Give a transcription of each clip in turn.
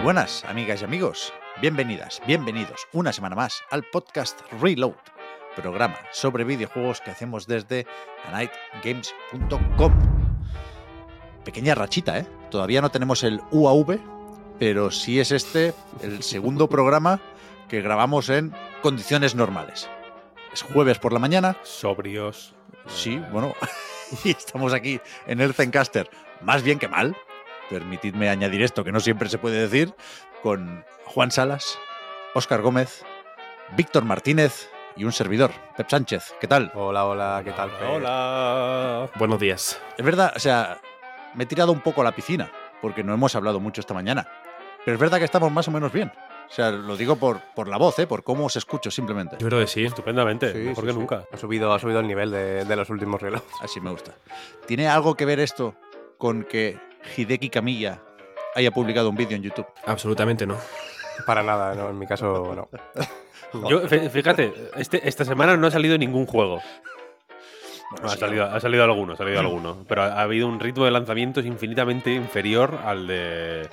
Muy buenas, amigas y amigos. Bienvenidas, bienvenidos una semana más al podcast Reload, programa sobre videojuegos que hacemos desde anightgames.com. Pequeña rachita, ¿eh? Todavía no tenemos el UAV, pero sí es este el segundo programa que grabamos en condiciones normales. Es jueves por la mañana, sobrios. Sí, bueno, y estamos aquí en el Zencaster, más bien que mal. Permitidme añadir esto, que no siempre se puede decir, con Juan Salas, Óscar Gómez, Víctor Martínez y un servidor, Pep Sánchez. ¿Qué tal? Hola, hola, ¿qué tal? Pep? Hola. Buenos días. Es verdad, o sea, me he tirado un poco a la piscina, porque no hemos hablado mucho esta mañana. Pero es verdad que estamos más o menos bien. O sea, lo digo por, por la voz, ¿eh? por cómo os escucho simplemente. Yo creo que sí, estupendamente. Sí, mejor sí, que sí. nunca. Ha subido, ha subido el nivel de, de los últimos relojes. Así me gusta. ¿Tiene algo que ver esto con que Hideki Kamiya haya publicado un vídeo en YouTube? Absolutamente no. Para nada, ¿no? En mi caso, no. Yo, fíjate, este, esta semana no ha salido ningún juego. Bueno, ha, salido, ha salido alguno, ha salido alguno. Pero ha, ha habido un ritmo de lanzamientos infinitamente inferior al de.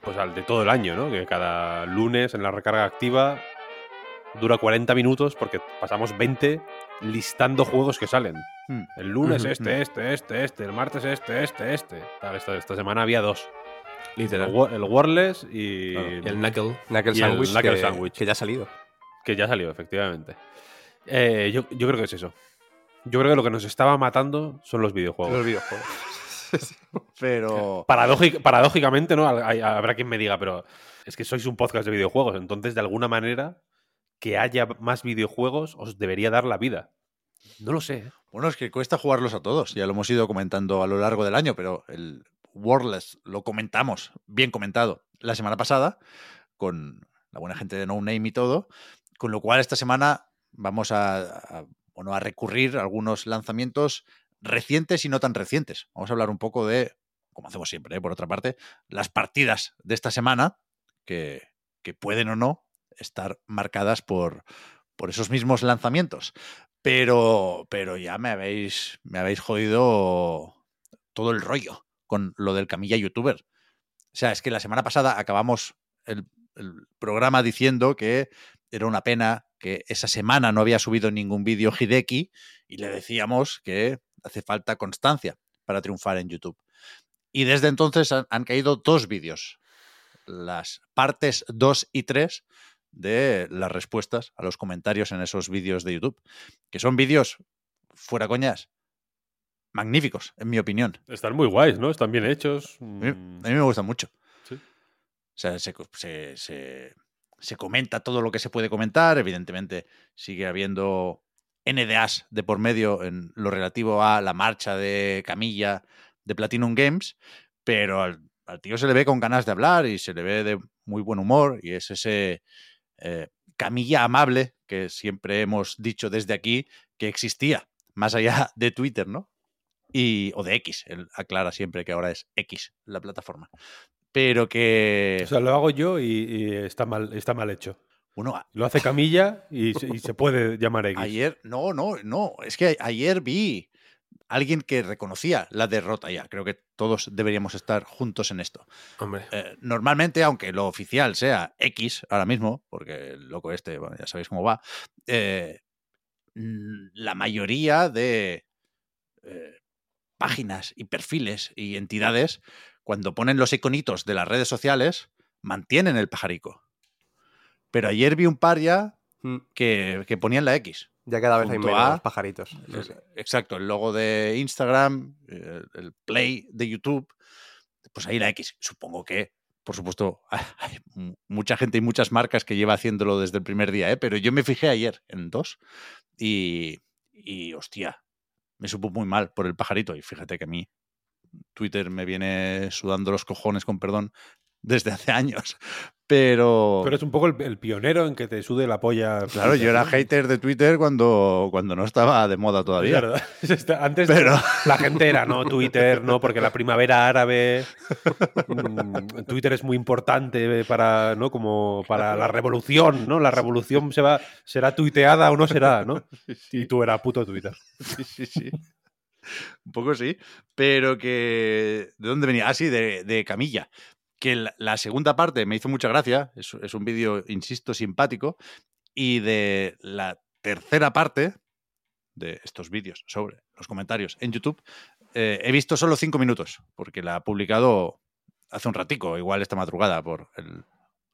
Pues al de todo el año, ¿no? Que cada lunes en la recarga activa dura 40 minutos porque pasamos 20 listando juegos que salen. Hmm. El lunes este, ujú. este, este, este. El martes este, este, este. Tal, esta, esta semana había dos. El, Literal. Wa- el Warless y, Y el Knuckle. Knuckle Y el Sandwich, Knuckle que, Sandwich. que ya ha salido. que ya salió, efectivamente. Eh, yo, yo creo que es eso. Yo creo que lo que nos estaba matando son los videojuegos. Los videojuegos. Pero. Paradójic- paradójicamente, ¿no? Hay- habrá quien me diga, pero es que sois un podcast de videojuegos, entonces de alguna manera que haya más videojuegos os debería dar la vida. No lo sé. ¿eh? Bueno, es que cuesta jugarlos a todos. Ya lo hemos ido comentando a lo largo del año, pero el Wordless lo comentamos, bien comentado, la semana pasada, con la buena gente de No Name y todo. Con lo cual, esta semana vamos a, bueno, a recurrir a algunos lanzamientos recientes y no tan recientes. Vamos a hablar un poco de, como hacemos siempre, ¿eh? por otra parte, las partidas de esta semana, que, que pueden o no estar marcadas por, por esos mismos lanzamientos. Pero, pero ya me habéis, me habéis jodido todo el rollo con lo del camilla youtuber. O sea, es que la semana pasada acabamos el, el programa diciendo que era una pena que esa semana no había subido ningún vídeo Hideki y le decíamos que hace falta constancia para triunfar en YouTube. Y desde entonces han, han caído dos vídeos, las partes 2 y 3 de las respuestas a los comentarios en esos vídeos de YouTube, que son vídeos, fuera coñas, magníficos, en mi opinión. Están muy guays, ¿no? Están bien hechos. A mí, Mm, a mí me gustan mucho. Sí. O sea, se, se- se- se comenta todo lo que se puede comentar. Evidentemente, sigue habiendo NDAs de por medio en lo relativo a la marcha de Camilla de Platinum Games, pero al, al tío se le ve con ganas de hablar y se le ve de muy buen humor y es ese eh, Camilla amable que siempre hemos dicho desde aquí que existía, más allá de Twitter, ¿no? Y, o de X, él aclara siempre que ahora es X la plataforma. Pero que, O sea, lo hago yo y, y está, mal, está mal hecho. bueno, a- Lo hace Camilla y se puede llamar X. ayer, no, no, no, es que ayer vi alguien que reconocía la derrota ya. Creo que todos deberíamos estar juntos en esto. Hombre. Eh, normalmente, aunque lo oficial sea X ahora mismo, porque el loco este, bueno, ya sabéis cómo va, eh, mm, la mayoría de eh, páginas y perfiles y entidades, cuando ponen los iconitos de las redes sociales, mantienen el pajarico. Pero ayer vi un par ya Mm, que, que ponían la X. Ya cada vez hay menos pajaritos. Exacto, el logo de Instagram, el, el Play de YouTube, pues ahí la X. Supongo que, por supuesto, hay mu- mucha gente y muchas marcas que lleva haciéndolo desde el primer día, ¿eh? pero yo me fijé ayer en dos y, y hostia, me supo muy mal por el pajarito. Y fíjate que a mí Twitter me viene sudando los cojones, con perdón, desde hace años. Pero. Pero es un poco el, el pionero en que te sude la polla. Claro, yo era hater de Twitter cuando, cuando no estaba de moda todavía. Antes Pero- la gente era, no, Twitter, no, porque la primavera árabe. mm, Twitter es muy importante para, ¿no? Como para la revolución, ¿no? La revolución se va, será tuiteada o no será, ¿no? Y tú eras puto Twitter. Sí, sí, sí. Un poco sí. Pero que. ¿De dónde venía? Ah, sí, de, de Camilla. Que la, segunda parte me hizo mucha gracia. Es, un vídeo, insisto, simpático. Y de la tercera parte de estos vídeos sobre los comentarios en YouTube, eh, he visto solo cinco minutos, porque la ha publicado hace un ratico, igual esta madrugada, por el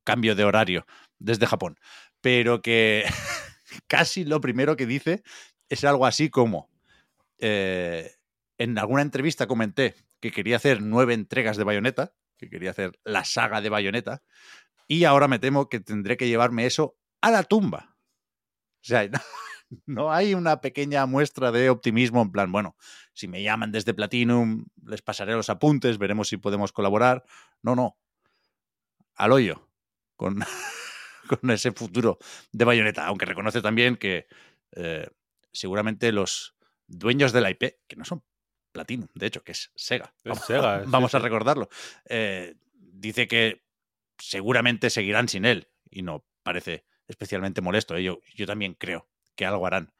cambio de horario desde Japón. Pero que casi lo primero que dice es algo así como, eh, en alguna entrevista comenté que quería hacer nueve entregas de Bayonetta, que quería hacer la saga de Bayonetta, y ahora me temo que tendré que llevarme eso a la tumba. O sea, no, hay una pequeña muestra de optimismo en plan, bueno, si me llaman desde Platinum, les pasaré los apuntes, veremos si podemos colaborar. No, no. Al hoyo con, con ese futuro de Bayonetta, aunque reconoce también que eh, seguramente los dueños de la IP, que no son Platinum, de hecho, que es Sega, Es vamos, Sega, sí, vamos a recordarlo, eh, dice que seguramente seguirán sin él y no parece especialmente molesto. ¿eh? Yo, yo también creo que algo harán.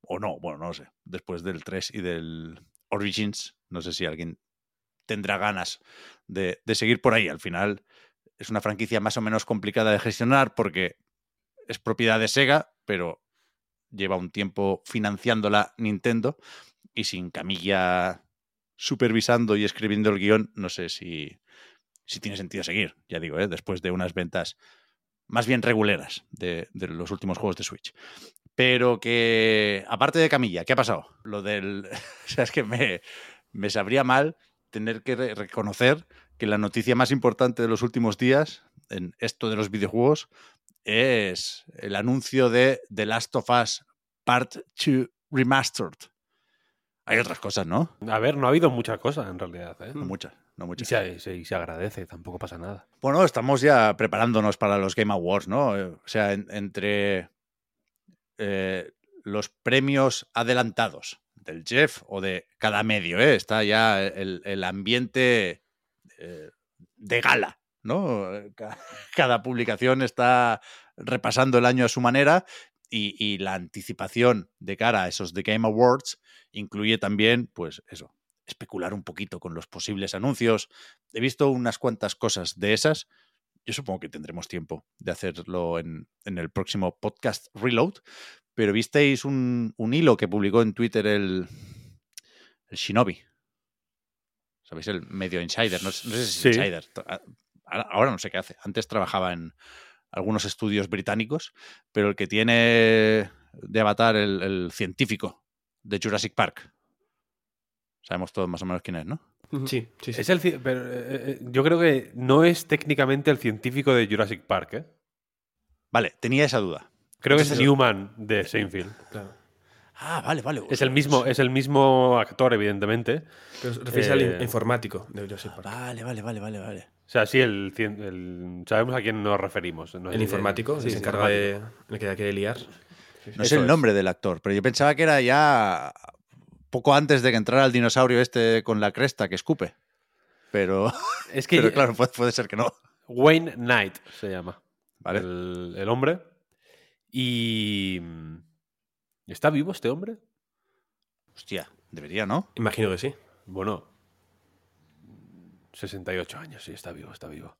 O no, bueno, no lo sé. Después del 3 y del Origins, no sé si alguien tendrá ganas de, de seguir por ahí. Al final es una franquicia más o menos complicada de gestionar porque es propiedad de Sega, pero lleva un tiempo financiándola Nintendo y sin Camilla supervisando y escribiendo el guion, no sé si, si tiene sentido seguir, ya digo, ¿eh? después de unas ventas más bien reguleras de, los últimos juegos de Switch. Pero que, aparte de Camilla, ¿qué ha pasado? Lo del... o sea, es que me, me sabría mal tener que re- reconocer que la noticia más importante de los últimos días en esto de los videojuegos es el anuncio de The Last of Us Part 2 Remastered. Hay otras cosas, ¿no? A ver, no ha habido muchas cosas en realidad. ¿eh? No muchas, no Y muchas. se, se- y se agradece, tampoco pasa nada. Bueno, estamos ya preparándonos para los Game Awards, ¿no? Eh, O sea, en- entre eh, los premios adelantados del Jeff o de cada medio, ¿eh? Está ya el, el ambiente eh, de gala, ¿no? Ca- Cada publicación está repasando el año a su manera y, y la anticipación de cara a esos The Game Awards incluye también, pues eso, especular un poquito con los posibles anuncios. He visto unas cuantas cosas de esas. Yo supongo que tendremos tiempo de hacerlo en, en el próximo podcast Reload. Pero visteis un, un hilo que publicó en Twitter el, el Shinobi. ¿Sabéis? El medio insider. No, sé- no sé si Sí. es insider. Ahora- Ahora no sé qué hace. Antes trabajaba en algunos estudios británicos, pero el que tiene de avatar el, el científico de Jurassic Park. Sabemos todos más o menos quién es, ¿no? Sí, sí, sí. Es el, pero, eh, eh, yo creo que no es técnicamente el científico de Jurassic Park, ¿eh? Vale, tenía esa duda. Creo que es Newman de Seinfeld. Claro. Ah, vale, vale. Es el mismo, es el mismo actor, evidentemente. Pero al Eh, in- informático de Jurassic Park. Vale, vale, vale, vale, vale. O sea, sí, el, cien- el- sabemos a quién nos referimos. ¿no? El informático, sí, el que se encarga de. El que la quiere liar. No sé el nombre del actor, pero yo pensaba que era ya poco antes de que entrara el dinosaurio este con la cresta que escupe. Pero, Es que pero claro, puede, puede ser que no. Wayne Knight se llama. Vale. El, el hombre. Y. ¿Está vivo este hombre? Hostia, debería, ¿no? Imagino que sí. Bueno. 68 años, sí, está vivo, está vivo.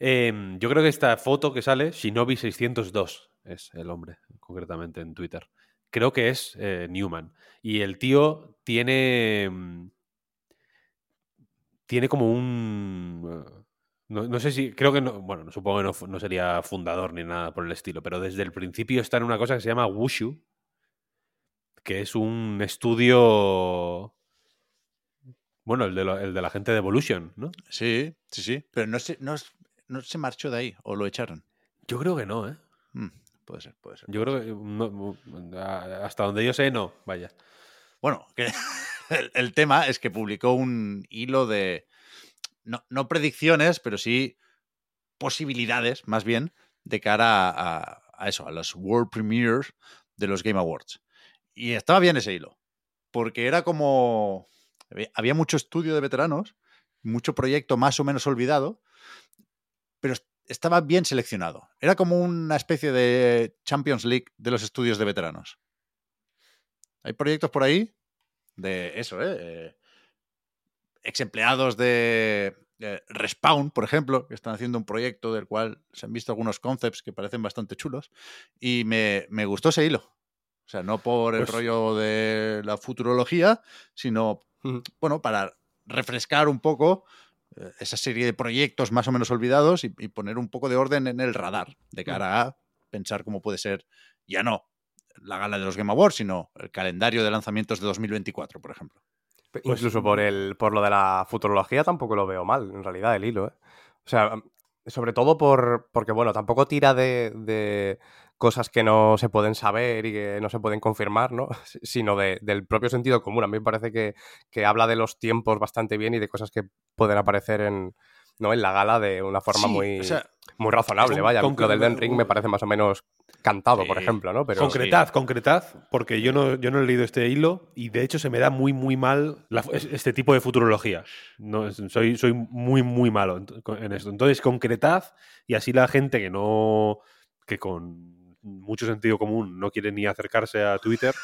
Eh, yo creo que esta foto que sale, Shinobi 602, es el hombre, concretamente en Twitter. Creo que es eh, Newman. Y el tío tiene. mm, Tiene como un. eh, No, no sé si. Creo que no. Bueno, supongo que no, no sería fundador ni nada por el estilo, pero desde el principio está en una cosa que se llama Wushu, que es un estudio. Bueno, el de, lo- el de la gente de Evolution, ¿no? Sí, sí, sí. Pero no se, no, no se marchó de ahí o lo echaron. Yo creo que no, ¿eh? Mm. Puede ser, puede ser. Yo creo que no- a- hasta donde yo sé, no. Vaya. Bueno, que el, el tema es que publicó un hilo de, no, no predicciones, pero sí posibilidades, más bien, de cara a, a- a eso, a los World Premiers de los Game Awards. Y estaba bien ese hilo, porque era como... había- mucho estudio de veteranos, mucho proyecto más o menos olvidado, pero estaba bien seleccionado. Era como una especie de Champions League de los estudios de veteranos. Hay proyectos por ahí de eso, ¿eh? eh ex empleados de eh, Respawn, por ejemplo, que están haciendo un proyecto del cual se han visto algunos concepts que parecen bastante chulos. Y me, me gustó ese hilo. O sea, no por el Pues- rollo de la futurología, sino, bueno, para refrescar un poco esa serie de proyectos más o menos olvidados y, y poner un poco de orden en el radar de cara a pensar cómo puede ser, ya no la gala de los Game Awards, sino el calendario de lanzamientos de 2024, por ejemplo. Pues- Incluso por, el, por lo de la futurología tampoco lo veo mal, en realidad, el hilo. ¿eh? O sea, sobre todo por, porque, bueno, tampoco tira de, de cosas que no se pueden saber y que no se pueden confirmar, ¿no? S- Sino de- del propio sentido común. A mí me parece que, que habla de los tiempos bastante bien y de cosas que pueden aparecer en, ¿no? en la gala de una forma Sí, muy, o sea, muy razonable. Vaya, con- lo del Den Ring me parece más o menos cantado, por ejemplo, ¿no? Pero concretad, concretad, porque yo no, yo no he leído este hilo y de hecho se me da muy, muy mal la- este tipo de futurología. No, soy, soy muy, muy malo en, en esto. Entonces, concretad y así la gente que no. que con mucho sentido común no quiere ni acercarse a Twitter,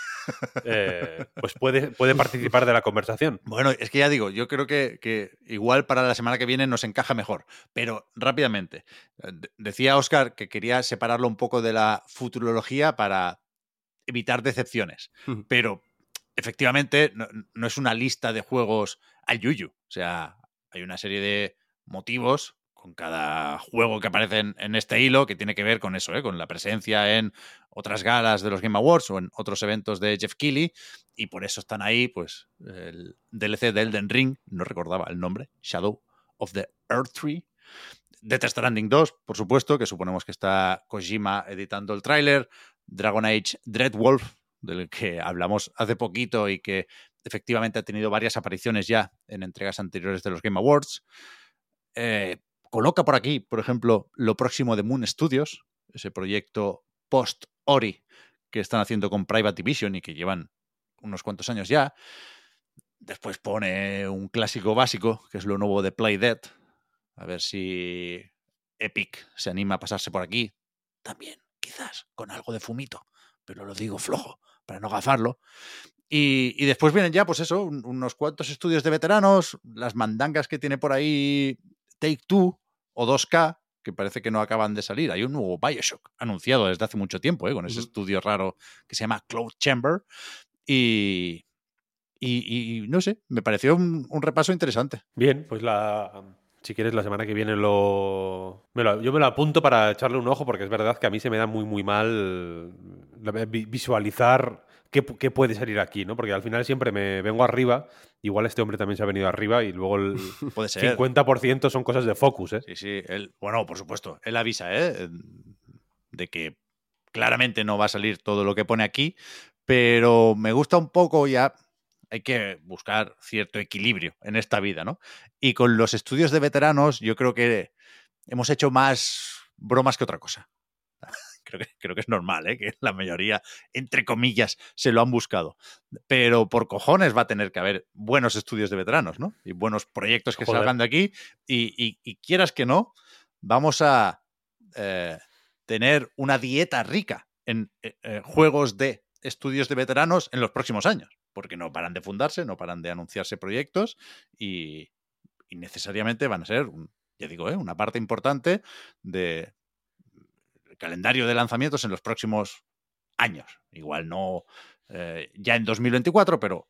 eh, pues puede, puede participar de la conversación. Bueno, es que ya digo, yo creo que, que igual para la semana que viene nos encaja mejor. Pero rápidamente, eh, de- decía Oscar que quería separarlo un poco de la futurología para evitar decepciones. Pero efectivamente no, no es una lista de juegos al yuyu. O sea, hay una serie de motivos con cada juego que aparece en, este hilo que tiene que ver con eso, ¿eh? con la presencia en otras galas de los Game Awards o en otros eventos de Jeff Keighley y por eso están ahí, pues, el DLC de Elden Ring, no recordaba el nombre, Shadow of the Earth Tree. Death Stranding 2, por supuesto, que suponemos que está Kojima editando el tráiler. Dragon Age Dreadwolf, del que hablamos hace poquito y que efectivamente ha tenido varias apariciones ya en entregas anteriores de los Game Awards. Eh, coloca por aquí, por ejemplo, lo próximo de Moon Studios, ese proyecto post-Ori que están haciendo con Private Division y que llevan unos cuantos años ya. Después pone un clásico básico, que es lo nuevo de Play Dead. A ver si Epic se anima a pasarse por aquí. También, quizás, con algo de fumito, pero lo digo flojo, para no gafarlo. Y, y después vienen ya, pues eso, un- unos cuantos estudios de veteranos, las mandangas que tiene por ahí Take Two o 2K, que parece que no acaban de salir. Hay un nuevo Bioshock anunciado desde hace mucho tiempo, ¿eh? con ese estudio raro que se llama Cloud Chamber. Y, y, y no sé, me pareció un, un repaso interesante. Bien, pues la. Si quieres, la semana que viene lo... me lo- Yo me lo apunto para echarle un ojo porque es verdad que a mí se me da muy, muy mal visualizar qué, pu- qué puede salir aquí, ¿no? Porque al final siempre me vengo arriba. Igual este hombre también se ha venido arriba y luego el Puede ser. 50% son cosas de focus, ¿eh? Sí, sí, él, bueno, por supuesto, él avisa, ¿eh? De que claramente no va a salir todo lo que pone aquí, pero me gusta un poco ya. Hay que buscar cierto equilibrio en esta vida, ¿no? Y con los estudios de veteranos, yo creo que hemos hecho más bromas que otra cosa. Creo que, creo que es normal, ¿eh? que la mayoría, entre comillas, se lo han buscado. Pero por cojones va a tener que haber buenos estudios de veteranos, ¿no? Y buenos proyectos que Joder. salgan de aquí. Y, y- y quieras que no, vamos a eh, tener una dieta rica en eh, eh, juegos de estudios de veteranos en los próximos años. Porque no paran de fundarse, no paran de anunciarse proyectos y, y necesariamente van a ser, un- ya digo, ¿eh? una parte importante de calendario de lanzamientos en los próximos años. Igual no eh, ya en 2024, pero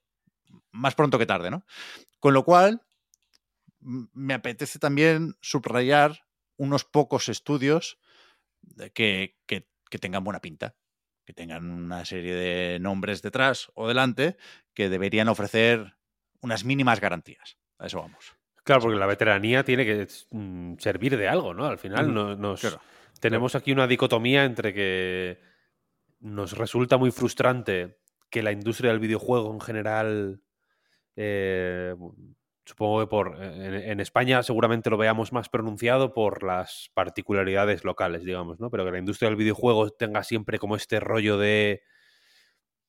más pronto que tarde, ¿no? Con lo cual, me apetece también subrayar unos pocos estudios de que, que- que tengan buena pinta, que tengan una serie de nombres detrás o delante que deberían ofrecer unas mínimas garantías. A eso vamos. Claro, porque la veteranía tiene que mm, servir de algo, ¿no? Al final Ujú, no- nos, claro. Tenemos aquí una dicotomía entre que nos resulta muy frustrante que la industria del videojuego en general, eh, supongo que por en, España seguramente lo veamos más pronunciado por las particularidades locales, digamos, ¿no? Pero que la industria del videojuego tenga siempre como este rollo de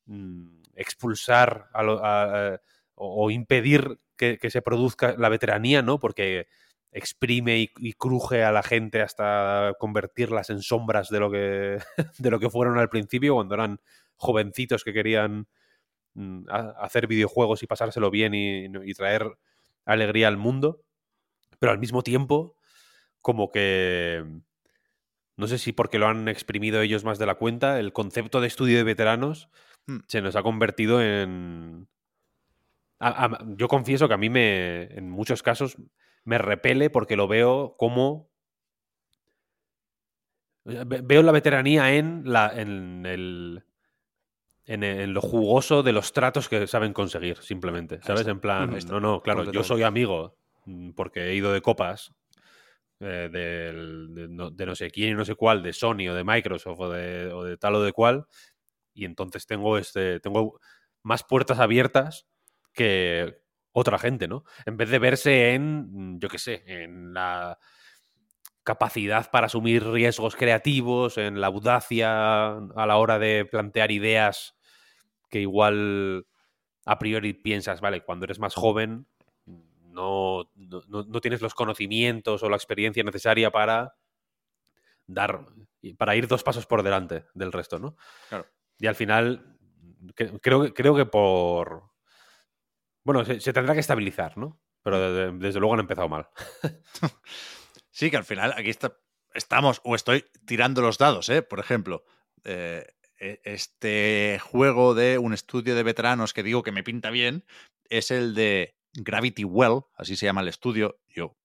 mm, expulsar a lo, o impedir que, que, se produzca la veteranía, ¿no? Porque exprime y, y, cruje a la gente hasta convertirlas en sombras de lo que de lo que fueron al principio cuando eran jovencitos que querían mm, hacer videojuegos y pasárselo bien y, y, traer alegría al mundo pero al mismo tiempo como que no sé si porque lo han exprimido ellos más de la cuenta el concepto de estudio de veteranos hmm. se nos ha convertido en a, a, yo confieso que a mí me en muchos casos me repele porque lo veo como. Veo la veteranía en, la, en el. En, en, lo jugoso de los tratos que saben conseguir, simplemente. ¿Sabes? En plan, no, no, claro, yo soy amigo mm, porque he ido de copas eh, de, de, no, de, no, sé quién y no sé cuál, de Sony o de Microsoft o de, o de tal o de cual, y entonces tengo este. tengo más puertas abiertas que, otra gente, ¿no? En vez de verse en, yo qué sé, en la capacidad para asumir riesgos creativos, en la audacia a la hora de plantear ideas que igual a priori piensas, vale, cuando eres más joven no, no, no tienes los conocimientos o la experiencia necesaria para dar, para ir dos pasos por delante del resto, ¿no? Claro. Y al final, creo, creo que por, bueno, se, se, tendrá que estabilizar, ¿no? Pero desde, desde luego han empezado mal. sí, que al final aquí está, estamos, o estoy tirando los dados, ¿eh? Por ejemplo, eh, este juego de un estudio de veteranos que digo que me pinta bien es el de Gravity Well, así se llama el estudio. Yo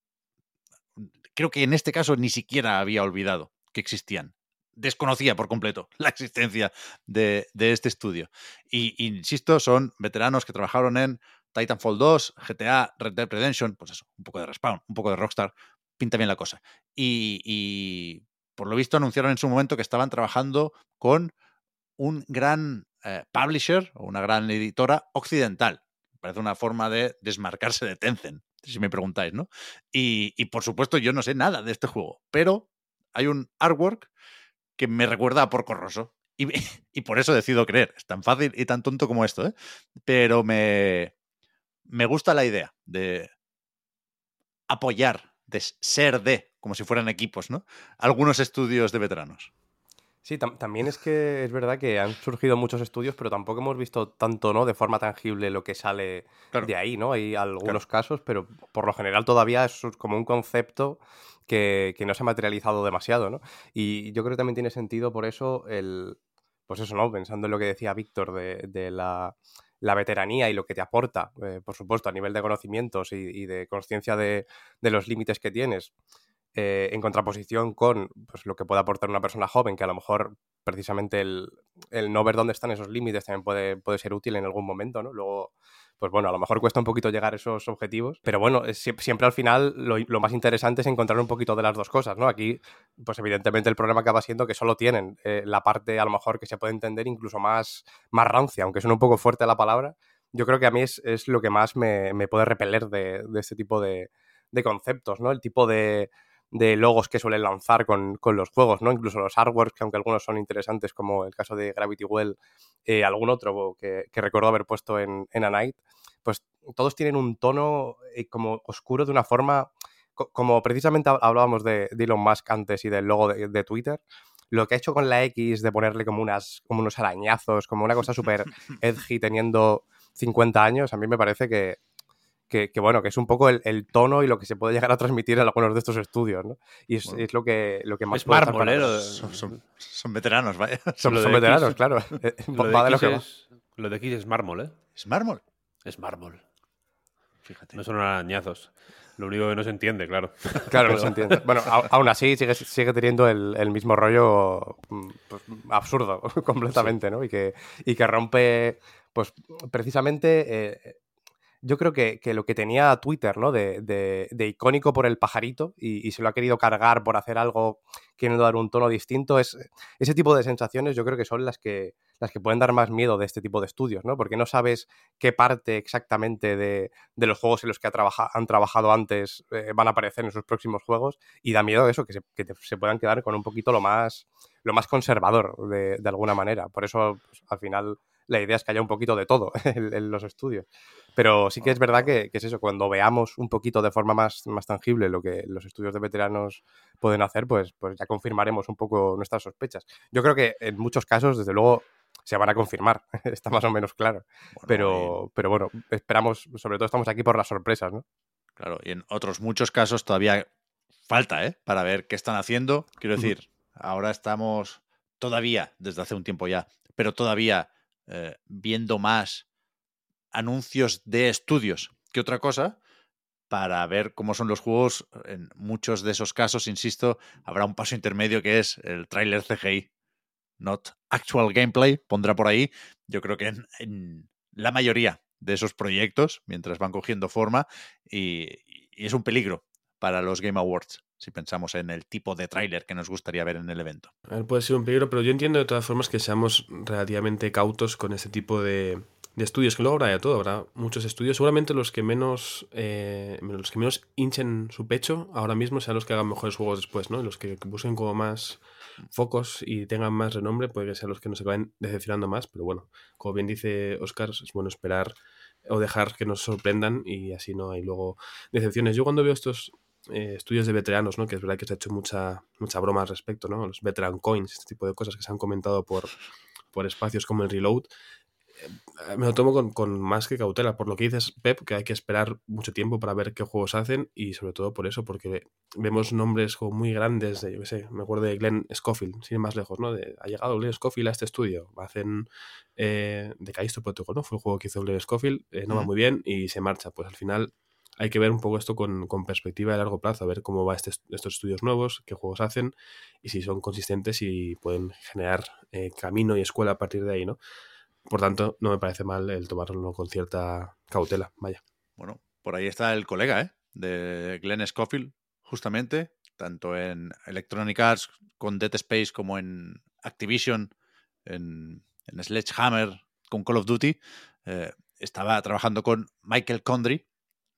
creo que en este caso ni siquiera había olvidado que existían. Desconocía por completo la existencia de, de este estudio. Y insisto, son veteranos que trabajaron en Titanfall 2, GTA, Red Dead Redemption, pues eso, un poco de Respawn, un poco de Rockstar, pinta bien la cosa. Y, por lo visto anunciaron en su momento que estaban trabajando con un gran eh, publisher o una gran editora occidental. Parece una forma de desmarcarse de Tencent, si me preguntáis, ¿no? Y, y, por supuesto yo no sé nada de este juego, pero hay un artwork que me recuerda a Porco Rosso. Y, y por eso decido creer. Es tan fácil y tan tonto como esto, ¿eh? Pero me, me gusta la idea de apoyar, de ser de, como si fueran equipos, ¿no? Algunos estudios de veteranos. Sí, tam también es que es verdad que han surgido muchos estudios, pero tampoco hemos visto tanto, ¿no? De forma tangible lo que sale claro. de ahí, ¿no? Hay algunos claro. casos, pero por lo general todavía es como un concepto que, que, no se ha materializado demasiado, ¿no? Y yo creo que también tiene sentido por eso el, pues eso, ¿no? Pensando en lo que decía Víctor de, de la la veteranía y lo que te aporta, eh, por supuesto, a nivel de conocimientos y, de conciencia de, de, los límites que tienes, eh, en contraposición con pues, lo que puede aportar una persona joven, que a lo mejor precisamente el, el no ver dónde están esos límites también puede, puede, ser útil en algún momento, ¿no? Luego, pues bueno, a lo mejor cuesta un poquito llegar a esos objetivos, pero bueno, siempre al final lo, lo, más interesante es encontrar un poquito de las dos cosas, ¿no? Aquí, pues evidentemente el problema acaba siendo que solo tienen eh, la parte a lo mejor que se puede entender incluso más, más rancia, aunque suene un poco fuerte la palabra, yo creo que a mí es, es lo que más me, me puede repeler de, de este tipo de, de, conceptos, ¿no? El tipo de, de logos que suelen lanzar con, con, los juegos, ¿no? Incluso los artworks, que aunque algunos son interesantes, como el caso de Gravity Well, eh, algún otro que, que, recuerdo haber puesto en, en A Night, pues todos tienen un tono eh, como oscuro de una forma, co como precisamente hablábamos de, de, Elon Musk antes y del logo de, de, Twitter, lo que ha hecho con la X de ponerle como, unas, como unos arañazos, como una cosa súper edgy teniendo 50 años, a mí me parece que, que, que, bueno, que es un poco el, el, tono y lo que se puede llegar a transmitir en algunos de estos estudios, ¿no? Y es, bueno. es lo, que, lo que más... Es mármol, ¿eh? Son, son, son, veteranos, vaya. Son, son veteranos, X, claro. Lo de, lo, es, lo de X es mármol, ¿eh? ¿Es mármol? Es mármol. Fíjate. No son arañazos. Lo único que no se entiende, claro. Claro, no se entiende. Bueno, aún así sigue, sigue teniendo el, el, mismo rollo mm, pues, absurdo completamente, sí. ¿no? Y que, y que rompe, pues precisamente... Eh, yo creo que, que, lo que tenía Twitter, ¿no? De, de, de icónico por el pajarito y, y, se lo ha querido cargar por hacer algo, queriendo dar un tono distinto, es ese tipo de sensaciones yo creo que son las que, las que pueden dar más miedo de este tipo de estudios, ¿no? Porque no sabes qué parte exactamente de, de los juegos en los que ha trabaja, han trabajado antes eh, van a aparecer en sus próximos juegos y da miedo eso, que se, que se puedan quedar con un poquito lo más, lo más conservador de, de alguna manera. Por eso, pues, al final la idea es que haya un poquito de todo en, en los estudios. Pero sí que es verdad que, que, es eso, cuando veamos un poquito de forma más, más tangible lo que los estudios de veteranos pueden hacer, pues, pues ya confirmaremos un poco nuestras sospechas. Yo creo que en muchos casos, desde luego, se van a confirmar, está más o menos claro. Bueno, pero, pero bueno, esperamos, sobre todo estamos aquí por las sorpresas, ¿no? Claro, y en otros muchos casos todavía falta, ¿eh? Para ver qué están haciendo. Quiero decir, ahora estamos todavía, desde hace un tiempo ya, pero todavía eh, viendo más anuncios de estudios que otra cosa para ver cómo son los juegos. En muchos de esos casos, insisto, habrá un paso intermedio que es el tráiler CGI, not actual gameplay, pondrá por ahí. Yo creo que en, la mayoría de esos proyectos, mientras van cogiendo forma, y es un peligro para los Game Awards si pensamos en el tipo de tráiler que nos gustaría ver en el evento. A ver, puede ser un peligro, pero yo entiendo de todas formas que seamos relativamente cautos con ese tipo de, de estudios, que luego habrá de todo, habrá muchos estudios, seguramente los que menos eh, los que menos hinchen su pecho ahora mismo sean los que hagan mejores juegos después, ¿no? Los que busquen como más focos y tengan más renombre, puede que sean los que nos acaben decepcionando más, pero bueno, como bien dice Oscar, es bueno esperar o dejar que nos sorprendan y así no hay luego decepciones. Yo cuando veo estos eh, estudios de veteranos, ¿no? Que es verdad que se ha hecho mucha, mucha broma al respecto, ¿no? Los veteran coins, este tipo de cosas que se han comentado por, por espacios como el Reload. Eh, me lo tomo con, con, más que cautela, por lo que dices, Pep, que hay que esperar mucho tiempo para ver qué juegos hacen y sobre todo por eso, porque vemos nombres como muy grandes, de, yo qué sé, me acuerdo de Glenn Scofield, sin ir más lejos, ¿no? De, ha llegado Glenn Scofield a este estudio, hacen eh, de Callisto Protocol, ¿no? Fue el juego que hizo Glenn Scofield, eh, no va muy bien y se marcha, pues al final hay que ver un poco esto con, perspectiva de largo plazo, a ver cómo va este, estos estudios nuevos, qué juegos hacen y si son consistentes y pueden generar eh, camino y escuela a partir de ahí, ¿no? Por tanto, no me parece mal el tomarlo con cierta cautela, vaya. Bueno, por ahí está el colega, ¿eh? De Glenn Scofield, justamente, tanto en Electronic Arts con Dead Space como en Activision, en, en Sledgehammer con Call of Duty. Eh, estaba trabajando con Michael Condry,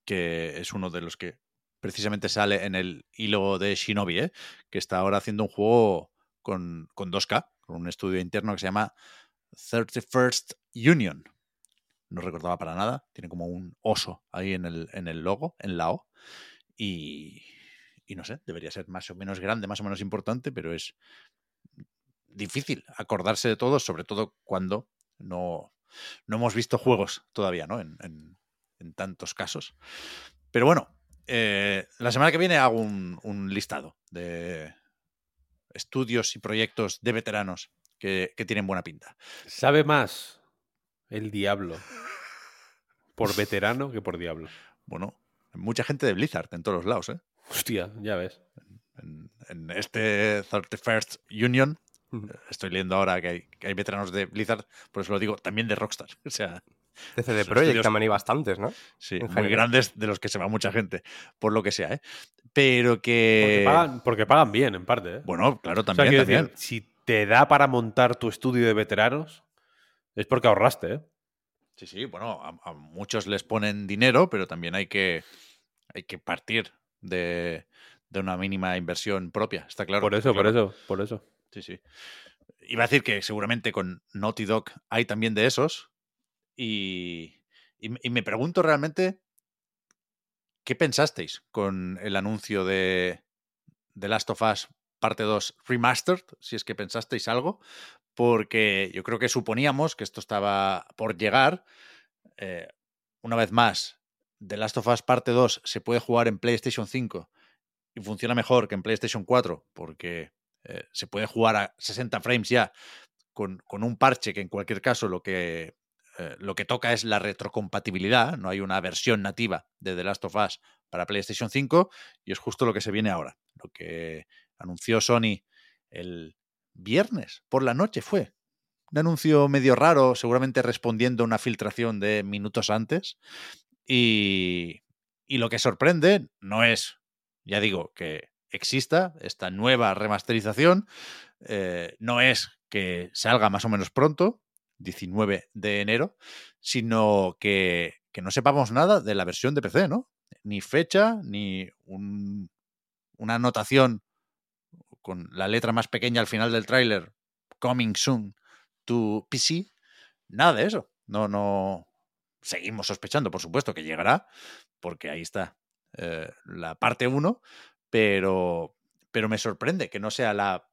que es uno de los que precisamente sale en el hilo de Shinobi, ¿eh? que está ahora haciendo un juego con, con 2K, con un estudio interno que se llama 31st Union. No recordaba para nada, tiene como un oso ahí en el, en el logo, en la O. Y, y no sé, debería ser más o menos grande, más o menos importante, pero es difícil acordarse de todo, sobre todo cuando no, no hemos visto juegos todavía, ¿no? En tantos casos. Pero bueno, eh, la semana que viene hago un, un, listado de estudios y proyectos de veteranos que, que, tienen buena pinta. Sabe más el diablo por veterano que por diablo. Bueno, mucha gente de Blizzard en todos los lados, ¿eh? Hostia, ya ves. En, en este 31st Union, estoy leyendo ahora que hay, que hay veteranos de Blizzard, por eso lo digo, también de Rockstar. O sea, de CD Projekt también hay bastantes, ¿no? Sí, muy grandes de los que se va mucha gente, por lo que sea, ¿eh? Pero que... Porque pagan, porque pagan bien, en parte, ¿eh? Bueno, claro, también. O sea, también. Decir, si te da para montar tu estudio de veteranos, es porque ahorraste, ¿eh? Sí, sí, bueno, a, a muchos les ponen dinero, pero también hay que, hay que partir de, de una mínima inversión propia, está claro. Por eso, claro. por eso, por eso. Sí, sí. Iba a decir que seguramente con Naughty Dog hay también de esos, y, y, me pregunto realmente qué pensasteis con el anuncio de The Last of Us parte 2 remastered, si es que pensasteis algo, porque yo creo que suponíamos que esto estaba por llegar. Eh, una vez más, The Last of Us parte 2 se puede jugar en PlayStation 5 y funciona mejor que en PlayStation 4 porque eh, se puede jugar a 60 frames ya con, con, un parche que en cualquier caso lo que eh, lo que toca es la retrocompatibilidad, no hay una versión nativa de The Last of Us para PlayStation 5 y es justo lo que se viene ahora. Lo que anunció Sony el viernes por la noche fue. Un anuncio medio raro, seguramente respondiendo a una filtración de minutos antes. Y, y lo que sorprende no es, ya digo, que exista esta nueva remasterización, eh, no es que salga más o menos pronto, 19 de enero, sino que, que no sepamos nada de la versión de PC, ¿no? Ni fecha, ni un- una anotación con la letra más pequeña al final del tráiler, coming soon to PC, nada de eso. No, no. Seguimos sospechando, por supuesto, que llegará, porque ahí está eh, la parte 1, pero, pero me sorprende que no sea la,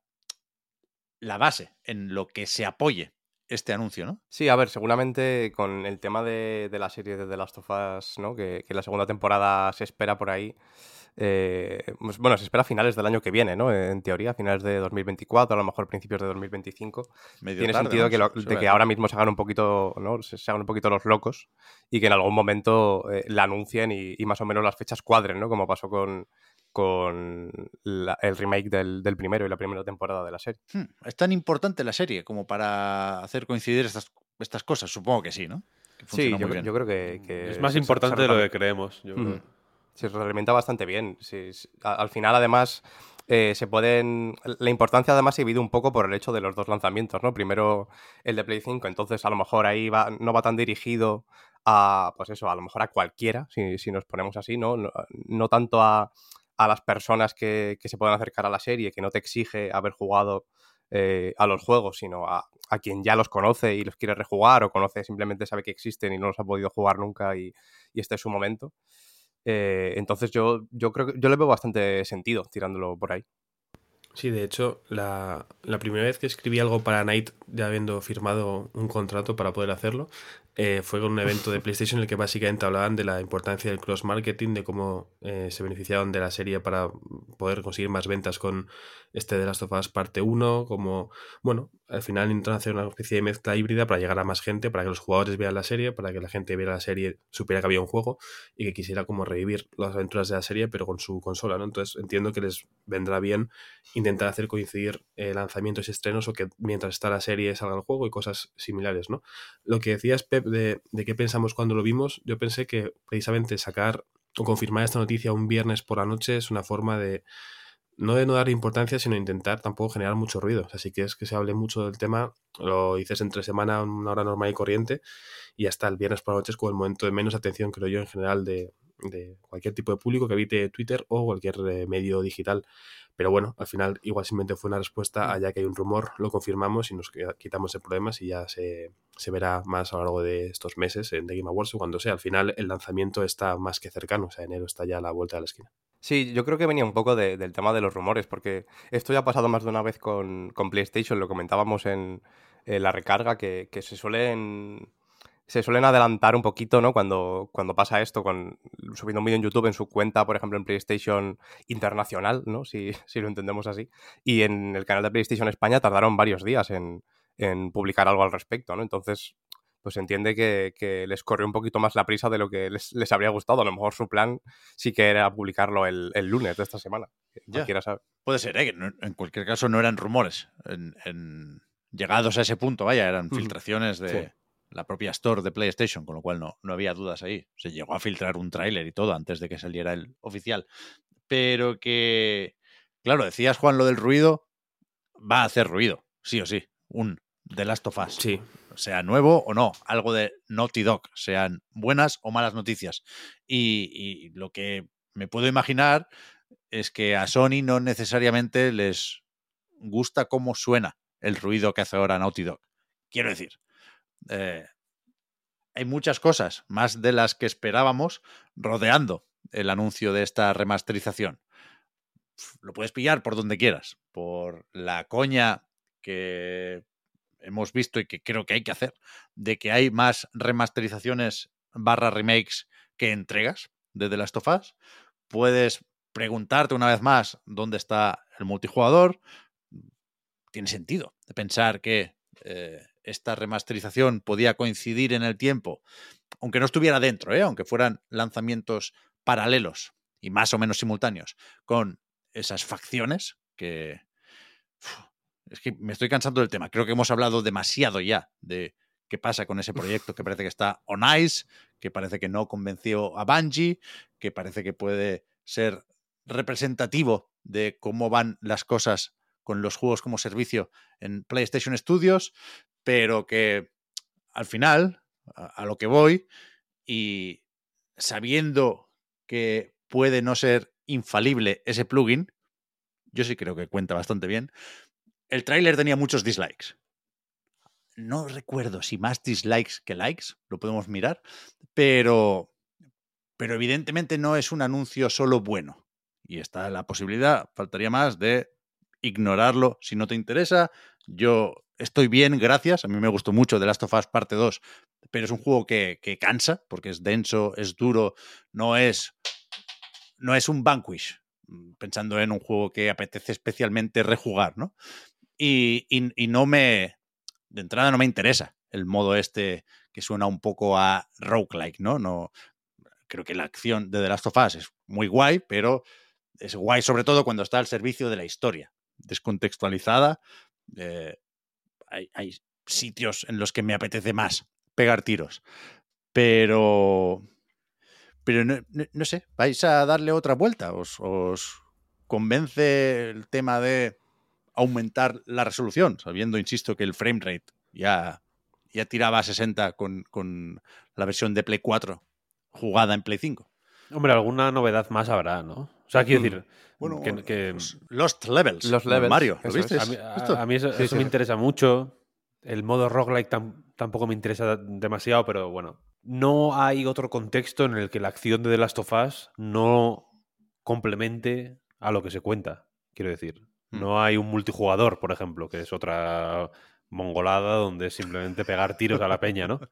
la base en lo que se apoye este anuncio, ¿no? Sí, a ver, seguramente con el tema de, de la serie de The Last of Us, ¿no? Que, que la segunda temporada se espera por ahí. eh, pues, bueno, se espera a finales del año que viene, ¿no? En teoría, a finales de 2024, a lo mejor principios de 2025. Medio Tiene tarde, sentido ¿no? que, lo- de que ahora mismo se hagan un poquito, ¿no? Se, se hagan un poquito los locos y que en algún momento eh, la anuncien y, y más o menos las fechas cuadren, ¿no? Como pasó con, con la- el remake del, del primero y la primera temporada de la serie. Hmm, ¿Es tan importante la serie como para hacer coincidir estas, estas cosas? Supongo que sí, ¿no? Que Sí, yo, creo que, que Es más se- importante se de lo que creemos. yo creo. Ujú. Se retroalimenta bastante bien. Sí, al final, además, eh, se pueden. La importancia, además, se divide un poco por el hecho de los dos lanzamientos, ¿no? Primero el de Play 5, entonces a lo mejor ahí va, no va tan dirigido a. Pues eso, a lo mejor a cualquiera, si, si nos ponemos así, ¿no? No, no tanto a, a las personas que, que se puedan acercar a la serie, que no te exige haber jugado eh, a los juegos, sino a, a quien ya los conoce y los quiere rejugar o conoce, simplemente sabe que existen y no los ha podido jugar nunca y, y este es su momento. Eh, entonces yo, yo creo que yo le veo bastante sentido tirándolo por ahí. Sí, de hecho, la, la primera vez que escribí algo para Night, ya habiendo firmado un contrato para poder hacerlo, eh, fue con un evento de PlayStation en el que básicamente hablaban de la importancia del cross-marketing, de cómo eh, se beneficiaban de la serie para poder conseguir más ventas con este de Last of Us parte 1, como, bueno, al final intentan hacer una especie de mezcla híbrida para llegar a más gente, para que los jugadores vean la serie, para que la gente viera la serie, supiera que había un juego y que quisiera como revivir las aventuras de la serie, pero con su consola, ¿no? Entonces entiendo que les vendrá bien intentar hacer coincidir eh, lanzamientos y estrenos o que mientras está la serie salga el juego y cosas similares, ¿no? Lo que decías, Pep, de, de qué pensamos cuando lo vimos, yo pensé que precisamente sacar o confirmar esta noticia un viernes por la noche es una forma de no de no dar importancia, sino intentar tampoco generar mucho ruido. O sea, si quieres que se hable mucho del tema, lo dices entre semana, una hora normal y corriente, y hasta el viernes por la noche es como el momento de menos atención, creo yo, en general, de, de cualquier tipo de público que evite Twitter o cualquier eh, medio digital. Pero bueno, al final igual simplemente fue una respuesta a ya que hay un rumor, lo confirmamos y nos quitamos de problemas y ya se, se verá más a lo largo de estos meses en The Game Awards o cuando sea. Al final el lanzamiento está más que cercano, o sea, enero está ya a la vuelta de la esquina. Sí, yo creo que venía un poco de- del tema de los rumores, porque esto ya ha pasado más de una vez con, con PlayStation, lo comentábamos en, en la recarga, que, que se suelen se suelen adelantar un poquito, ¿no? Cuando, cuando pasa esto, con subiendo un vídeo en YouTube en su cuenta, por ejemplo, en PlayStation Internacional, ¿no? Si, si lo entendemos así. Y en el canal de PlayStation España tardaron varios días en, en publicar algo al respecto, ¿no? Entonces, pues se entiende que, que les corrió un poquito más la prisa de lo que les, les habría gustado. A lo mejor su plan sí que era publicarlo el, el lunes de esta semana. Ya. Sabe. Puede ser, ¿eh? en cualquier caso no eran rumores. En, en- llegados a ese punto, vaya, eran filtraciones de Sí. La propia store de PlayStation, con lo cual no, no había dudas ahí. Se llegó a filtrar un tráiler y todo antes de que saliera el oficial. Pero que, claro, decías Juan lo del ruido, va a hacer ruido, sí o sí. Un The Last of Us. Sí, sea nuevo o no, algo de Naughty Dog, sean buenas o malas noticias. Y, y lo que me puedo imaginar es que a Sony no necesariamente les gusta cómo suena el ruido que hace ahora Naughty Dog. Quiero decir, eh, hay muchas cosas, más de las que esperábamos, rodeando el anuncio de esta remasterización. Lo puedes pillar por donde quieras, por la coña que hemos visto y que creo que hay que hacer, de que hay más remasterizaciones barra remakes que entregas de The Last of Us. Puedes preguntarte una vez más dónde está el multijugador. Tiene sentido de pensar que eh, esta remasterización podía coincidir en el tiempo, aunque no estuviera dentro, ¿eh? aunque fueran lanzamientos paralelos y más o menos simultáneos con esas facciones que... Es que me estoy cansando del tema. Creo que hemos hablado demasiado ya de qué pasa con ese proyecto que parece que está on ice, que parece que no convenció a Bungie, que parece que puede ser representativo de cómo van las cosas con los juegos como servicio en PlayStation Studios, pero que al final, a, lo que voy, y sabiendo que puede no ser infalible ese plugin, yo sí creo que cuenta bastante bien. El tráiler tenía muchos dislikes. No recuerdo si más dislikes que likes, lo podemos mirar, pero, pero evidentemente no es un anuncio solo bueno. Y está la posibilidad, faltaría más, de ignorarlo si no te interesa. Yo estoy bien, gracias. A mí me gustó mucho The Last of Us Parte 2, pero es un juego que, cansa porque es denso, es duro, no es, no es un Vanquish, mm, pensando en un juego que apetece especialmente rejugar, ¿no? Y, y, y no me, de entrada no me interesa el modo este que suena un poco a roguelike, ¿no? No creo que la acción de The Last of Us es muy guay, pero es guay sobre todo cuando está al servicio de la historia, descontextualizada. Eh, hay, sitios en los que me apetece más pegar tiros, pero pero no, sé, vais a darle otra vuelta, os, os convence el tema de aumentar la resolución, sabiendo, insisto, que el frame rate ya, ya tiraba a 60 con, con, la versión de Play 4 jugada en Play 5. Hombre, alguna novedad más habrá, ¿no? O sea, quiero decir, bueno, que, que... Los Lost Levels, los levels Mario, ¿lo viste? A mí, a, a mí eso, sí, eso sí. me interesa mucho. El modo roguelike tam, tampoco me interesa demasiado, pero bueno, no hay otro contexto en el que la acción de The Last of Us no complemente a lo que se cuenta, quiero decir. No hay un multijugador, por ejemplo, que es otra mongolada donde es simplemente pegar tiros a la peña, ¿no?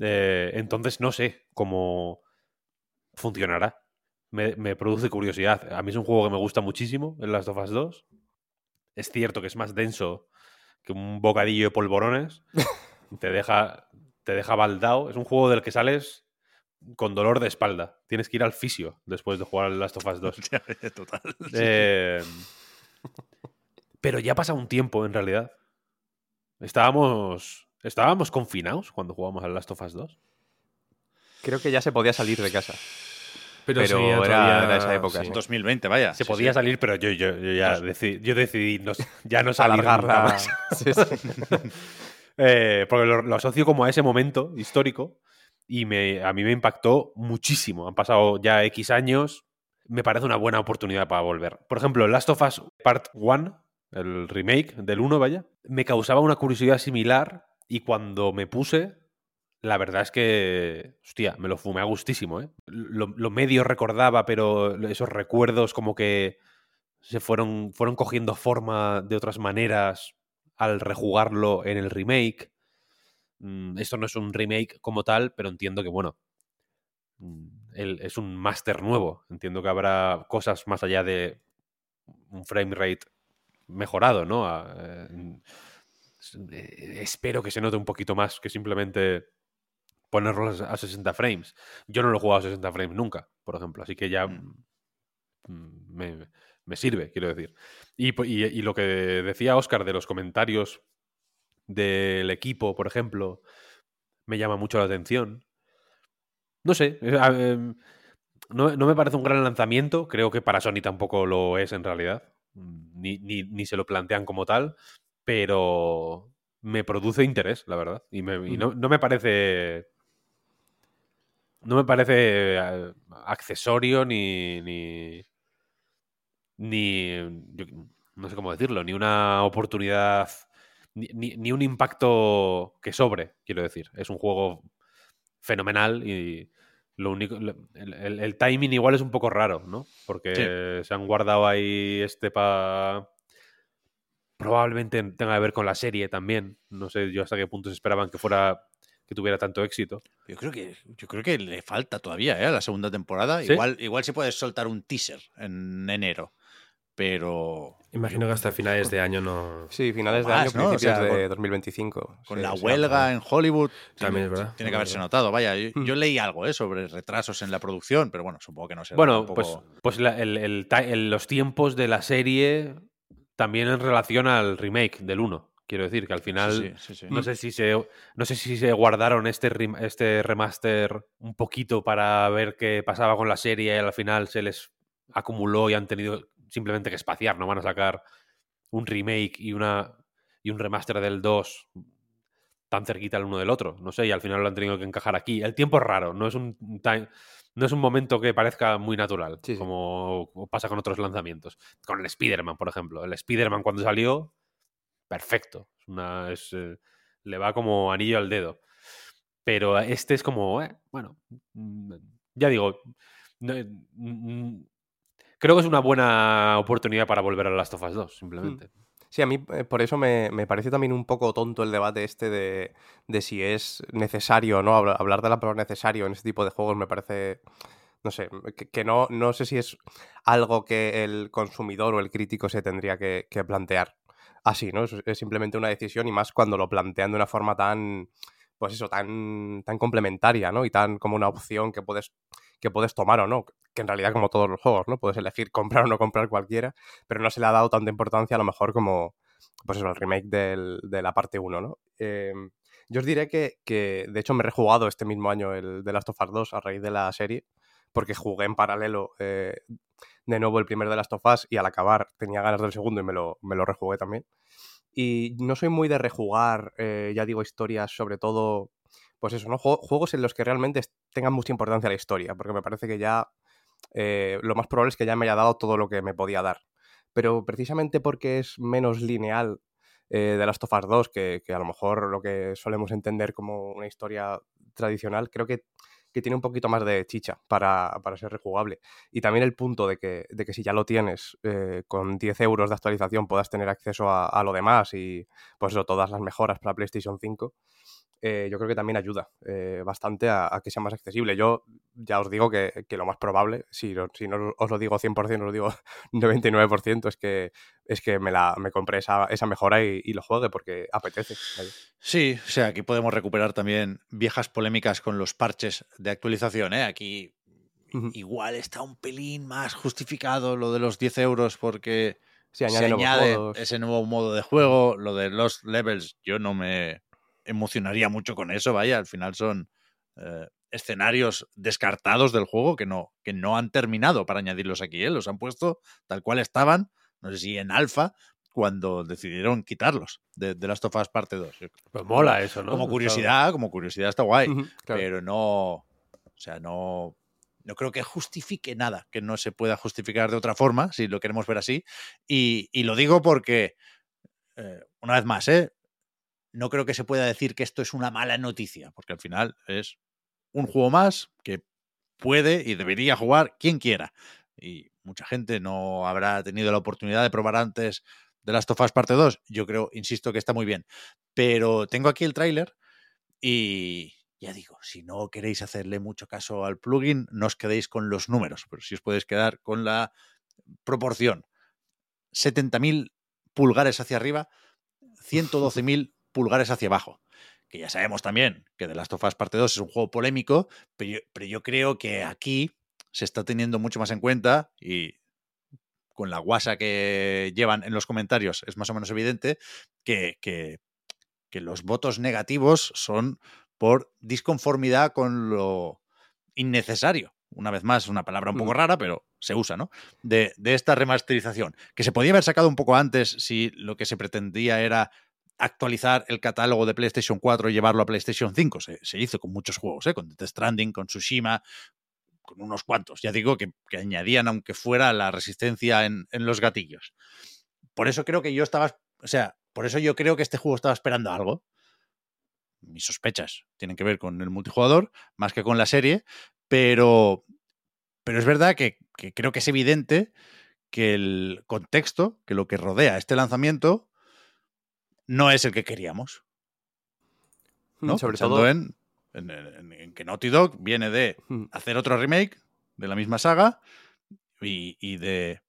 Eh, entonces no sé cómo funcionará. Me, me, produce curiosidad. A mí es un juego que me gusta muchísimo, el Last of Us 2. Es cierto que es más denso que un bocadillo de polvorones. te deja, te deja baldado. Es un juego del que sales con dolor de espalda. Tienes que ir al fisio después de jugar al Last of Us 2. Total. Eh, pero ya pasa un tiempo, en realidad. Estábamos, estábamos confinados cuando jugamos al Last of Us 2. Creo que ya se podía salir de casa. Pero, pero sí, era todavía- de esa época. sí. sí. 2020, vaya. Se sí, podía sí. salir, pero yo, yo, yo ya decidí, yo decidí no- ya no salir Alargarla. más. Sí, sí. Eh, porque lo, lo asocio como a ese momento histórico y me, a mí me impactó muchísimo. Han pasado ya X años. Me parece una buena oportunidad para volver. Por ejemplo, Last of Us Part 1, el remake del 1, vaya, me causaba una curiosidad similar y cuando me puse, la verdad es que, hostia, me lo fumé a gustísimo. ¿eh? Lo, lo medio recordaba, pero esos recuerdos como que se fueron, fueron cogiendo forma de otras maneras al rejugarlo en el remake. Mm, Esto no es un remake como tal, pero entiendo que, bueno, mm, es un máster nuevo. Entiendo que habrá cosas más allá de un frame rate mejorado, ¿no? A- eh, s- eh, espero que se note un poquito más que simplemente ponerlo a 60 frames. Yo no lo he jugado a 60 frames nunca, por ejemplo, así que ya Mm. mm, me, me sirve, quiero decir. Y, po- y- y lo que decía Oscar de los comentarios del equipo, por ejemplo, me llama mucho la atención. No sé, eh, em, no, no me parece un gran lanzamiento, creo que para Sony tampoco lo es en realidad, Mm, ni, ni- ni se lo plantean como tal, pero me produce interés, la verdad. Y, me- y no, no me parece... No me parece eh, accesorio ni, ni, ni yo no sé cómo decirlo, ni una oportunidad, ni, ni- ni un impacto que sobre, quiero decir. Es un juego fenomenal y lo único, el- el timing igual es un poco raro, ¿no? Porque se han guardado ahí este para... Probablemente tenga que ver con la serie también. No sé yo hasta qué punto se esperaban que fuera que tuviera tanto éxito. Yo creo que, yo creo que le falta todavía ¿eh? a la segunda temporada. ¿Sí? Igual, igual se puede soltar un teaser en enero. Pero Imagino que hasta finales de año no. Sí, finales de Más, año, ¿no? O principios sea, de con- 2025. con Sí, la sí, huelga en Hollywood. También tiene, es verdad, Tiene que haberse notado. Vaya, yo, Mm. yo leí algo ¿eh? sobre retrasos en la producción, pero bueno, supongo que no será Bueno, tampoco- pues, pues la- el- el el- los tiempos de la serie también en relación al remake del 1, Quiero decir que al final Sí, sí, sí. no sé si se no sé si se guardaron este rem- este remaster un poquito para ver qué pasaba con la serie y al final se les acumuló y han tenido simplemente que espaciar, no van a sacar un remake y una y un remaster del 2 tan cerquita el uno del otro, no sé, y al final lo han tenido que encajar aquí. El tiempo es raro, no es un time- no es un momento que parezca muy natural, como pasa con otros lanzamientos. Con el Spider-Man, por ejemplo. El Spider-Man cuando salió, perfecto. Es una, es, eh, le va como anillo al dedo. Pero este es como, eh, bueno, mm, ya digo, no, mm, creo que es una buena oportunidad para volver a Last of Us 2, simplemente. Sí, a mí eh, por eso me, me parece también un poco tonto el debate este de, de si es necesario o no. Habla- Hablar de la palabra necesario en este tipo de juegos me parece, no sé, que, que no, no sé si es algo que el consumidor o el crítico se tendría que, que plantear así, ¿no? Es, es simplemente una decisión y más cuando lo plantean de una forma tan, pues eso, tan, tan complementaria, ¿no? Y tan como una opción que puedes, que puedes tomar o no. Que en realidad como todos los juegos, ¿no? Puedes elegir comprar o no comprar cualquiera pero no se le ha dado tanta importancia a lo mejor como, pues eso, el remake del- de la parte 1, ¿no? Eh, yo os diré que, que, de hecho, me he rejugado este mismo año el de Last of Us 2 a raíz de la serie, porque jugué en paralelo eh, de nuevo el primer de Last of Us y al acabar tenía ganas del segundo y me lo, me lo rejugué también. Y no soy muy de rejugar, eh, ya digo, historias, sobre todo, pues eso, ¿no? Juego- Juegos en los que realmente tengan mucha importancia la historia, porque me parece que ya eh, lo más probable es que ya me haya dado todo lo que me podía dar. Pero precisamente porque es menos lineal de Last of Us 2, que, que a lo mejor lo que solemos entender como una historia tradicional, creo que, que tiene un poquito más de chicha para, para ser rejugable. Y también el punto de que, de que si ya lo tienes, eh, con 10 euros de actualización puedas tener acceso a, a lo demás y pues eso, todas las mejoras para PlayStation 5 eh, yo creo que también ayuda eh, bastante a, a que sea más accesible. Yo ya os digo que, que lo más probable, si, no- si no os lo digo 100%, os lo digo 99%, es que, es que me, la, me compré esa, esa mejora y, y lo juegue porque apetece. Sí, o sea, aquí podemos recuperar también viejas polémicas con los parches de actualización. ¿eh? Aquí igual está un pelín más justificado lo de los 10 euros porque Sí, se añade ese nuevo modo de juego. Lo de los levels, yo no me emocionaría mucho con eso. Vaya, al final son eh, escenarios descartados del juego que no, que no han terminado para añadirlos aquí. ¿eh? Los han puesto tal cual estaban, no sé si en alfa, cuando decidieron quitarlos de, de Last of Us parte 2. Pues mola eso, ¿no? Como curiosidad, como curiosidad está guay claro. pero no, o sea, no, no creo que justifique nada, que no se pueda justificar de otra forma, si lo queremos ver así. Y, y lo digo porque, eh, una vez más, ¿eh? No creo que se pueda decir que esto es una mala noticia, porque al final es un juego más que puede y debería jugar quien quiera. Y mucha gente no habrá tenido la oportunidad de probar antes de Last of Us Parte 2. Yo creo, insisto, que está muy bien. Pero tengo aquí el tráiler y ya digo, si no queréis hacerle mucho caso al plugin, no os quedéis con los números, pero si os podéis quedar con la proporción. 70.000 pulgares hacia arriba, 112.000 pulgares hacia abajo. Que ya sabemos también que The Last of Us Parte 2 es un juego polémico, pero yo, pero yo creo que aquí se está teniendo mucho más en cuenta y con la guasa que llevan en los comentarios es más o menos evidente que, que, que los votos negativos son por disconformidad con lo innecesario. Una vez más, una palabra un poco Mm. rara, pero se usa, ¿no? De, de esta remasterización, que se podía haber sacado un poco antes si lo que se pretendía era actualizar el catálogo de PlayStation 4 y llevarlo a PlayStation 5. Se, se hizo con muchos juegos, ¿eh? con Death Stranding, con Tsushima, con unos cuantos. Ya digo que, que añadían, aunque fuera, la resistencia en, en los gatillos. Por eso creo que yo estaba, o sea, por eso yo creo que este juego estaba esperando algo. Mis sospechas tienen que ver con el multijugador más que con la serie, pero, pero es verdad que, que creo que es evidente que el contexto, que lo que rodea este lanzamiento, no es el que queríamos. ¿no? Sobre Pensando todo, en, en- en- en que Naughty Dog viene de Mm. hacer otro remake de la misma saga y, y de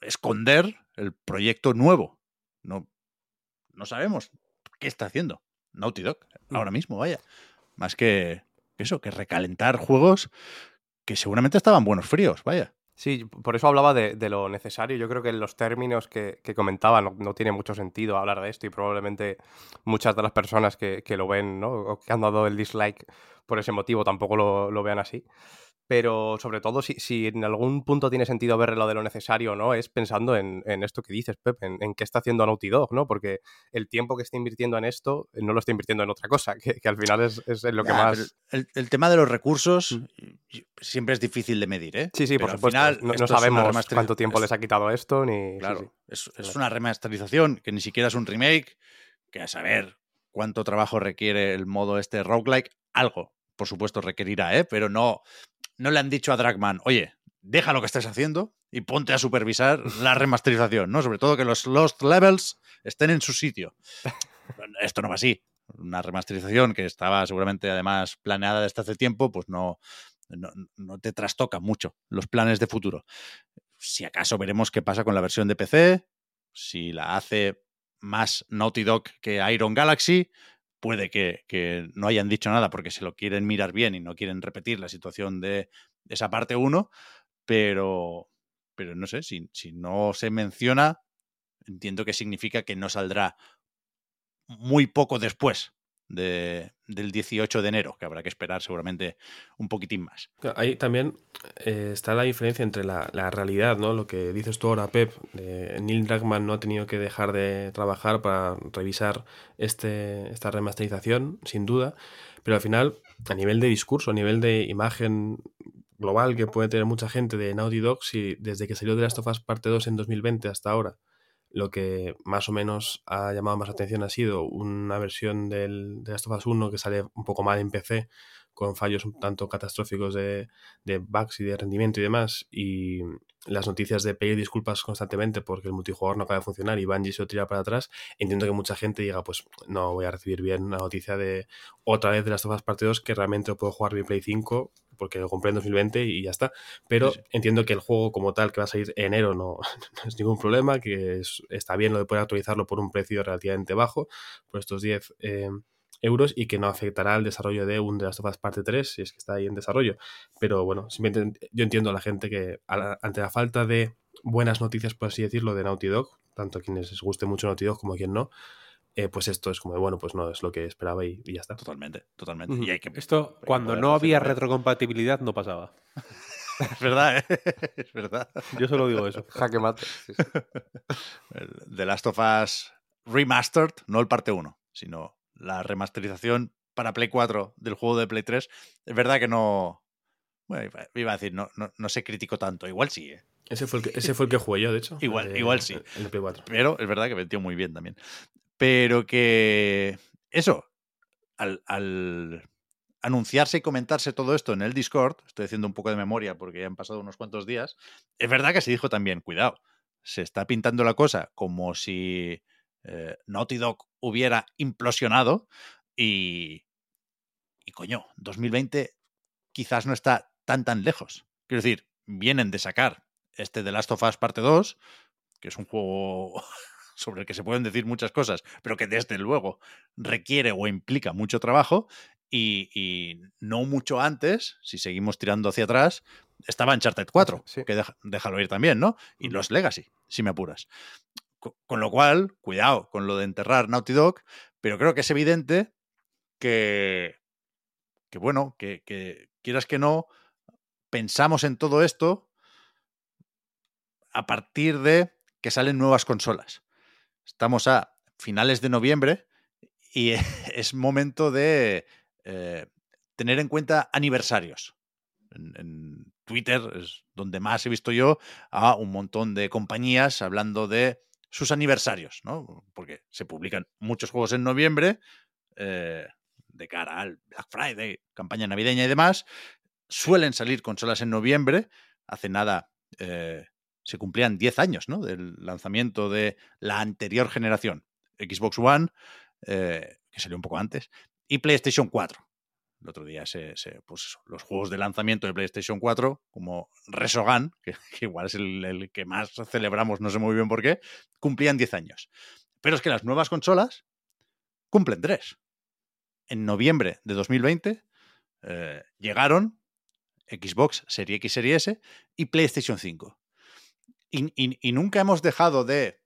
esconder el proyecto nuevo. No, no sabemos qué está haciendo Naughty Dog Mm. ahora mismo, vaya. Más que eso, que recalentar juegos que seguramente estaban buenos fríos, vaya. Sí, por eso hablaba de, de lo necesario. Yo creo que en los términos que, que comentaba no, no tiene mucho sentido hablar de esto y probablemente muchas de las personas que, que lo ven ¿no? o que han dado el dislike por ese motivo tampoco lo, lo vean así. Pero sobre todo, si, si, en algún punto tiene sentido ver lo de lo necesario o no, es pensando en, en esto que dices, Pep, en, en, qué está haciendo Naughty Dog, ¿no? Porque el tiempo que está invirtiendo en esto eh, no lo está invirtiendo en otra cosa, que, que al final es, es lo que más... El, el, tema de los recursos mm. siempre es difícil de medir, ¿eh? Sí, sí, pero por supuesto. Final, no, no sabemos cuánto tiempo es, les ha quitado esto, ni... Claro, sí, sí. Es, es una remasterización que ni siquiera es un remake, que a saber cuánto trabajo requiere el modo este roguelike, algo, por supuesto, requerirá, ¿eh? Pero no no le han dicho a Dragman, oye, deja lo que estés haciendo y ponte a supervisar la remasterización, ¿no? Sobre todo que los Lost Levels estén en su sitio. Esto no va así. Una remasterización que estaba seguramente además planeada desde hace tiempo, pues no, no, no te trastoca mucho los planes de futuro. Si acaso veremos qué pasa con la versión de PC, si la hace más Naughty Dog que Iron Galaxy, puede que, que, no hayan dicho nada porque se lo quieren mirar bien y no quieren repetir la situación de esa parte 1, pero, pero no sé, si, si no se menciona, entiendo que significa que no saldrá muy poco después de, del 18 de enero, que habrá que esperar seguramente un poquitín más. Ahí también eh, está la diferencia entre la, la, realidad, ¿no? Lo que dices tú ahora, Pep. Eh, Neil Druckmann no ha tenido que dejar de trabajar para revisar este, esta remasterización, sin duda, pero al final, a nivel de discurso, a nivel de imagen global que puede tener mucha gente de Naughty Dog, si desde que salió de Last of Us Parte 2 en 2020 hasta ahora lo que más o menos ha llamado más atención ha sido una versión del, de Last of Us 1 que sale un poco mal en PC, con fallos un tanto catastróficos de, de, bugs y de rendimiento y demás, y las noticias de pedir disculpas constantemente porque el multijugador no acaba de funcionar y Bungie se tira para atrás, entiendo que mucha gente diga, pues no voy a recibir bien una noticia de otra vez de las Parte 2 que realmente lo puedo jugar mi Play 5 porque lo compré en 2020 y ya está. Pero sí. entiendo que el juego como tal que va a salir en enero no, no es ningún problema, que es, está bien lo de poder actualizarlo por un precio relativamente bajo, por estos 10 eh, euros, y que no afectará al desarrollo de un de las tofas parte 3, si es que está ahí en desarrollo. Pero bueno, simplemente yo entiendo a la gente que a la, ante la falta de buenas noticias, por así decirlo, de Naughty Dog, tanto a quienes les guste mucho Naughty Dog como a quien no, eh, pues esto es como de, bueno, pues no es lo que esperaba y, y ya está. Totalmente, totalmente. -huh. y hay que, esto, cuando no había retrocompatibilidad, no pasaba. es verdad, ¿eh? es verdad. Yo solo digo eso. Jaque mate. Sí, sí. The Last of Us Remastered, no el parte 1, sino la remasterización para Play 4 del juego de Play 3. Es verdad que no. Bueno, iba a decir, no, no, no se criticó tanto. Igual sí, ¿eh? Ese fue, el que, ese fue el que jugué yo, de hecho. Igual, igual sí. El Play 4. Pero es verdad que metió muy bien también pero que eso, al, al, anunciarse y comentarse todo esto en el Discord, estoy haciendo un poco de memoria porque ya han pasado unos cuantos días, es verdad que se dijo también, cuidado, se está pintando la cosa como si eh, Naughty Dog hubiera implosionado y, y coño, 2020 quizás no está tan tan lejos. Quiero decir, vienen de sacar este The Last of Us parte 2, que es un juego sobre el que se pueden decir muchas cosas, pero que desde luego requiere o implica mucho trabajo. Y, y no mucho antes, si seguimos tirando hacia atrás, estaba Uncharted 4, sí. que deja, déjalo ir también, ¿no? Y los Legacy, si me apuras. Con, lo cual, cuidado con lo de enterrar Naughty Dog, pero creo que es evidente que, que bueno, que, que quieras que no, pensamos en todo esto a partir de que salen nuevas consolas. Estamos a finales de noviembre y es momento de eh, tener en cuenta aniversarios. En, en, Twitter es donde más he visto yo a un montón de compañías hablando de sus aniversarios, ¿no? Porque se publican muchos juegos en noviembre eh, de cara al Black Friday, campaña navideña y demás. Suelen salir consolas en noviembre. Hace nada eh, se cumplían 10 años ¿no? del lanzamiento de la anterior generación, Xbox One, eh, que salió un poco antes, y PlayStation 4. El otro día se, pues los juegos de lanzamiento de PlayStation 4, como Resogan, que, igual es el, que más celebramos, no sé muy bien por qué, cumplían 10 años. Pero es que las nuevas consolas cumplen 3. En noviembre de 2020 eh, llegaron Xbox Serie X, Serie S y PlayStation 5. Y, nunca hemos dejado de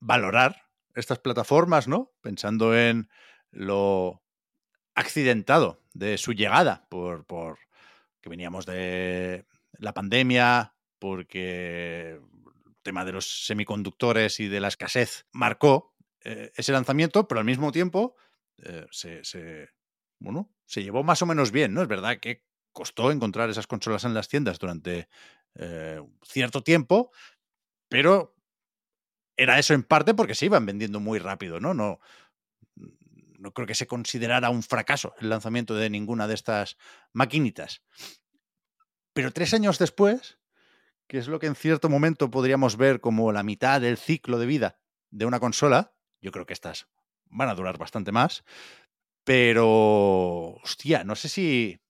valorar estas plataformas, ¿no? Pensando en lo accidentado de su llegada, por, por que veníamos de la pandemia, porque el tema de los semiconductores y de la escasez marcó eh, ese lanzamiento, pero al mismo tiempo eh, se, bueno, se llevó más o menos bien, ¿no? Es verdad que costó encontrar esas consolas en las tiendas durante eh, cierto tiempo, pero era eso en parte porque se iban vendiendo muy rápido, ¿no? No, no creo que se considerara un fracaso el lanzamiento de ninguna de estas maquinitas. Pero tres años después, que es lo que en cierto momento podríamos ver como la mitad del ciclo de vida de una consola, yo creo que estas van a durar bastante más, pero, hostia, no sé si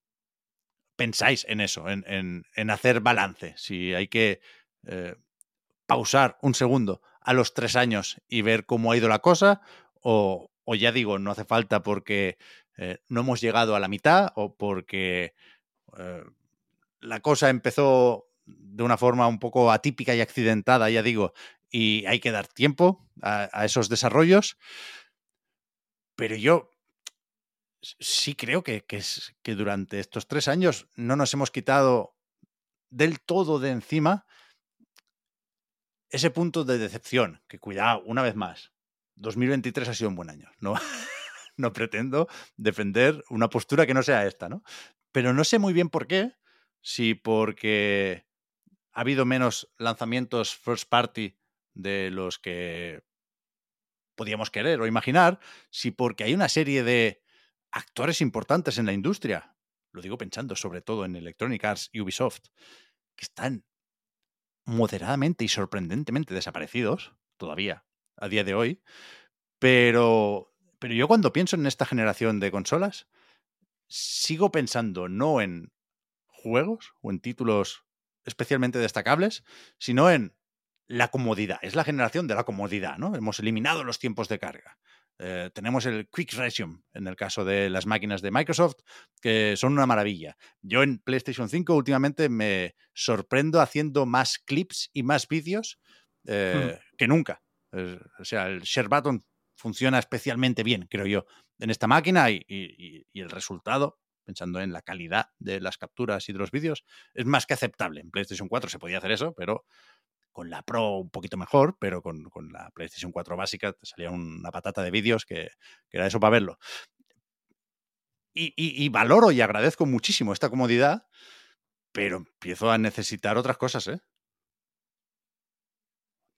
pensáis en eso, en, hacer balance, si hay que eh, pausar un segundo a los tres años y ver cómo ha ido la cosa, o, ya digo, no hace falta porque eh, no hemos llegado a la mitad o porque eh, la cosa empezó de una forma un poco atípica y accidentada, ya digo, y hay que dar tiempo a esos desarrollos. Pero yo sí creo que, es, que durante estos tres años no nos hemos quitado del todo de encima ese punto de decepción, que cuidado, una vez más, 2023 ha sido un buen año. No, no pretendo defender una postura que no sea esta, ¿no? Pero no sé muy bien por qué, si porque ha habido menos lanzamientos first party de los que podíamos querer o imaginar, si porque hay una serie de actores importantes en la industria, lo digo pensando sobre todo en Electronic Arts y Ubisoft, que están moderadamente y sorprendentemente desaparecidos todavía a día de hoy, pero, pero yo cuando pienso en esta generación de consolas, sigo pensando no en juegos o en títulos especialmente destacables, sino en la comodidad. Es la generación de la comodidad, ¿no? Hemos eliminado los tiempos de carga. Eh, tenemos el Quick Resume en el caso de las máquinas de Microsoft, que son una maravilla. Yo en PlayStation 5 últimamente me sorprendo haciendo más clips y más vídeos eh, que nunca. O sea, el share button funciona especialmente bien, creo yo, en esta máquina y, y el resultado pensando en la calidad de las capturas y de los vídeos, es más que aceptable. En PlayStation 4 se podía hacer eso, pero con la Pro un poquito mejor, pero con, la PlayStation 4 básica te salía una patata de vídeos que, era eso para verlo. Y, valoro y agradezco muchísimo esta comodidad, pero empiezo a necesitar otras cosas, ¿eh?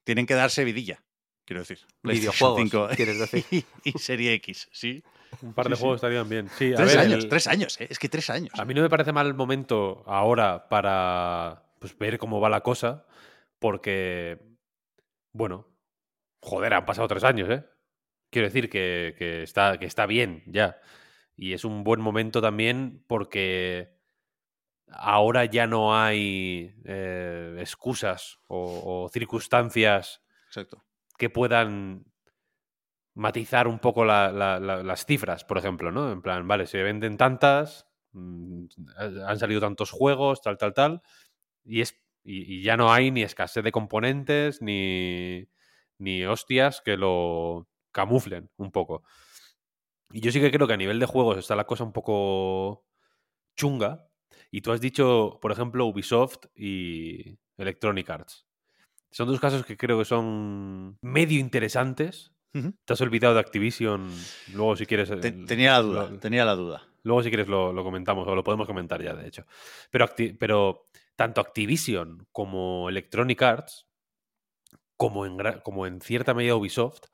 Tienen que darse vidilla, quiero decir. Videojuegos, quieres decir. Y, Serie X, sí. Un par de juegos estarían bien. Sí, tres años, tres años, ¿eh? es que tres años. A mí no me parece mal el momento ahora para pues, ver cómo va la cosa, porque, bueno, joder, han pasado tres años, ¿eh? Quiero decir que, está, que está bien ya. Y es un buen momento también porque ahora ya no hay eh, excusas o, circunstancias que puedan matizar un poco las cifras, por ejemplo, ¿no? En plan, vale, se venden tantas, mm, han salido tantos juegos, tal, tal, tal, y es y, ya no hay ni escasez de componentes, ni, ni hostias que lo camuflen un poco. Y yo sí que creo que a nivel de juegos está la cosa un poco chunga. Y tú has dicho, por ejemplo, Ubisoft y Electronic Arts. Son dos casos que creo que son medio interesantes. Te has olvidado de Activision. Luego, si quieres. tenía la duda. tenía la duda. Luego, si quieres, lo, lo, comentamos o lo podemos comentar ya, de hecho. Pero, pero tanto Activision como Electronic Arts, como en, como en cierta medida Ubisoft,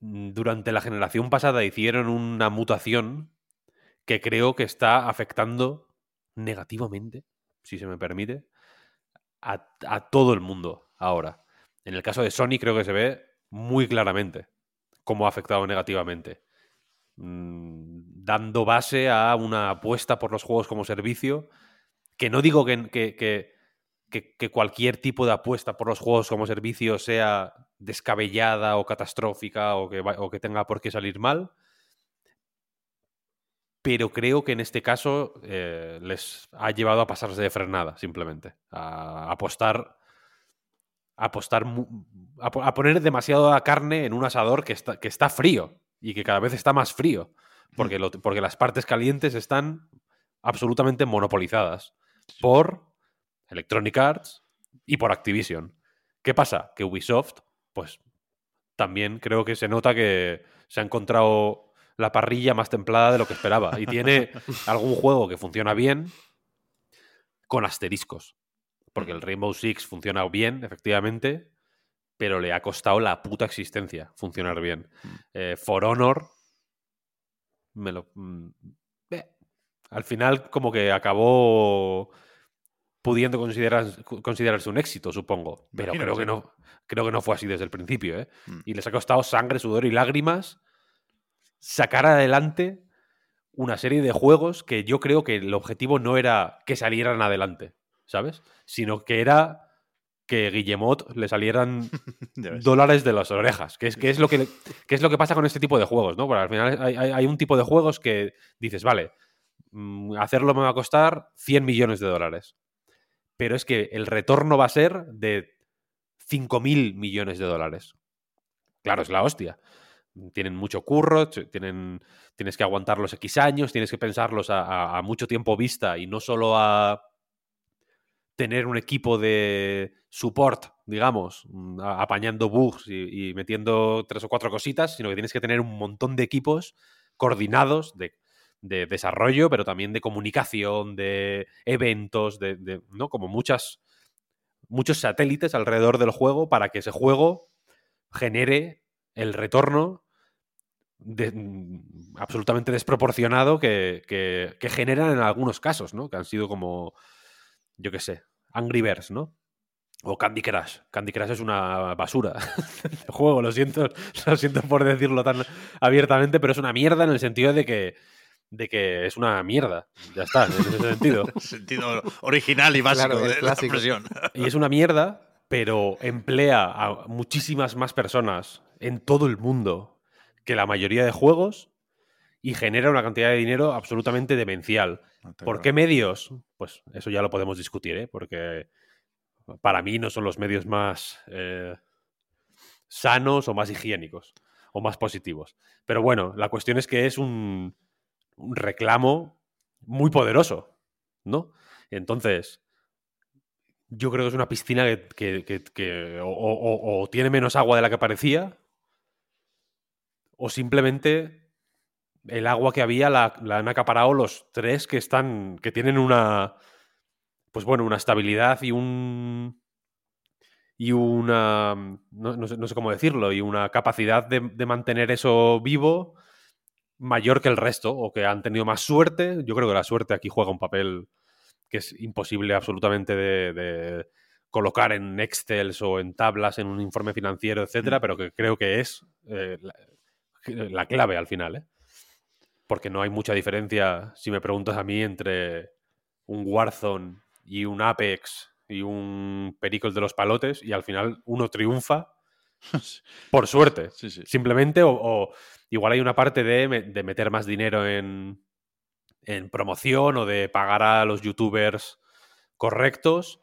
mm, durante la generación pasada hicieron una mutación que creo que está afectando negativamente, si se me permite, a, todo el mundo ahora. En el caso de Sony creo que se ve muy claramente cómo ha afectado negativamente, mm, dando base a una apuesta por los juegos como servicio que no digo que, que, cualquier tipo de apuesta por los juegos como servicio sea descabellada o catastrófica o que, o que tenga por qué salir mal, pero creo que en este caso eh, les ha llevado a pasarse de frenada, simplemente. A apostar. A apostar. A, a poner demasiada carne en un asador que está, que está frío y que cada vez está más frío. Porque, lo- porque las partes calientes están absolutamente monopolizadas por Electronic Arts y por Activision. ¿Qué pasa? Que Ubisoft, pues también creo que se nota que se ha encontrado la parrilla más templada de lo que esperaba. Y tiene algún juego que funciona bien con asteriscos. Porque el Rainbow Six funciona bien, efectivamente, pero le ha costado la puta existencia funcionar bien. Eh, For Honor me lo... mm, eh, al final como que acabó pudiendo considerar, considerarse un éxito, supongo. Pero creo que que, no, creo que no fue así desde el principio. ¿eh? Mm. Y les ha costado sangre, sudor y lágrimas sacar adelante una serie de juegos que yo creo que el objetivo no era que salieran adelante, ¿sabes? Sino que era que Guillemot le salieran dólares de las orejas, que es, que es, lo, que, que es lo que pasa con este tipo de juegos, ¿no? Porque al final hay, hay- hay un tipo de juegos que dices, vale, mm, hacerlo me va a costar 100 millones de dólares, pero es que el retorno va a ser de 5.000 millones de dólares. Claro, es la hostia. Tienen mucho curro, tienen, tienes que aguantarlos X años, tienes que pensarlos a, mucho tiempo vista y no solo a tener un equipo de support, digamos, mm, apañando bugs y, metiendo tres o cuatro cositas, sino que tienes que tener un montón de equipos coordinados de, de desarrollo, pero también de comunicación, de eventos, de, de- ¿no? Como muchas, muchos satélites alrededor del juego para que ese juego genere el retorno de- mm, absolutamente desproporcionado que, que- que generan en algunos casos, ¿no? Que han sido como, yo qué sé, Angry Birds, ¿no? O Candy Crush. Candy Crush es una basura de juego, lo siento, lo siento por decirlo tan abiertamente, pero es una mierda en el sentido de que, de que es una mierda. Ya está, en ese sentido. Sentido original y básico Claro, de la expresión. Y es una mierda, pero emplea a muchísimas más personas en todo el mundo que la mayoría de juegos y genera una cantidad de dinero absolutamente demencial. ¿Por qué medios? Pues eso ya lo podemos discutir, ¿eh? Porque para mí no son los medios más eh, sanos o más higiénicos o más positivos. Pero bueno, la cuestión es que es un, un reclamo muy poderoso, ¿no? Entonces, yo creo que es una piscina que, que- que- que o, o- o tiene menos agua de la que parecía, o simplemente el agua que había la, la han acaparado los tres que están. que tienen una. Pues bueno, una estabilidad y un. y una. no, no sé, no sé cómo decirlo, y una capacidad de, de mantener eso vivo mayor que el resto, o que han tenido más suerte. Yo creo que la suerte aquí juega un papel que es imposible absolutamente de, de colocar en Excel o en tablas, en un informe financiero, etcétera, pero que creo que es eh, la, la clave al final, ¿eh? Porque no hay mucha diferencia, si me preguntas a mí, entre un Warzone y un Apex y un Pericles de los Palotes, y al final uno triunfa por suerte. Sí, sí. Simplemente, o, o igual hay una parte de, de meter más dinero en, en promoción o de pagar a los youtubers correctos,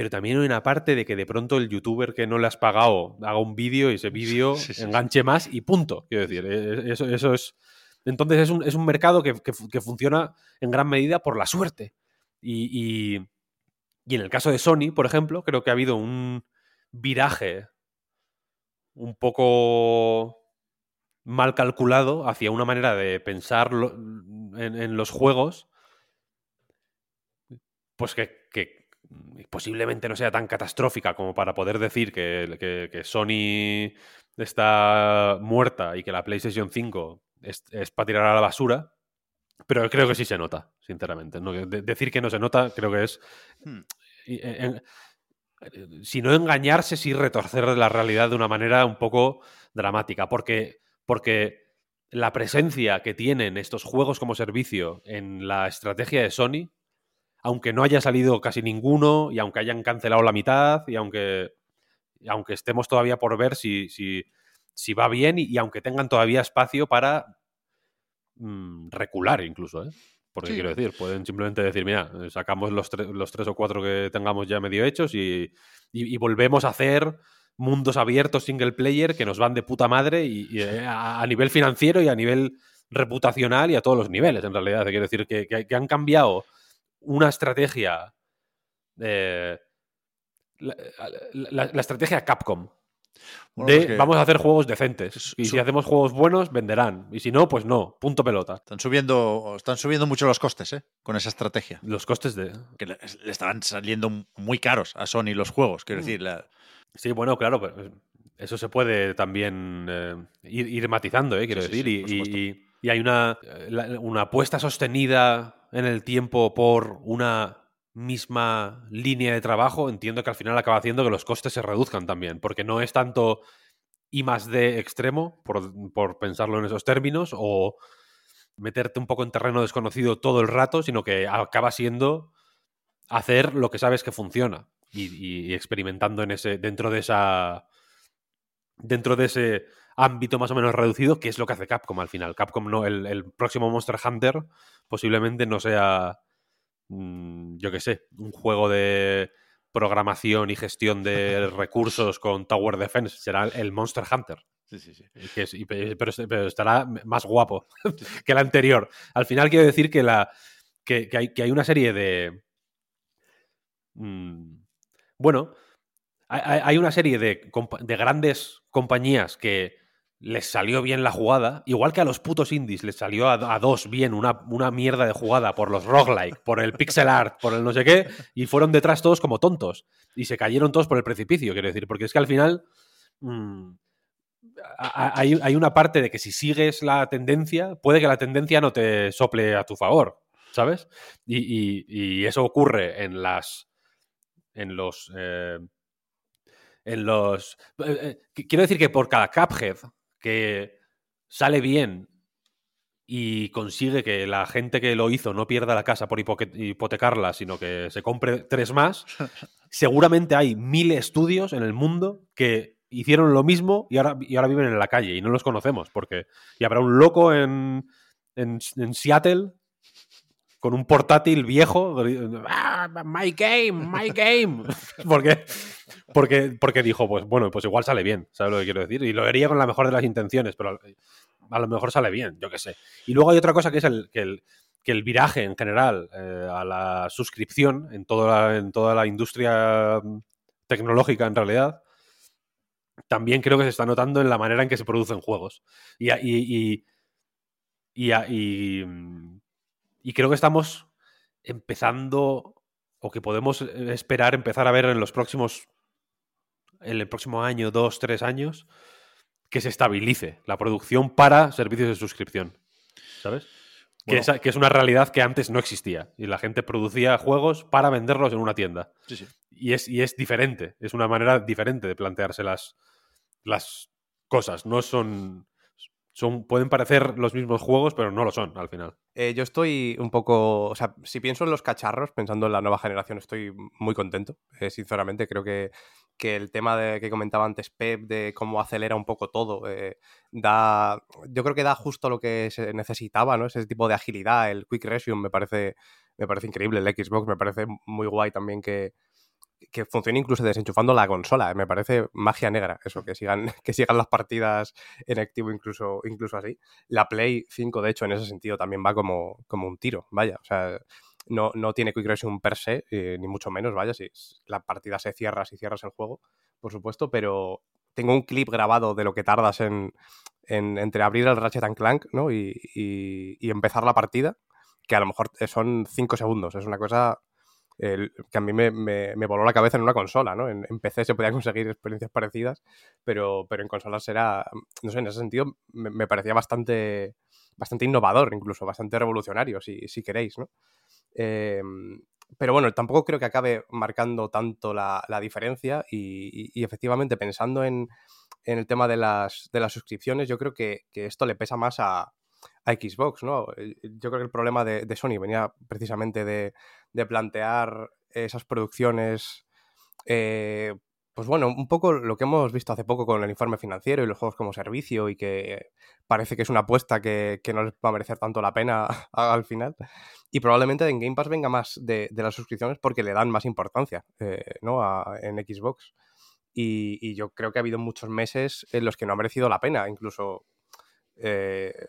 pero también hay una parte de que de pronto el youtuber que no le has pagado haga un vídeo y ese vídeo Sí, sí, sí. enganche más y punto. Quiero decir, eh, eso, eso es. Entonces es un, es un mercado que, que fu- que funciona en gran medida por la suerte. Y, y- y en el caso de Sony, por ejemplo, creo que ha habido un viraje un poco mal calculado hacia una manera de pensar lo- en, en los juegos, pues que, que posiblemente no sea tan catastrófica como para poder decir que, que- que Sony está muerta y que la PlayStation 5 es, para tirar a la basura, pero creo que sí se nota, sinceramente. ¿no? De- decir que no se nota creo que es... Hmm. en- en- si no engañarse, sí retorcer la realidad de una manera un poco dramática, porque, porque la presencia que tienen estos juegos como servicio en la estrategia de Sony, aunque no haya salido casi ninguno y aunque hayan cancelado la mitad y aunque, y aunque estemos todavía por ver si, si, si va bien y, y aunque tengan todavía espacio para mm, recular incluso, ¿eh? Porque Sí. quiero decir, pueden simplemente decir, mira, sacamos los, tre- los tres o cuatro que tengamos ya medio hechos y, y- y volvemos a hacer mundos abiertos single player que nos van de puta madre y, y, eh, a, a nivel financiero y a nivel reputacional y a todos los niveles, en realidad. Quiero decir que, que- que han cambiado una estrategia. eh, la, la- la estrategia Capcom. Bueno, de que vamos a hacer juegos decentes. Y si hacemos juegos buenos, venderán. Y si no, pues no. Punto pelota. Están subiendo, están subiendo mucho los costes, ¿eh? Con esa estrategia. Los costes de. Que le, le estaban saliendo muy caros a Sony los juegos. Quiero Mm. decir, la- Sí, bueno, claro, pero eso se puede también eh, ir, ir matizando, ¿eh? quiero Sí, decir. sí, y- y, y- y hay una, eh, una apuesta sostenida en el tiempo por una misma línea de trabajo. Entiendo que al final acaba haciendo que los costes se reduzcan también, porque no es tanto I más D extremo, por, por pensarlo en esos términos, o meterte un poco en terreno desconocido todo el rato, sino que acaba siendo hacer lo que sabes que funciona y, y- experimentando en ese dentro de esa dentro de ese ámbito más o menos reducido que es lo que hace Capcom al final Capcom no el, el próximo Monster Hunter posiblemente no sea mm, yo qué sé un juego de programación y gestión de recursos con Tower Defense será el Monster Hunter. Que es- y pe- pero, pero estará más guapo que el anterior. Al final quiero decir que, la, que, que hay, que hay una serie de... mm, bueno, hay- hay, una serie de, de grandes compañías que les salió bien la jugada, igual que a los putos indies les salió a, dos bien una, una mierda de jugada por los roguelike, por el pixel art, por el no sé qué, y fueron detrás todos como tontos. Y se cayeron todos por el precipicio, quiero decir, porque es que al final... mm, hay, hay una parte de que si sigues la tendencia, puede que la tendencia no te sople a tu favor, ¿sabes? Y, y- eso ocurre en las. en los. eh, en los. eh, eh, qu- quiero decir que por cada Cuphead que sale bien y consigue que la gente que lo hizo no pierda la casa por hipotecarla, sino que se compre tres más, seguramente hay mil estudios en el mundo que hicieron lo mismo y ahora, y ahora viven en la calle y no los conocemos, porque y habrá un loco en, en, en Seattle con un portátil viejo, "Ah, my game, my game, porque, porque, porque dijo, pues bueno, pues igual sale bien, ¿sabes lo que quiero decir? Y lo haría con la mejor de las intenciones, pero a lo mejor sale bien, yo qué sé. Y luego hay otra cosa que es el, que el, que el viraje en general eh, a la suscripción en toda la, en toda la industria mm, tecnológica en realidad también creo que se está notando en la manera en que se producen juegos. Y, y, y, y, a- y, creo que estamos empezando o que podemos esperar empezar a ver en los próximos en el próximo año, dos, tres años, que se estabilice la producción para servicios de suscripción. ¿Sabes? Que, es, que es una realidad que antes no existía. Y la gente producía juegos para venderlos en una tienda. Sí, sí. Y es, y es diferente. Es una manera diferente de plantearse las, las cosas. No son, son. Pueden parecer los mismos juegos, pero no lo son al final. Eh, yo estoy un poco, o sea, si pienso en los cacharros, pensando en la nueva generación, estoy muy contento, eh, sinceramente. Creo que, que el tema de, que comentaba antes Pep, de cómo acelera un poco todo, eh, da, yo creo que da justo lo que se necesitaba, ¿no? Ese tipo de agilidad, el Quick Resume me parece, me parece increíble, el Xbox me parece muy guay también que, que funcione incluso desenchufando la consola. Me parece magia negra eso, que sigan, que sigan las partidas en activo incluso, incluso así. La Play 5, de hecho, en ese sentido también va como, como un tiro, vaya. O sea, no, no tiene Quick Resume per se, eh, ni mucho menos, vaya. Si la partida se cierra, si cierras el juego, por supuesto, pero tengo un clip grabado de lo que tardas en, en entre abrir el Ratchet and Clank ¿no? y, y, y empezar la partida, que a lo mejor son 5 segundos. Es una cosa el- que a mí me, me- voló la cabeza en una consola, ¿no? En, PC se podían conseguir experiencias parecidas, pero, pero en consolas era, no sé, en ese sentido me, me parecía bastante, bastante innovador, incluso bastante revolucionario, si, si queréis, ¿no? Eh, pero bueno, tampoco creo que acabe marcando tanto la, la diferencia y, y- y efectivamente pensando en, en el tema de las, de las suscripciones, yo creo que, que esto le pesa más a, a Xbox, ¿no? Eh, Yo creo que el problema de, Sony venía precisamente de, plantear esas producciones, eh, pues bueno, un poco lo que hemos visto hace poco con el informe financiero y los juegos como servicio y que parece que es una apuesta que, no les va a merecer tanto la pena al final. Y probablemente en Game Pass venga más de, las suscripciones porque le dan más importancia eh, ¿no? en Xbox. Y, yo creo que ha habido muchos meses en los que no ha merecido la pena. Incluso eh,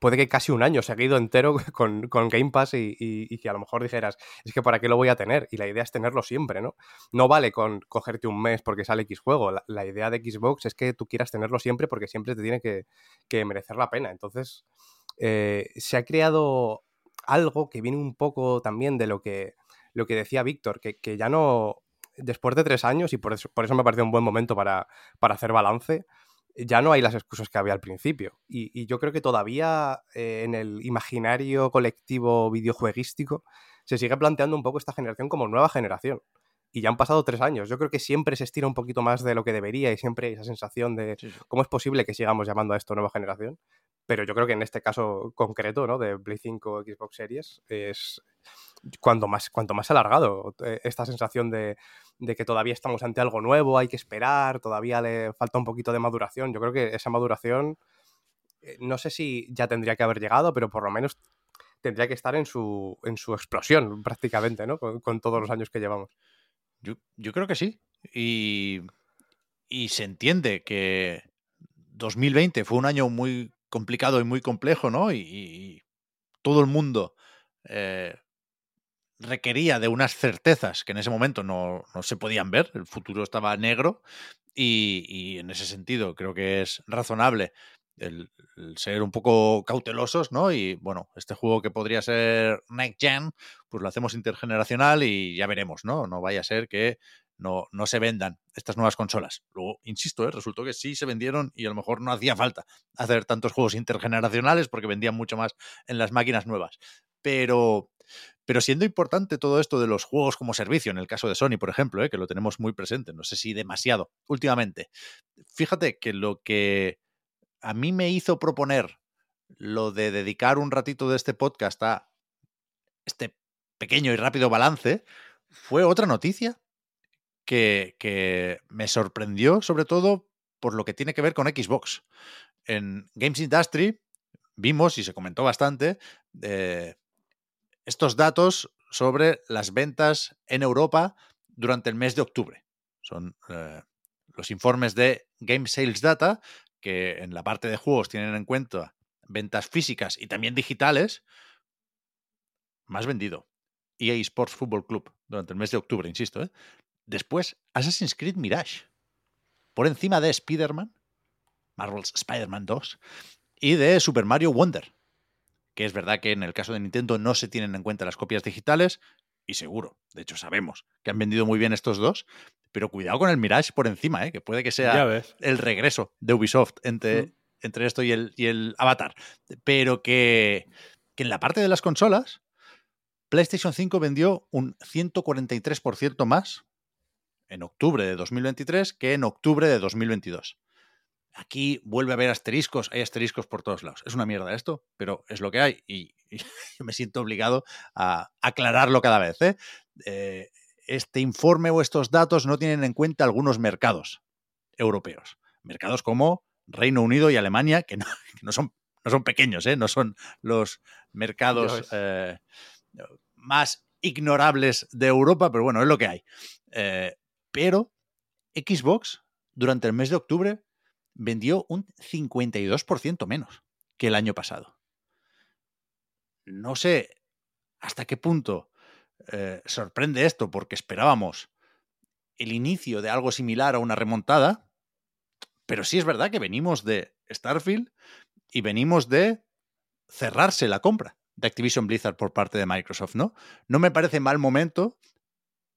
puede que casi un año seguido entero con, Game Pass y, que a lo mejor dijeras, es que para qué lo voy a tener. Y la idea es tenerlo siempre, ¿no? No vale con cogerte un mes porque sale X juego. La, idea de Xbox es que tú quieras tenerlo siempre porque siempre te tiene que, merecer la pena. Entonces, eh, se ha creado algo que viene un poco también de lo que, lo que decía Víctor, que, ya no, después de tres años, y por eso, por eso me pareció un buen momento para, para hacer balance, ya no hay las excusas que había al principio. Y, yo creo que todavía eh, en el imaginario colectivo videojueguístico se sigue planteando un poco esta generación como nueva generación. Y ya han pasado tres años. Yo creo que siempre se estira un poquito más de lo que debería y siempre hay esa sensación de cómo es posible que sigamos llamando a esto nueva generación. Pero yo creo que en este caso concreto, ¿no? De Play 5 o Xbox Series, es cuanto más, cuanto más alargado eh, esta sensación de, de que todavía estamos ante algo nuevo, hay que esperar, todavía le falta un poquito de maduración. Yo creo que esa maduración, eh, no sé si ya tendría que haber llegado, pero por lo menos tendría que estar en su, en su explosión prácticamente, ¿no? Con, todos los años que llevamos. Yo, creo que sí. Y, y, se entiende que 2020 fue un año muy complicado y muy complejo, ¿no? Y, todo el mundo eh, requería de unas certezas que en ese momento no, se podían ver, el futuro estaba negro y, en ese sentido creo que es razonable el, ser un poco cautelosos, ¿no? Y bueno, este juego que podría ser Next Gen, pues lo hacemos intergeneracional y ya veremos, ¿no? No vaya a ser que no, no se vendan estas nuevas consolas. Luego, insisto, ¿eh? resultó que sí se vendieron y a lo mejor no hacía falta hacer tantos juegos intergeneracionales porque vendían mucho más en las máquinas nuevas. Pero, pero siendo importante todo esto de los juegos como servicio, en el caso de Sony, por ejemplo, ¿eh? que lo tenemos muy presente, no sé si demasiado últimamente, fíjate que lo que a mí me hizo proponer lo de dedicar un ratito de este podcast a este pequeño y rápido balance fue otra noticia que, que me sorprendió sobre todo por lo que tiene que ver con Xbox. En Games Industry vimos, y se comentó bastante, eh, estos datos sobre las ventas en Europa durante el mes de octubre. Son eh, los informes de Game Sales Data, que en la parte de juegos tienen en cuenta ventas físicas y también digitales. Más vendido. EA Sports Football Club durante el mes de octubre, insisto. ¿eh? Después, Assassin's Creed Mirage. Por encima de Spider-Man, Marvel's Spider-Man 2, y de Super Mario Wonder que es verdad que en el caso de Nintendo no se tienen en cuenta las copias digitales, y seguro, de hecho sabemos que han vendido muy bien estos dos, pero cuidado con el Mirage por encima, ¿eh? que puede que sea el regreso de Ubisoft entre, entre esto y el, y el Avatar, pero que, que en la parte de las consolas, PlayStation 5 vendió un 143% más en octubre de 2023 que en octubre de 2022. Aquí vuelve a haber asteriscos, hay asteriscos por todos lados. Es una mierda esto, pero es lo que hay y, yo me siento obligado a aclararlo cada vez. ¿eh? Eh, este informe o estos datos no tienen en cuenta algunos mercados europeos. Mercados como Reino Unido y Alemania, que no, son, no son, pequeños, ¿eh? no son los mercados más ignorables de Europa, pero bueno, es lo que hay. pero Xbox, durante el mes de octubre, vendió un 52% menos que el año pasado. No sé hasta qué punto eh, sorprende esto, porque esperábamos el inicio de algo similar a una remontada, pero sí es verdad que venimos de Starfield y venimos de cerrarse la compra de Activision Blizzard por parte de Microsoft, ¿no? No me parece mal momento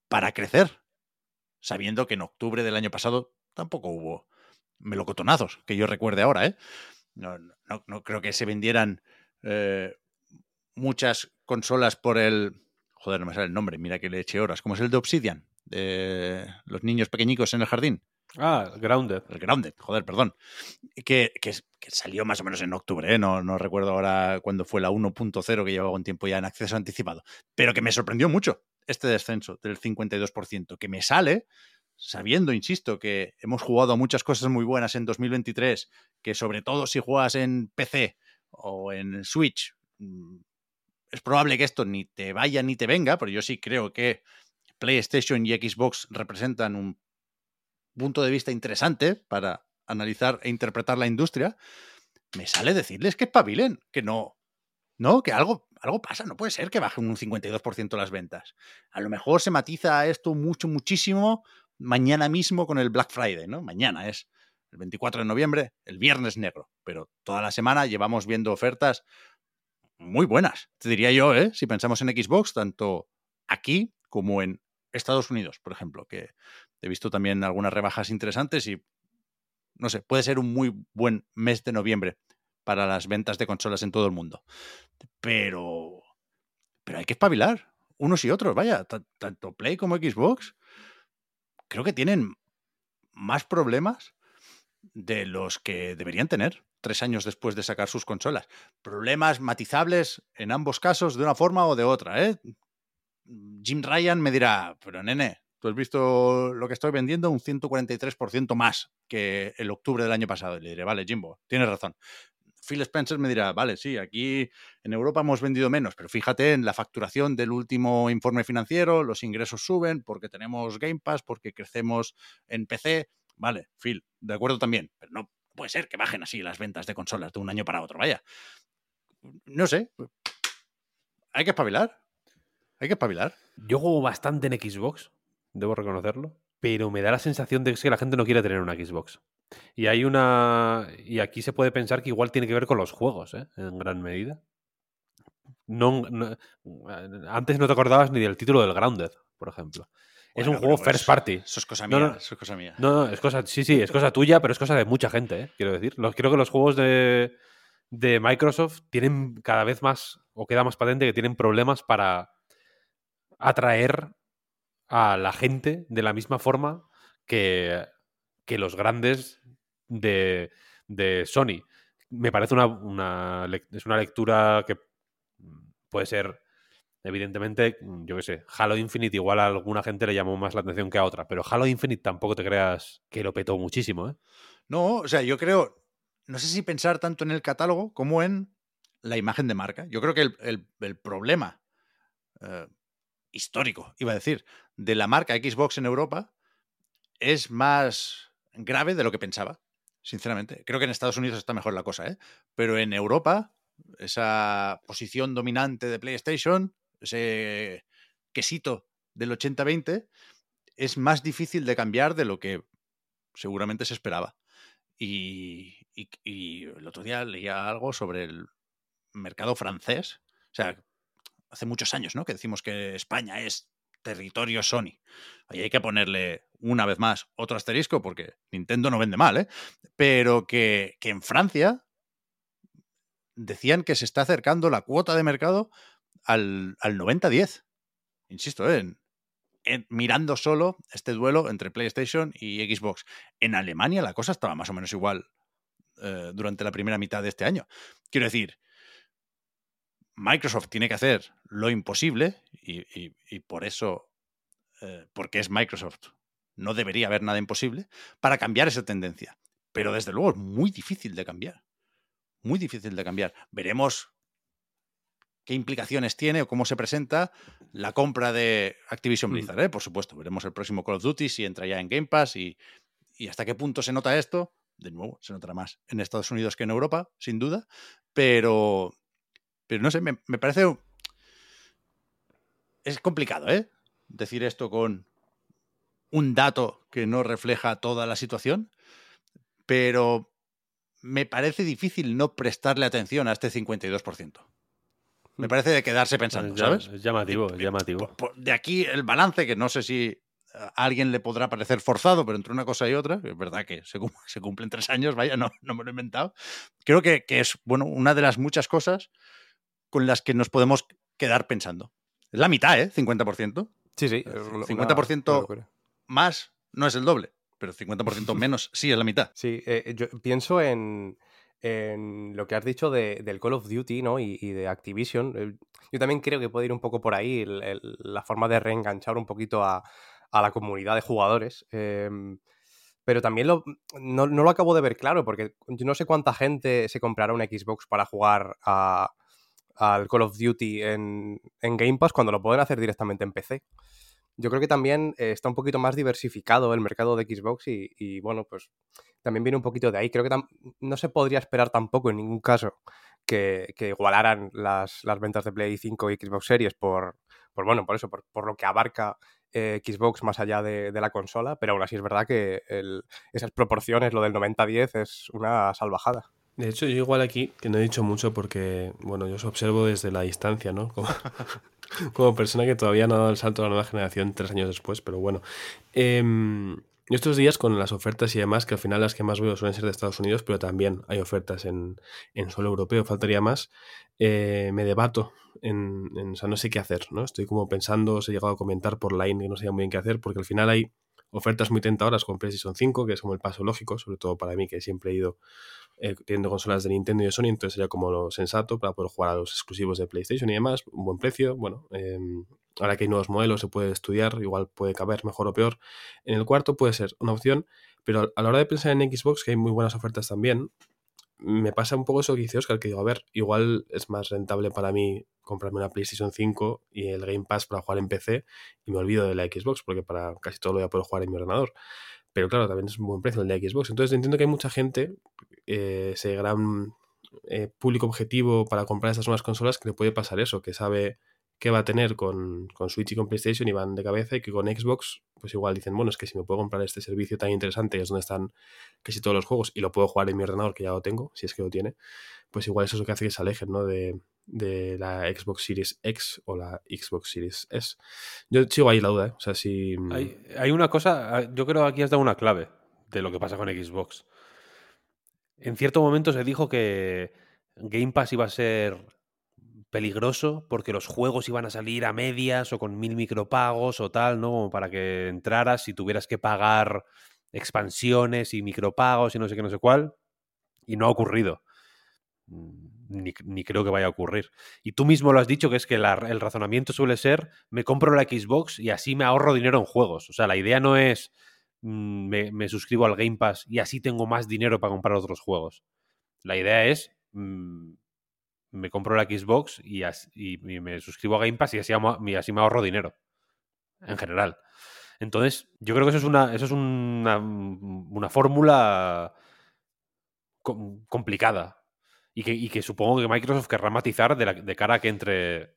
para crecer, sabiendo que en octubre del año pasado tampoco hubo melocotonazos, que yo recuerde ahora, ¿eh? No, no, creo que se vendieran eh, muchas consolas por el. Joder, no me sale el nombre, mira que le eché horas. ¿Cómo es el de Obsidian? De los niños pequeñicos en el jardín. Ah, Grounded. El Grounded, joder, perdón. Que, que, salió más o menos en octubre, ¿eh? no, no recuerdo ahora cuándo fue la 1.0 que llevaba un tiempo ya en acceso anticipado. Pero que me sorprendió mucho este descenso del 52%, que me sale sabiendo, insisto, que hemos jugado a muchas cosas muy buenas en 2023, que sobre todo si juegas en PC o en Switch, mm, es probable que esto ni te vaya ni te venga, pero yo sí creo que PlayStation y Xbox representan un punto de vista interesante para analizar e interpretar la industria, me sale decirles que espabilen, que no, no, que algo, algo pasa, no puede ser que bajen un 52% las ventas. A lo mejor se matiza esto mucho, muchísimo mañana mismo con el Black Friday, ¿no? Mañana es el 24 de noviembre, el viernes negro, pero toda la semana llevamos viendo ofertas muy buenas, te diría yo, ¿eh? Si pensamos en Xbox, tanto aquí como en Estados Unidos, por ejemplo, que he visto también algunas rebajas interesantes y, no sé, puede ser un muy buen mes de noviembre para las ventas de consolas en todo el mundo. Pero, pero hay que espabilar, unos y otros, vaya, tanto Play como Xbox, creo que tienen más problemas de los que deberían tener tres años después de sacar sus consolas. Problemas matizables en ambos casos de una forma o de otra. ¿eh? Jim Ryan me dirá, pero nene, tú has visto lo que estoy vendiendo un 143% más que el octubre del año pasado. Y le diré, vale, Jimbo, tienes razón. Phil Spencer me dirá, vale, sí, aquí en Europa hemos vendido menos, pero fíjate en la facturación del último informe financiero, los ingresos suben porque tenemos Game Pass, porque crecemos en PC. Vale, Phil, de acuerdo también, pero no puede ser que bajen así las ventas de consolas de un año para otro, vaya. No sé. Hay que espabilar. Hay que espabilar. Yo juego bastante en Xbox, debo reconocerlo, pero me da la sensación de que la gente no quiere tener una Xbox. Y hay una. Y aquí se puede pensar que igual tiene que ver con los juegos, ¿eh? En gran medida. No, antes no te acordabas ni del título del Grounded, por ejemplo. es un juego first party. Eso es cosa mía. No, no, eso es cosa mía. No, no, es cosa. Sí, sí, es cosa tuya, pero es cosa de mucha gente, ¿eh? quiero decir. Los, creo que los juegos de, de Microsoft tienen cada vez más, o queda más patente, que tienen problemas para atraer a la gente de la misma forma que, que los grandes de, de Sony. Me parece una, es una lectura que puede ser, evidentemente, yo qué sé, Halo Infinite igual a alguna gente le llamó más la atención que a otra, pero Halo Infinite tampoco te creas que lo petó muchísimo, ¿eh? No, o sea, yo creo, no sé si pensar tanto en el catálogo como en la imagen de marca. Yo creo que el, el, problema eh, histórico, iba a decir, de la marca Xbox en Europa es más grave de lo que pensaba, sinceramente. Creo que en Estados Unidos está mejor la cosa, ¿eh? Pero en Europa, esa posición dominante de PlayStation, ese quesito del 80-20, es más difícil de cambiar de lo que seguramente se esperaba. Y, y, el otro día leía algo sobre el mercado francés. O sea, hace muchos años, ¿no? Que decimos que España es territorio Sony. Ahí hay que ponerle una vez más otro asterisco porque Nintendo no vende mal, ¿eh? Pero que, en Francia decían que se está acercando la cuota de mercado al, al 90-10. Insisto, ¿eh? en, mirando solo este duelo entre PlayStation y Xbox. En Alemania la cosa estaba más o menos igual eh, durante la primera mitad de este año. Quiero decir, Microsoft tiene que hacer lo imposible y, por eso, eh, porque es Microsoft, no debería haber nada imposible para cambiar esa tendencia. Pero desde luego es muy difícil de cambiar. Muy difícil de cambiar. Veremos qué implicaciones tiene o cómo se presenta la compra de Activision mm. Blizzard. ¿eh? Por supuesto, veremos el próximo Call of Duty si entra ya en Game Pass y, y hasta qué punto se nota esto. De nuevo, se notará más en Estados Unidos que en Europa, sin duda. Pero, pero no sé, me, parece. Es complicado, ¿eh? Decir esto con un dato que no refleja toda la situación, pero me parece difícil no prestarle atención a este 52%. Me parece de quedarse pensando, ¿sabes? Es llamativo, es llamativo. de aquí el balance, que no sé si a alguien le podrá parecer forzado, pero entre una cosa y otra, es verdad que se, se cumplen tres años, vaya, no, no me lo he inventado. Creo que, que, es, bueno, una de las muchas cosas con las que nos podemos quedar pensando. Es la mitad, ¿eh? 50%. Sí, sí. 50% más no es el doble, pero 50% menos sí es la mitad. Sí, eh, yo pienso en, lo que has dicho del Call of Duty ¿no? y, de Activision. Yo también creo que puede ir un poco por ahí la forma de reenganchar un poquito a, a la comunidad de jugadores. em, pero también lo, no, no lo acabo de ver claro, porque yo no sé cuánta gente se comprará una Xbox para jugar a- al Call of Duty en, en Game Pass cuando lo pueden hacer directamente en PC. Yo creo que también eh, está un poquito más diversificado el mercado de Xbox y, bueno, pues también viene un poquito de ahí. Creo que no se podría esperar tampoco en ningún caso que, igualaran las, las ventas de Play 5 y Xbox Series por, por bueno, por eso, por, por lo que abarca eh, Xbox más allá de, de la consola, pero aún así es verdad que esas proporciones, lo del 90-10, es una salvajada. De hecho, yo igual aquí, que no he dicho mucho porque, bueno, yo os observo desde la distancia, ¿no? Como, como persona que todavía no ha dado el salto a la nueva generación tres años después, pero bueno. Yo estos días con las ofertas y demás, que al final las que más veo suelen ser de Estados Unidos, pero también hay ofertas en, en suelo europeo, faltaría más, eh, me debato en, en- o sea, no sé qué hacer, ¿no? Estoy como pensando, os he llegado a comentar por line que no sé muy bien qué hacer, porque al final hay ofertas muy tentadoras con PlayStation 5, que es como el paso lógico, sobre todo para mí, que siempre he ido eh, teniendo consolas de Nintendo y de Sony, entonces sería como lo sensato para poder jugar a los exclusivos de PlayStation y demás, un buen precio, bueno, eh, ahora que hay nuevos modelos se puede estudiar, igual puede caber mejor o peor. En el cuarto puede ser una opción, pero a la hora de pensar en Xbox, que hay muy buenas ofertas también, me pasa un poco eso que dice Oscar, que digo, a ver, igual es más rentable para mí comprarme una PlayStation 5 y el Game Pass para jugar en PC y me olvido de la Xbox, porque para casi todo lo voy a poder jugar en mi ordenador. Pero claro, también es un buen precio el de Xbox. Entonces entiendo que hay mucha gente, eh, ese gran eh, público objetivo para comprar estas nuevas consolas, que le puede pasar eso, que sabe qué va a tener con, con Switch y con PlayStation y van de cabeza y que con Xbox, pues igual dicen, bueno, es que si me puedo comprar este servicio tan interesante, es donde están casi todos los juegos y lo puedo jugar en mi ordenador, que ya lo tengo, si es que lo tiene, pues igual eso es lo que hace que se alejen, ¿no? De, de la Xbox Series X o la Xbox Series S. Yo sigo ahí la duda, ¿eh? O sea, si... Hay, hay una cosa, ah, yo creo que aquí has dado una clave de lo que pasa con Xbox. En cierto momento se dijo que Game Pass iba a ser peligroso porque los juegos iban a salir a medias o con mil micropagos o tal, ¿no? Como para que entraras y tuvieras que pagar expansiones y micropagos y no sé qué, no sé cuál. Y no ha ocurrido. Ni, creo que vaya a ocurrir. Y tú mismo lo has dicho, que es que el razonamiento suele ser, me compro la Xbox y así me ahorro dinero en juegos. O sea, la idea no es, mm, me, suscribo al Game Pass y así tengo más dinero para comprar otros juegos. La idea es, mm, me compro la Xbox y, y- me suscribo a Game Pass y así, y así me ahorro dinero. En general. Entonces, yo creo que eso es una, eso es una, una fórmula com- complicada. Y que, y que supongo que Microsoft querrá matizar de, la- de cara a que entre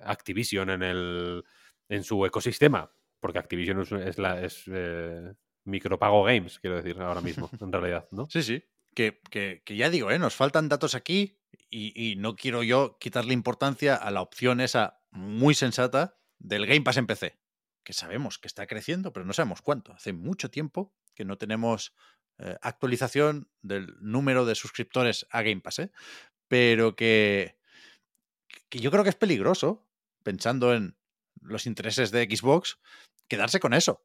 Activision en, el, en su ecosistema. Porque Activision es, es la, es eh, micropago games, quiero decir, ahora mismo, en realidad, ¿no? Sí, sí. Que, que- que ya digo, ¿eh? nos faltan datos aquí y, y no quiero yo quitarle importancia a la opción esa muy sensata del Game Pass en PC, que sabemos que está creciendo, pero no sabemos cuánto. Hace mucho tiempo que no tenemos eh, actualización del número de suscriptores a Game Pass, ¿eh? pero que, que yo creo que es peligroso, pensando en los intereses de Xbox, quedarse con eso.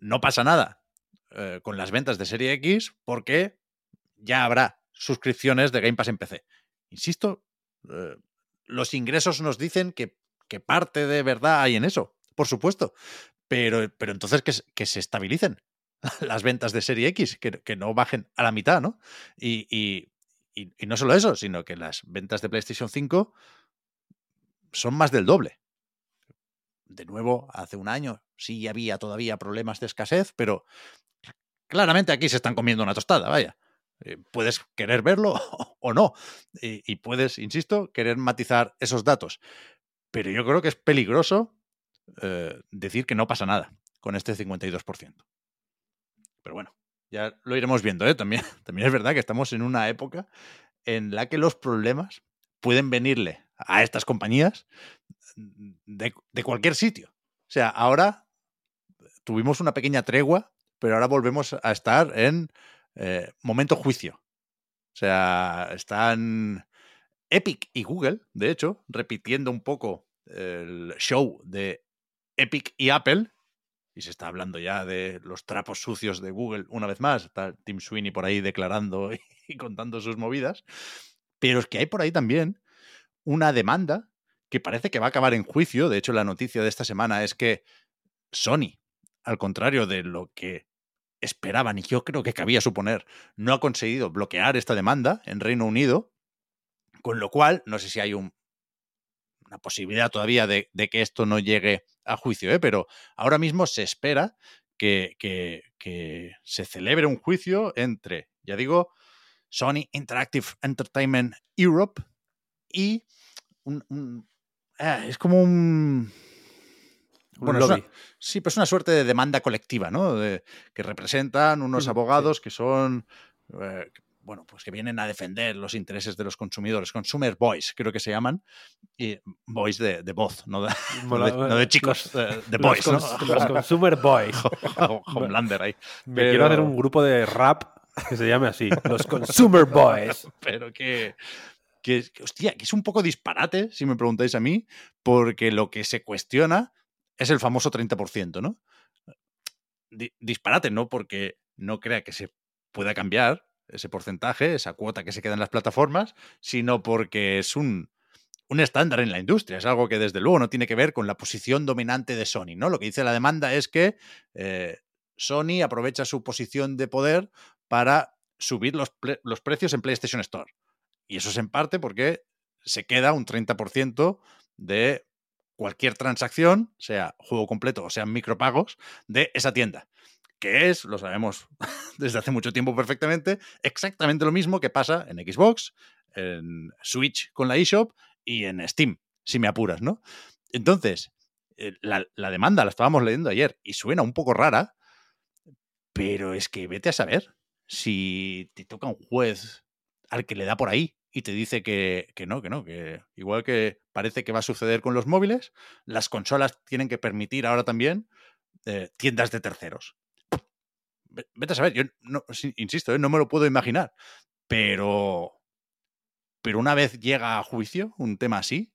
No pasa nada eh, con las ventas de Serie X porque ya habrá suscripciones de Game Pass en PC. Insisto, los ingresos nos dicen que, que parte de verdad hay en eso, por supuesto, pero, pero entonces que, que se estabilicen las ventas de Serie X, que, no bajen a la mitad, ¿no? Y, no solo eso, sino que las ventas de PlayStation 5 son más del doble. De nuevo, hace un año sí había todavía problemas de escasez, pero claramente aquí se están comiendo una tostada, vaya. Eh, puedes querer verlo o no. Y, y puedes, insisto, querer matizar esos datos. Pero yo creo que es peligroso eh, decir que no pasa nada con este 52%. Pero bueno, ya lo iremos viendo. ¿eh? También, también es verdad que estamos en una época en la que los problemas pueden venirle a estas compañías de, cualquier sitio. O sea, ahora tuvimos una pequeña tregua, pero ahora volvemos a estar en eh, momento juicio. O sea, están Epic y Google, de hecho, repitiendo un poco el show de Epic y Apple. Y se está hablando ya de los trapos sucios de Google una vez más. Está Tim Sweeney por ahí declarando y, contando sus movidas. Pero es que hay por ahí también una demanda que parece que va a acabar en juicio. De hecho, la noticia de esta semana es que Sony al contrario de lo que esperaban y yo creo que cabía suponer, no ha conseguido bloquear esta demanda en Reino Unido, con lo cual no sé si hay un, una posibilidad todavía de, de, que esto no llegue a juicio, ¿eh? pero ahora mismo se espera que, que, que se celebre un juicio entre, ya digo, Sony Interactive Entertainment Europe y un, un, eh, es como un... Bueno, es una, sí, pues una suerte de demanda colectiva, ¿no? De, que representan unos abogados que son, eh, bueno, pues que vienen a defender los intereses de los consumidores, consumer boys, creo que se llaman, y boys de, de voz, no de, no de, no de chicos, de, de boys, los, los consumer boys. Homelander ahí. Me Pero... quiero hacer un grupo de rap que se llame así, los consumer boys. Pero que, que, hostia, que es un poco disparate, si me preguntáis a mí, porque lo que se cuestiona es el famoso 30%, ¿no? Disparate, no porque no crea que se pueda cambiar ese porcentaje, esa cuota que se queda en las plataformas, sino porque es un, un estándar en la industria. Es algo que desde luego no tiene que ver con la posición dominante de Sony, ¿no? Lo que dice la demanda es que eh, Sony aprovecha su posición de poder para subir los, los precios en PlayStation Store. Y eso es en parte porque se queda un 30% de cualquier transacción, sea juego completo o sean micropagos, de esa tienda. Que es, lo sabemos desde hace mucho tiempo perfectamente, exactamente lo mismo que pasa en Xbox, en Switch con la eShop y en Steam, si me apuras, ¿no? Entonces, eh, la, la demanda la estábamos leyendo ayer y suena un poco rara, pero es que vete a saber si te toca un juez al que le da por ahí y te dice que, que, no, que no, que igual que parece que va a suceder con los móviles, las consolas tienen que permitir ahora también eh, tiendas de terceros. Vete a saber, yo no, insisto, ¿eh? no me lo puedo imaginar, pero, pero una vez llega a juicio un tema así,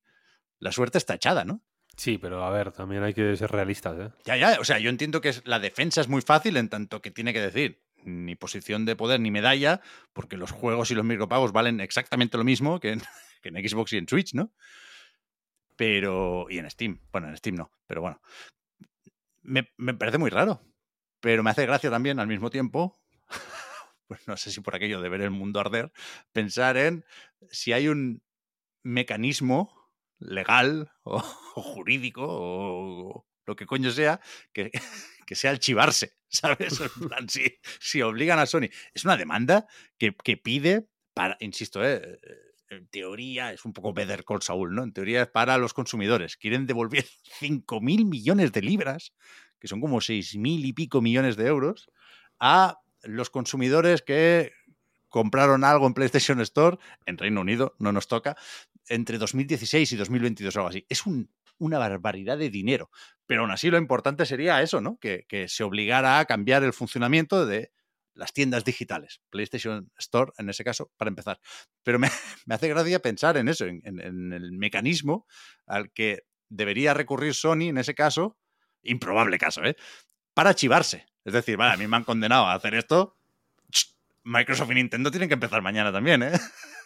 la suerte está echada, ¿no? Sí, pero a ver, también hay que ser realistas, ¿eh? Ya, ya, o sea, yo entiendo que la defensa es muy fácil en tanto que tiene que decir, ni posición de poder ni medalla, porque los juegos y los micropagos valen exactamente lo mismo que en, que en Xbox y en Switch, ¿no? Pero. Y en Steam. Bueno, en Steam no, pero bueno. Me, me parece muy raro. Pero me hace gracia también al mismo tiempo. Pues no sé si por aquello de ver el mundo arder, pensar en si hay un mecanismo legal o, o jurídico o, lo que coño sea, que, que sea archivarse, ¿sabes? En plan, si, si, obligan a Sony. Es una demanda que, que pide para, insisto, eh, en teoría es un poco Better Call Saul, ¿no? En teoría es para los consumidores. Quieren devolver 5 mil millones de libras, que son como 6 mil y pico millones de euros, a los consumidores que compraron algo en PlayStation Store, en Reino Unido, no nos toca, entre 2016 y 2022 o algo así. Es un, una barbaridad de dinero. Pero aún así lo importante sería eso, ¿no? Que, se obligara a cambiar el funcionamiento de las tiendas digitales, PlayStation Store en ese caso, para empezar. Pero me, hace gracia pensar en eso, en, el mecanismo al que debería recurrir Sony en ese caso, improbable caso, ¿eh? Para archivarse. Es decir, vale, a mí me han condenado a hacer esto, Microsoft y Nintendo tienen que empezar mañana también, ¿eh?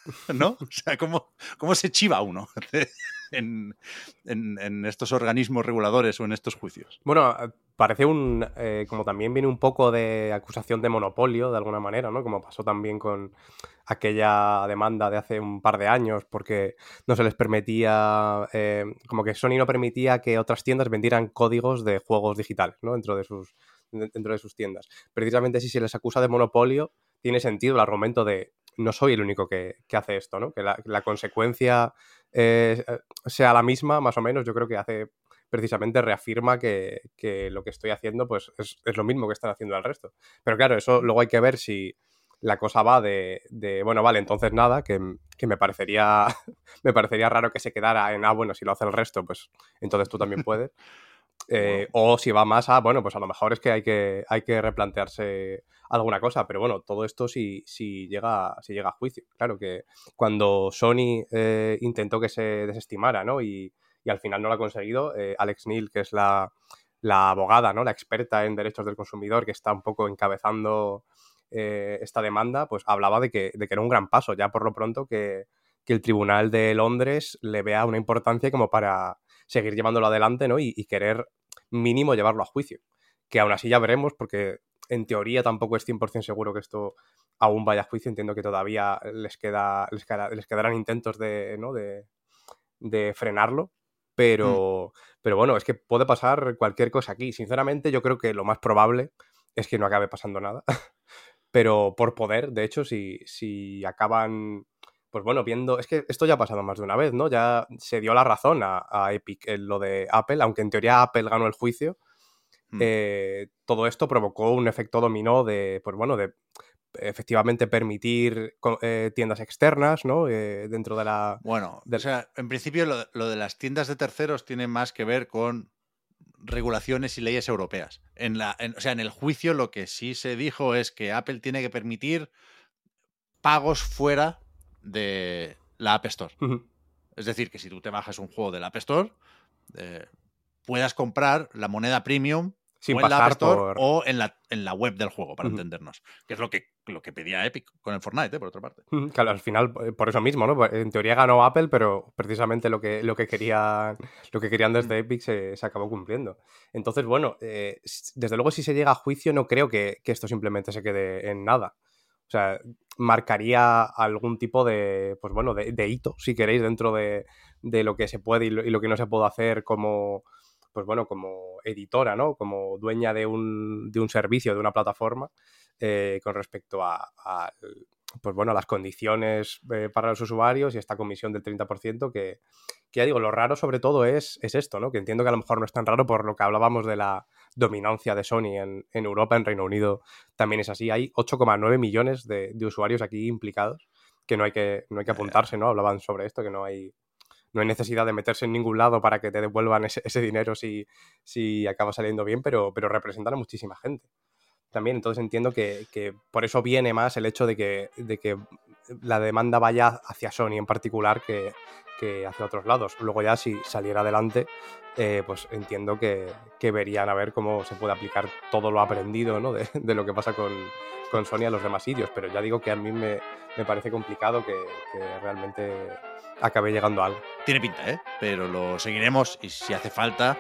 ¿No? O sea, ¿cómo, cómo se chiva uno en, en, en, estos organismos reguladores o en estos juicios? Bueno, parece un. Eh, como también viene un poco de acusación de monopolio, de alguna manera, ¿no? Como pasó también con aquella demanda de hace un par de años, porque no se les permitía. Eh, como que Sony no permitía que otras tiendas vendieran códigos de juegos digitales, ¿no? Dentro de sus, dentro de sus tiendas. Precisamente si se les acusa de monopolio tiene sentido el argumento de no soy el único que, que hace esto, ¿no? Que la, consecuencia eh, sea la misma, más o menos, yo creo que hace precisamente reafirma que, que lo que estoy haciendo pues es, es, lo mismo que están haciendo el resto. Pero claro, eso luego hay que ver si la cosa va de, de bueno, vale, entonces nada, que, que, me parecería me parecería raro que se quedara en, ah, bueno, si lo hace el resto, pues entonces tú también puedes. Eh, wow. O si va más a, bueno, pues a lo mejor es que hay que, hay que replantearse alguna cosa, pero bueno, todo esto si, si, llega, si llega a juicio. Claro que cuando Sony eh, intentó que se desestimara, ¿no? Y, y, al final no lo ha conseguido, eh, Alex Neil, que es la, la, abogada, ¿no? La experta en derechos del consumidor, que está un poco encabezando eh, esta demanda, pues hablaba de que, de que era un gran paso, ya por lo pronto que, que el Tribunal de Londres le vea una importancia como para seguir llevándolo adelante, ¿no? Y, y querer mínimo llevarlo a juicio que aún así ya veremos, porque en teoría tampoco es 100% seguro que esto aún vaya a juicio. Entiendo que todavía les, queda, les, les quedarán intentos de, ¿no? de, de frenarlo, pero, Mm. pero bueno, es que puede pasar cualquier cosa aquí. Sinceramente, yo creo que lo más probable es que no acabe pasando nada. pero por poder, de hecho, si, si acaban, pues bueno, viendo, es que esto ya ha pasado más de una vez, ¿no? Ya se dio la razón a, a Epic en lo de Apple, aunque en teoría Apple ganó el juicio. Mm. eh, todo esto provocó un efecto dominó de, pues bueno, de efectivamente permitir eh, tiendas externas, ¿no? Eh, dentro de la... Bueno, del- o sea, en principio lo, lo de las tiendas de terceros tiene más que ver con regulaciones y leyes europeas. En la, en- o sea, en el juicio lo que sí se dijo es que Apple tiene que permitir pagos fuera de la App Store. Es decir, que si tú te bajas un juego del App Store, eh, puedas comprar la moneda premium Sin o en la App pasar Store por... o en la, en la web del juego, para entendernos. Que es lo que, lo que pedía Epic con el Fortnite, ¿eh? por otra parte. Claro, al final, eh, por eso mismo, ¿no? En teoría ganó Apple, pero precisamente lo que, lo que querían, lo que querían desde Epic se, se acabó cumpliendo. Entonces, bueno, eh, desde luego si se llega a juicio, no creo que, que esto simplemente se quede en nada. O sea, marcaría algún tipo de, pues bueno, de, de hito, si queréis, dentro de, de lo que se puede y lo, y lo que no se puede hacer como, pues bueno, como editora, ¿no? Como dueña de un, de un servicio, de una plataforma, eh, con respecto a, a, pues bueno, a las condiciones eh, para los usuarios y esta comisión del 30%, que, que ya digo, lo raro sobre todo es, es esto, ¿no? Que entiendo que a lo mejor no es tan raro por lo que hablábamos de la dominancia de Sony en, en Europa, en Reino Unido también es así. Hay 8,9 millones de, de usuarios aquí implicados, que no hay que, no hay que apuntarse, ¿no? Hablaban sobre esto, que no hay, no hay necesidad de meterse en ningún lado para que te devuelvan ese, dinero si, si acaba saliendo bien, pero, pero representan a muchísima gente. También, entonces entiendo que, que por eso viene más el hecho de que, de que la demanda vaya hacia Sony en particular que, que hacia otros lados. Luego ya si saliera adelante, eh, pues entiendo que, que verían a ver cómo se puede aplicar todo lo aprendido ¿no? de, de lo que pasa con, con Sony a los demás sitios. Pero ya digo que a mí me, me parece complicado que realmente acabe llegando a algo. Tiene pinta, ¿eh? Pero lo seguiremos y si hace falta,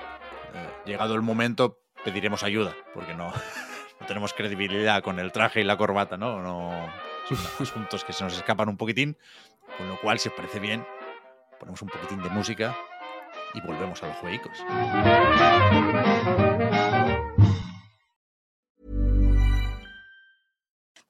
eh, llegado el momento, pediremos ayuda, porque no, no tenemos credibilidad con el traje y la corbata, ¿no? no son asuntos que se nos escapan un poquitín, con lo cual, si os parece bien, ponemos un poquitín de música y volvemos a los jueguicos.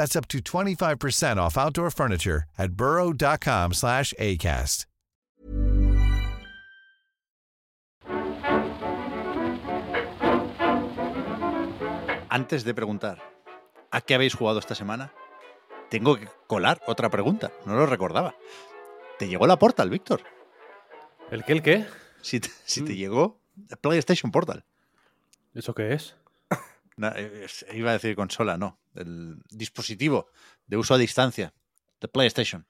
That's up to 25% off outdoor furniture at burrow.com slash ACAST. Antes de preguntar a qué habéis jugado esta semana, tengo que colar otra pregunta. No lo recordaba. ¿Te llegó la Portal, Víctor? ¿El qué, el qué? Si te, si Mm. te llegó PlayStation Portal. ¿Eso qué es? Eh, iba a decir consola, no. El dispositivo de uso a distancia de PlayStation.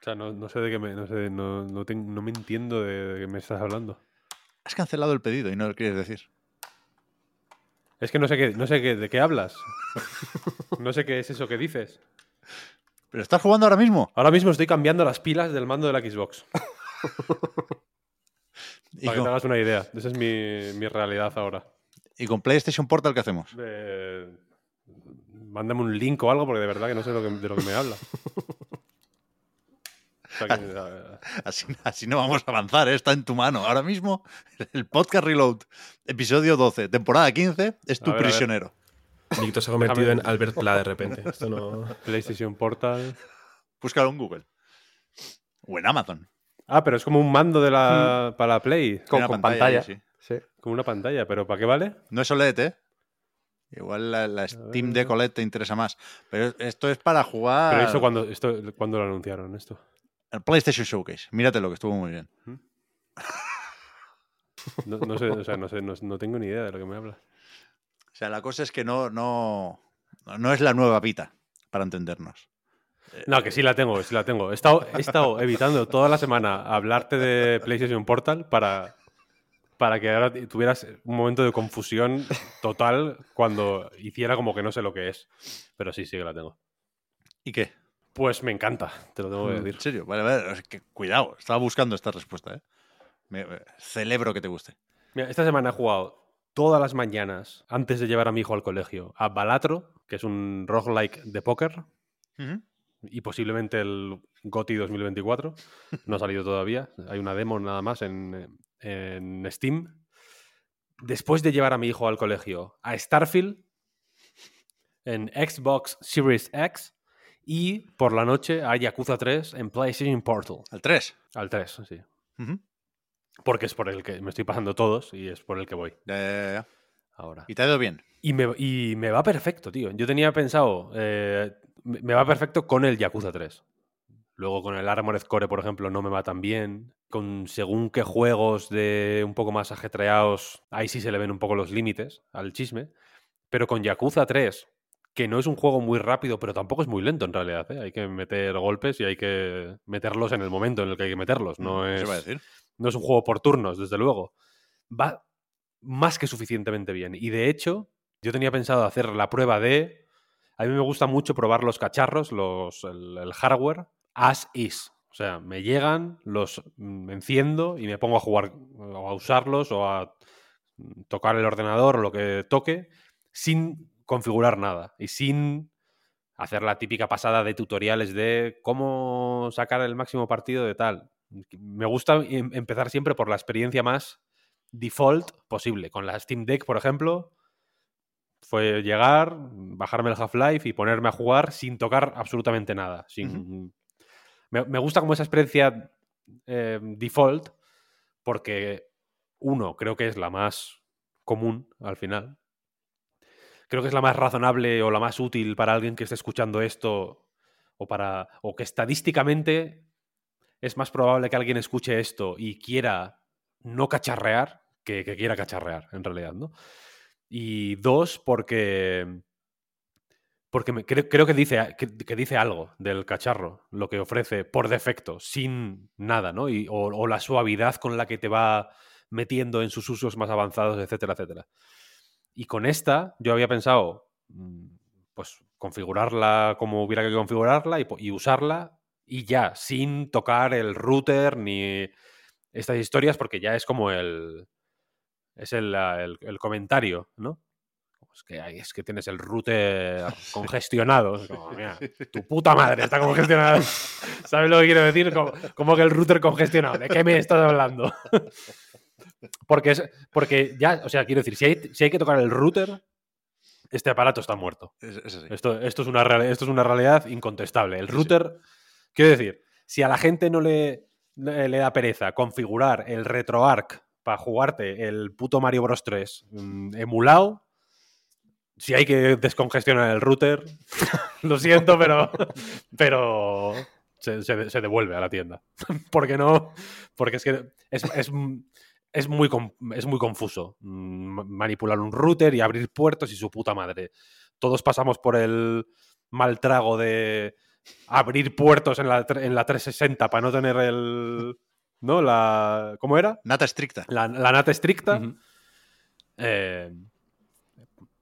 O sea, no, no sé de qué me. No, sé, no, no, te- no me entiendo de, de qué me estás hablando. Has cancelado el pedido y no lo quieres decir. Es que no sé, qué, no sé qué, de qué hablas. No sé qué es eso que dices. ¿Pero estás jugando ahora mismo? Ahora mismo estoy cambiando las pilas del mando de la Xbox. ¿Y Para que te hagas una idea. Esa es mi, mi realidad ahora. Y con PlayStation Portal qué hacemos? Eh, Mándame un link o algo, porque de verdad que no sé lo que- de lo que me habla. O sea que, Así, así no vamos a avanzar, ¿eh? está en tu mano. Ahora mismo, el podcast Reload, episodio 12, temporada 15, es tu ver, prisionero. Víctor se ha convertido Déjame- en Albert Pla de repente. Esto no. PlayStation Portal. Búscalo en Google. O en Amazon. Ah, pero es como un mando de la, para la Play. Con, con pantalla sí. Como una pantalla, pero ¿para qué vale? No es OLED, ¿eh? Igual la, la Steam Deck OLED te interesa más. Pero esto es para jugar Pero eso cuando, esto, ¿cuándo lo anunciaron esto? el PlayStation Showcase. Míratelo, que estuvo muy bien. No, no sé, o sea, no sé, no, no tengo ni idea de lo que me hablas. O sea, la cosa es que no, no, no es la nueva Vita, para entendernos. No, que sí la tengo, sí la tengo. He estado, he estado evitando toda la semana hablarte de PlayStation Portal para, para que ahora tuvieras un momento de confusión total cuando hiciera como que no sé lo que es. Pero sí, sí que la tengo. ¿Y qué? Pues me encanta, te lo tengo que En decir. serio, vale, vale. es que, cuidado, estaba buscando esta respuesta, ¿eh? Me- me- celebro que te guste. Mira, esta semana he jugado todas las mañanas, antes de llevar a mi hijo al colegio, a Balatro, que es un roguelike de póker, y posiblemente el GOTY 2024. No ha salido todavía. Hay una demo nada más en, en Steam. Después de llevar a mi hijo al colegio, a Starfield en Xbox Series X y por la noche a Yakuza 3 en PlayStation Portal. Al 3. Al 3, sí. Porque es por el que me estoy pasando todos y es por el que voy Ya, ya, ya, ahora. Y te ha ido bien. Y me, y me va perfecto, tío. Yo tenía pensado, eh, me me va perfecto con el Yakuza 3. Luego con el Armored Core, por ejemplo, no me va tan bien. Con según qué juegos de un poco más ajetreados, ahí sí se le ven un poco los límites al chisme. Pero con Yakuza 3, que no es un juego muy rápido, pero tampoco es muy lento en realidad. ¿eh? Hay que meter golpes y hay que meterlos en el momento en el que hay que meterlos. No Eso es, a decir. no es un juego por turnos, desde luego. Va más que suficientemente bien. Y de hecho, yo tenía pensado hacer la prueba de. A mí me gusta mucho probar los cacharros, los, el, el hardware, as is. O sea, me llegan, los mm, enciendo y me pongo a jugar o a usarlos o a mm, tocar el ordenador o lo que toque sin configurar nada y sin hacer la típica pasada de tutoriales de cómo sacar el máximo partido de tal. Me gusta em- empezar siempre por la experiencia más default posible. Con la Steam Deck, por ejemplo, fue llegar, bajarme el Half-Life y ponerme a jugar sin tocar absolutamente nada. Sin... me, gusta como esa experiencia eh, default porque, uno, creo que es la más común al final. Creo que es la más razonable o la más útil para alguien que esté escuchando esto o para o que estadísticamente es más probable que alguien escuche esto y quiera no cacharrear que, que quiera cacharrear, en realidad, ¿no? Y dos, porque. Porque creo, creo que, dice, que, dice algo del cacharro, lo que ofrece por defecto, sin nada, ¿no? Y, o, la suavidad con la que te va metiendo en sus usos más avanzados, etcétera, etcétera. Y con esta, yo había pensado, mm, pues, configurarla como hubiera que configurarla y, usarla y ya, sin tocar el router ni estas historias, porque ya es como el. Es el- el comentario, ¿no? Es que, ay, es que tienes el router congestionado. Es como, mira, tu puta madre está congestionada. ¿Sabes lo que quiero decir? Como, como que el router congestionado. ¿De qué me estás hablando? porque, es, porque ya, o sea, quiero decir, si hay, si hay que tocar el router, este aparato está muerto. Es, es así. Esto, esto, es una real- esto es una realidad incontestable. El router, quiero decir, si a la gente no le, le le da pereza configurar el RetroArch para jugarte el puto Mario Bros 3 mm, emulado, si hay que descongestionar el router, lo siento, pero, pero se, se- se devuelve a la tienda. porque no, porque es que es, es, es muy, es muy confuso mm, manipular un router y abrir puertos y su puta madre. Todos pasamos por el mal trago de abrir puertos en la, en la 360 para no tener el... ¿No? La, ¿Cómo era? Nata estricta. La, la NAT estricta. Eh,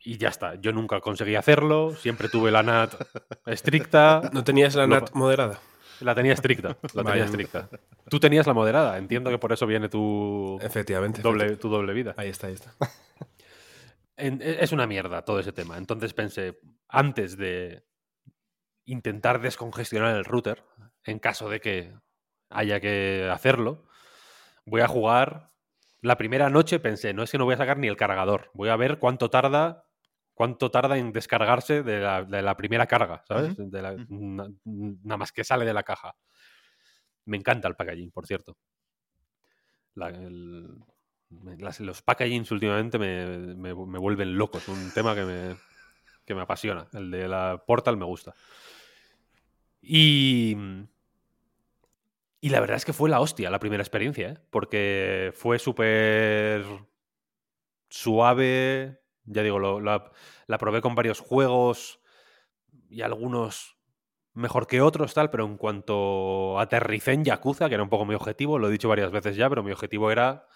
y ya está. Yo nunca conseguí hacerlo. Siempre tuve la NAT estricta. ¿No tenías la No, NAT moderada? La tenía estricta. La tenía estricta. Tú tenías la moderada. Entiendo que por eso viene tu Efectivamente. doble, efectivamente. tu doble vida. Ahí está, ahí está. en- e- es una mierda todo ese tema. Entonces pensé, antes de intentar descongestionar el router, en caso de que haya que hacerlo, voy a jugar. La primera noche pensé, no es que no voy a sacar ni el cargador, voy a ver cuánto tarda cuánto tarda en descargarse de la, de la primera carga, ¿sabes? Ujú, De la- ujú. na- nada más que sale de la caja. Me encanta el packaging, por cierto. La- el- me- las- los packagings últimamente me, me- me vuelven locos. Un tema que me, que me apasiona. El de la Portal me gusta. Y. Y la verdad es que fue la hostia la primera experiencia, ¿eh? porque fue súper suave. Ya digo, lo- la, probé con varios juegos y algunos mejor que otros, tal, pero en cuanto aterricé en Yakuza, que era un poco mi objetivo, lo he dicho varias veces ya, pero mi objetivo era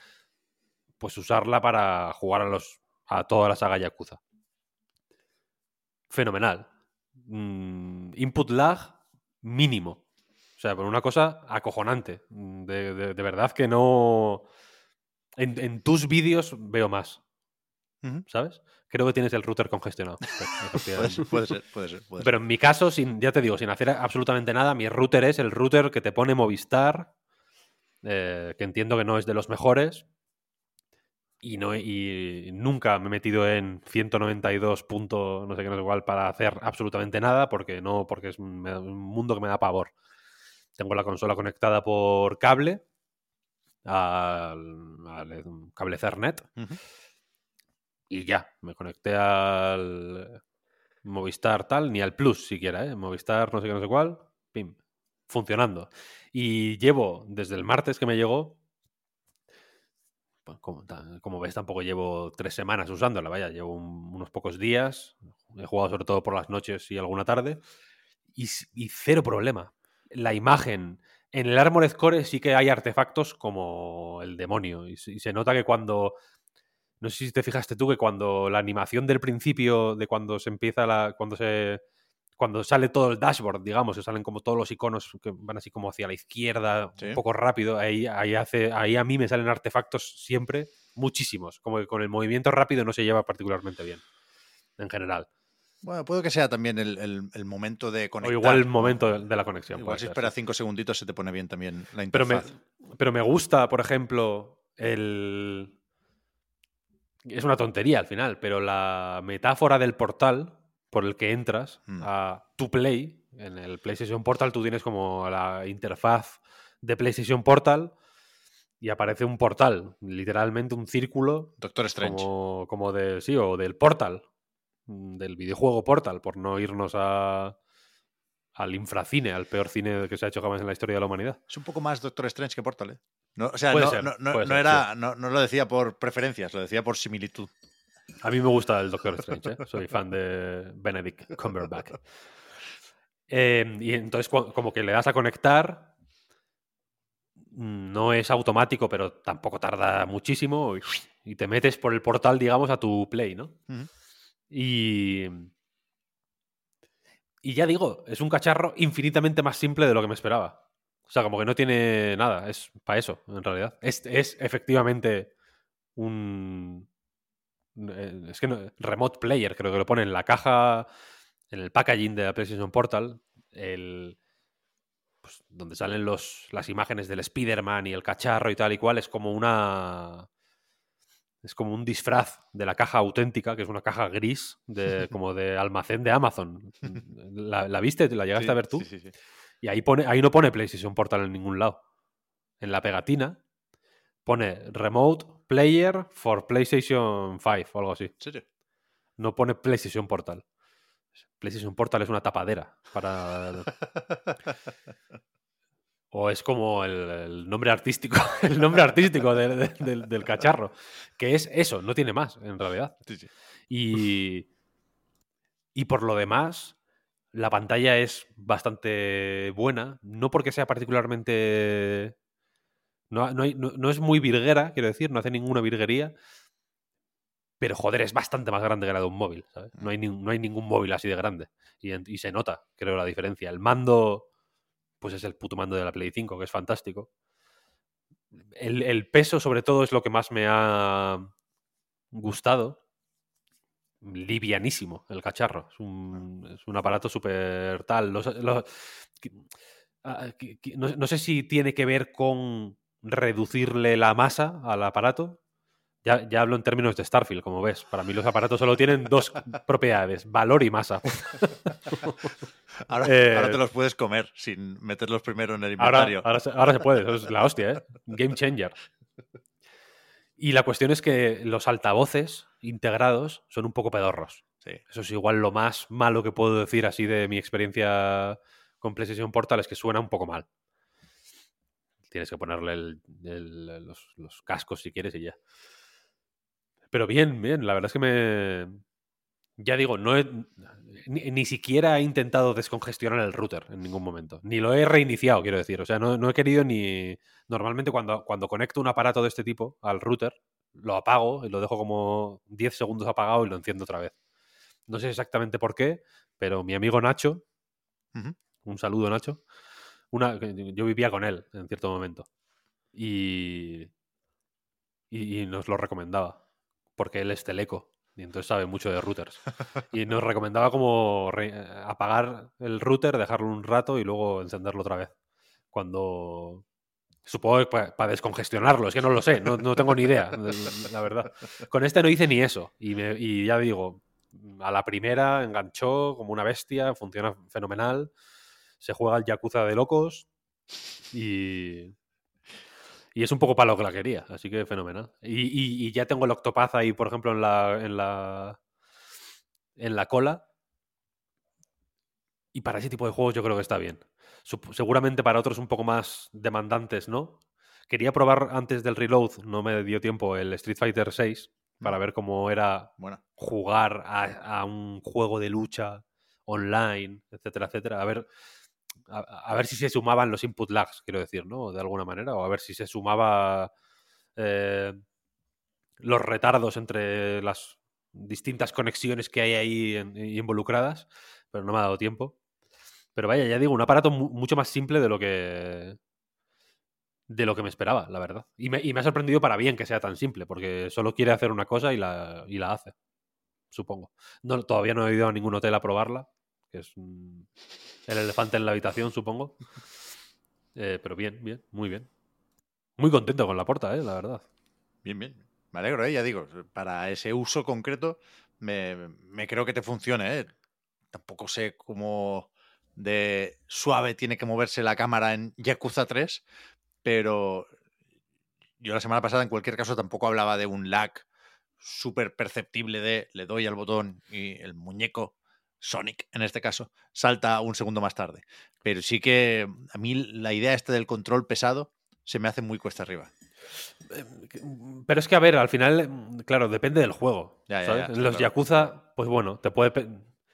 pues usarla para jugar a los a toda la saga Yakuza. Fenomenal. Mm, input lag mínimo. O sea, por una cosa acojonante. De, de- de verdad que no. En, en tus vídeos veo más. ¿Sabes? Creo que tienes el router congestionado. Puede ser, puede ser, puede ser. puede. Pero en mi caso, sin, ya te digo, sin hacer absolutamente nada, mi router es el router que te pone Movistar, eh, que entiendo que no es de los mejores. Y, no, y nunca me he metido en 192 punto no sé qué, no sé cuál para hacer absolutamente nada, porque no, porque es un, mundo que me da pavor. Tengo la consola conectada por cable al, al, eh, cable Ethernet Ujú. Y ya, me conecté al Movistar tal, ni al Plus siquiera, ¿eh? Movistar no sé qué, no sé cuál, pim, funcionando. Y llevo, desde el martes que me llegó, como, ves, tampoco llevo tres semanas usándola, vaya, llevo un- unos pocos días, he jugado sobre todo por las noches y alguna tarde, y, cero problema. La imagen, en el Armored Core sí que hay artefactos como el demonio, y se nota que cuando no sé si te fijaste tú que cuando la animación del principio, de cuando se empieza la. cuando se. cuando sale todo el dashboard, digamos, que salen como todos los iconos que van así como hacia la izquierda, Sí. un poco rápido, ahí, ahí hace. ahí a mí me salen artefactos siempre, muchísimos. Como que con el movimiento rápido no se lleva particularmente bien. En general. Bueno, puede que sea también el, el- el momento de O conectar. igual el momento de, de la conexión. Igual si sí. cinco segunditos se te pone bien también la Pero me, interfaz. pero me gusta, por ejemplo, el. Es una tontería al final, pero la metáfora del portal por el que entras Mm. a tu Play, en el PlayStation Portal, tú tienes como la interfaz de PlayStation Portal y aparece un portal, literalmente un círculo Doctor Strange. como, como de, sí, o del Portal, mm, del videojuego Portal, por no irnos a, al infracine, al peor cine que se ha hecho jamás en la historia de la humanidad. Es un poco más Doctor Strange que Portal, ¿eh? No, o sea, no, ser, no- ser, era, no, no lo decía por preferencias, lo decía por similitud. A mí me gusta el Doctor Strange, ¿eh? soy fan de Benedict Cumberbatch. Eh, y entonces, como que le das a conectar, mm, no es automático, pero tampoco tarda muchísimo, y, y te metes por el portal, digamos, a tu Play, ¿no? Y. Y ya digo, es un cacharro infinitamente más simple de lo que me esperaba. O sea, como que no tiene nada, es para eso, en realidad. Es, es efectivamente un. eh, Es que no- Remote Player, creo que lo pone en la caja, en el packaging de la PlayStation Portal, el. pues, donde salen los, las imágenes del Spider-Man y el cacharro y tal y cual, es como una. Es como un disfraz de la caja auténtica, que es una caja gris, de, como de almacén de Amazon. ¿La, la viste? ¿La llegaste Sí, a ver tú? Sí, sí, sí. Y ahí, pone, ahí no pone PlayStation Portal en ningún lado. En la pegatina pone Remote Player for PlayStation 5 o algo así. ¿En serio? No pone PlayStation Portal. PlayStation Portal es una tapadera para... O es como el, el nombre artístico, el nombre artístico de- de- del, del cacharro. Que es eso, no tiene más, en realidad. Sí, sí. Y, y por lo demás, la pantalla es bastante buena. No porque sea particularmente. No, no no- no es muy virguera, quiero decir, no hace ninguna virguería. Pero joder, es bastante más grande que la de un móvil. ¿sabes? No, hay no hay ningún móvil así de grande. Y, se nota, creo, la diferencia. El mando, pues es el puto mando de la Play 5, que es fantástico. El peso, sobre todo, es lo que más me ha gustado livianísimo el cacharro. Es un, es un aparato súper tal. Los- los- que- ah, no, no sé si tiene que ver con reducirle la masa al aparato. Ya, ya hablo en términos de Starfield, como ves. Para mí los aparatos solo tienen dos propiedades, valor y masa. Ahora, Eh, ahora te los puedes comer sin meterlos primero en el Ahora, inventario. ahora, se, ahora se puede, eso es la hostia, ¿eh? Game changer. Y la cuestión es que los altavoces integrados son un poco pedorros. Sí. Eso es igual lo más malo que puedo decir así de mi experiencia con PlayStation Portal, es que suena un poco mal. Tienes que ponerle el- el- los, los cascos si quieres y ya. Pero bien, bien, la verdad es que me... Ya digo, no he- ni, ni siquiera he intentado descongestionar el router en ningún momento. Ni lo he reiniciado, quiero decir. O sea, no, no he querido ni... Normalmente cuando, cuando conecto un aparato de este tipo al router, lo apago y lo dejo como 10 segundos apagado y lo enciendo otra vez. No sé exactamente por qué, pero mi amigo Nacho, un saludo Nacho, una, yo vivía con él en cierto momento y, y, y nos lo recomendaba porque él es teleco y entonces sabe mucho de routers y nos recomendaba como re- apagar el router, dejarlo un rato y luego encenderlo otra vez cuando supongo que para descongestionarlo, es que no lo sé, no, no tengo ni idea, la, verdad. Con este no hice ni eso y, ya digo, a la primera enganchó como una bestia, funciona fenomenal, se juega el Yakuza de locos y, y es un poco para lo que la quería, así que fenomenal. Y, y- y ya tengo el Octopath ahí, por ejemplo, en la, en la, en la cola. Y para ese tipo de juegos yo creo que está bien. Seguramente para otros un poco más demandantes, ¿no? Quería probar antes del reload, no me dio tiempo, el Street Fighter 6 para ver cómo era Bueno, jugar a, a un juego de lucha online, etcétera, etcétera. A ver, a, a ver si se sumaban los input lags, quiero decir, ¿no? De alguna manera, o a ver si se sumaba eh, los retardos entre las distintas conexiones que hay ahí en- involucradas, pero no me ha dado tiempo. Pero vaya, ya digo, un aparato mu- mucho más simple de lo que de lo que me esperaba, la verdad. Y me, y me ha sorprendido para bien que sea tan simple, porque solo quiere hacer una cosa y la, y la hace, supongo. No, todavía no he ido a ningún hotel a probarla, que es el elefante en la habitación, supongo. Eh, pero bien, bien, muy bien. Muy contento con la porta, eh, la verdad. bien, bien. Me alegro, ¿eh? Ya digo, para ese uso concreto me, me creo que te funcione, ¿eh? Tampoco sé cómo de suave tiene que moverse la cámara en Yakuza 3, pero yo la semana pasada en cualquier caso tampoco hablaba de un lag súper perceptible de le doy al botón y el muñeco Sonic en este caso salta un segundo más tarde. Pero sí que a mí la idea esta del control pesado se me hace muy cuesta arriba. Pero es que, a ver, al final, mm, claro, depende del juego. Los claro. Yakuza, pues bueno, te puede,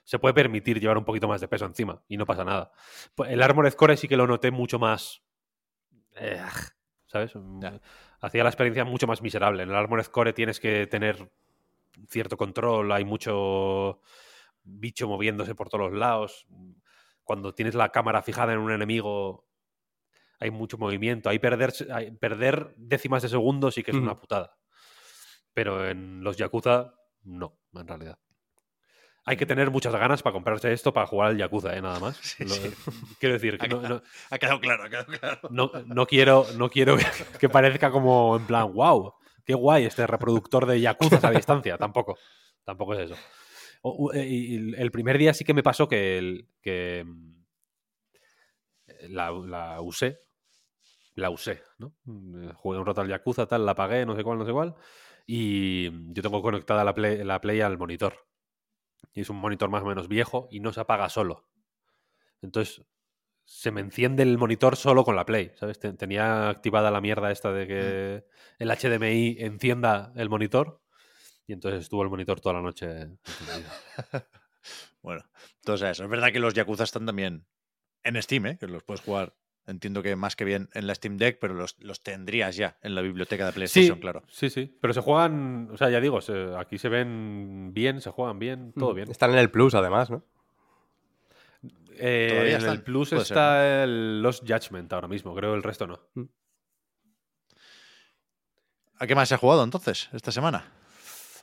se puede permitir llevar un poquito más de peso encima y no pasa nada. Pues El Armored Core sí que lo noté mucho más. eh, ¿Sabes? Ya. Hacía la experiencia mucho más miserable. En el Armored Core tienes que tener cierto control, hay mucho bicho moviéndose por todos los lados. Cuando tienes la cámara fijada en un enemigo, hay mucho movimiento. Hay perder, hay- perder décimas de segundo sí que es una Ujú. putada. Pero en los Yakuza, no, en realidad. Hay que tener muchas ganas para comprarse esto para jugar al Yakuza, ¿eh? Nada más. Sí, Lo- sí. Quiero decir, que no, no- Ha quedado claro, ha quedado claro. no, no quiero, no quiero que, que parezca como en plan, wow, qué guay este reproductor de Yakuza a distancia. Tampoco, tampoco es eso. O- eh, y el- primer día sí que me pasó que, el- que mm, la, la usé, la usé, ¿no? Mm, Jugué un rato al Yakuza, tal, la apagué, no sé cuál, no sé cuál, y yo tengo conectada la Play, la Play al monitor. Y es un monitor más o menos viejo y no se apaga solo. Entonces, se me enciende el monitor solo con la Play, ¿sabes? Te- Tenía activada la mierda esta de que el HDMI encienda el monitor y entonces estuvo el monitor toda la noche. Bueno, entonces eso. Es verdad que los Yakuza están también en Steam, ¿eh? que los puedes jugar, entiendo que más que bien en la Steam Deck, pero los, los tendrías ya en la biblioteca de PlayStation, Sí, claro. sí, sí. Pero se juegan, o sea, ya digo, se- aquí se ven bien, se juegan bien, todo bien. Están en el Plus, además, ¿no? Eh, Todavía en están, el Plus puede ser, está el Lost Judgment ahora mismo, creo el resto no. ¿A qué más se ha jugado entonces esta semana?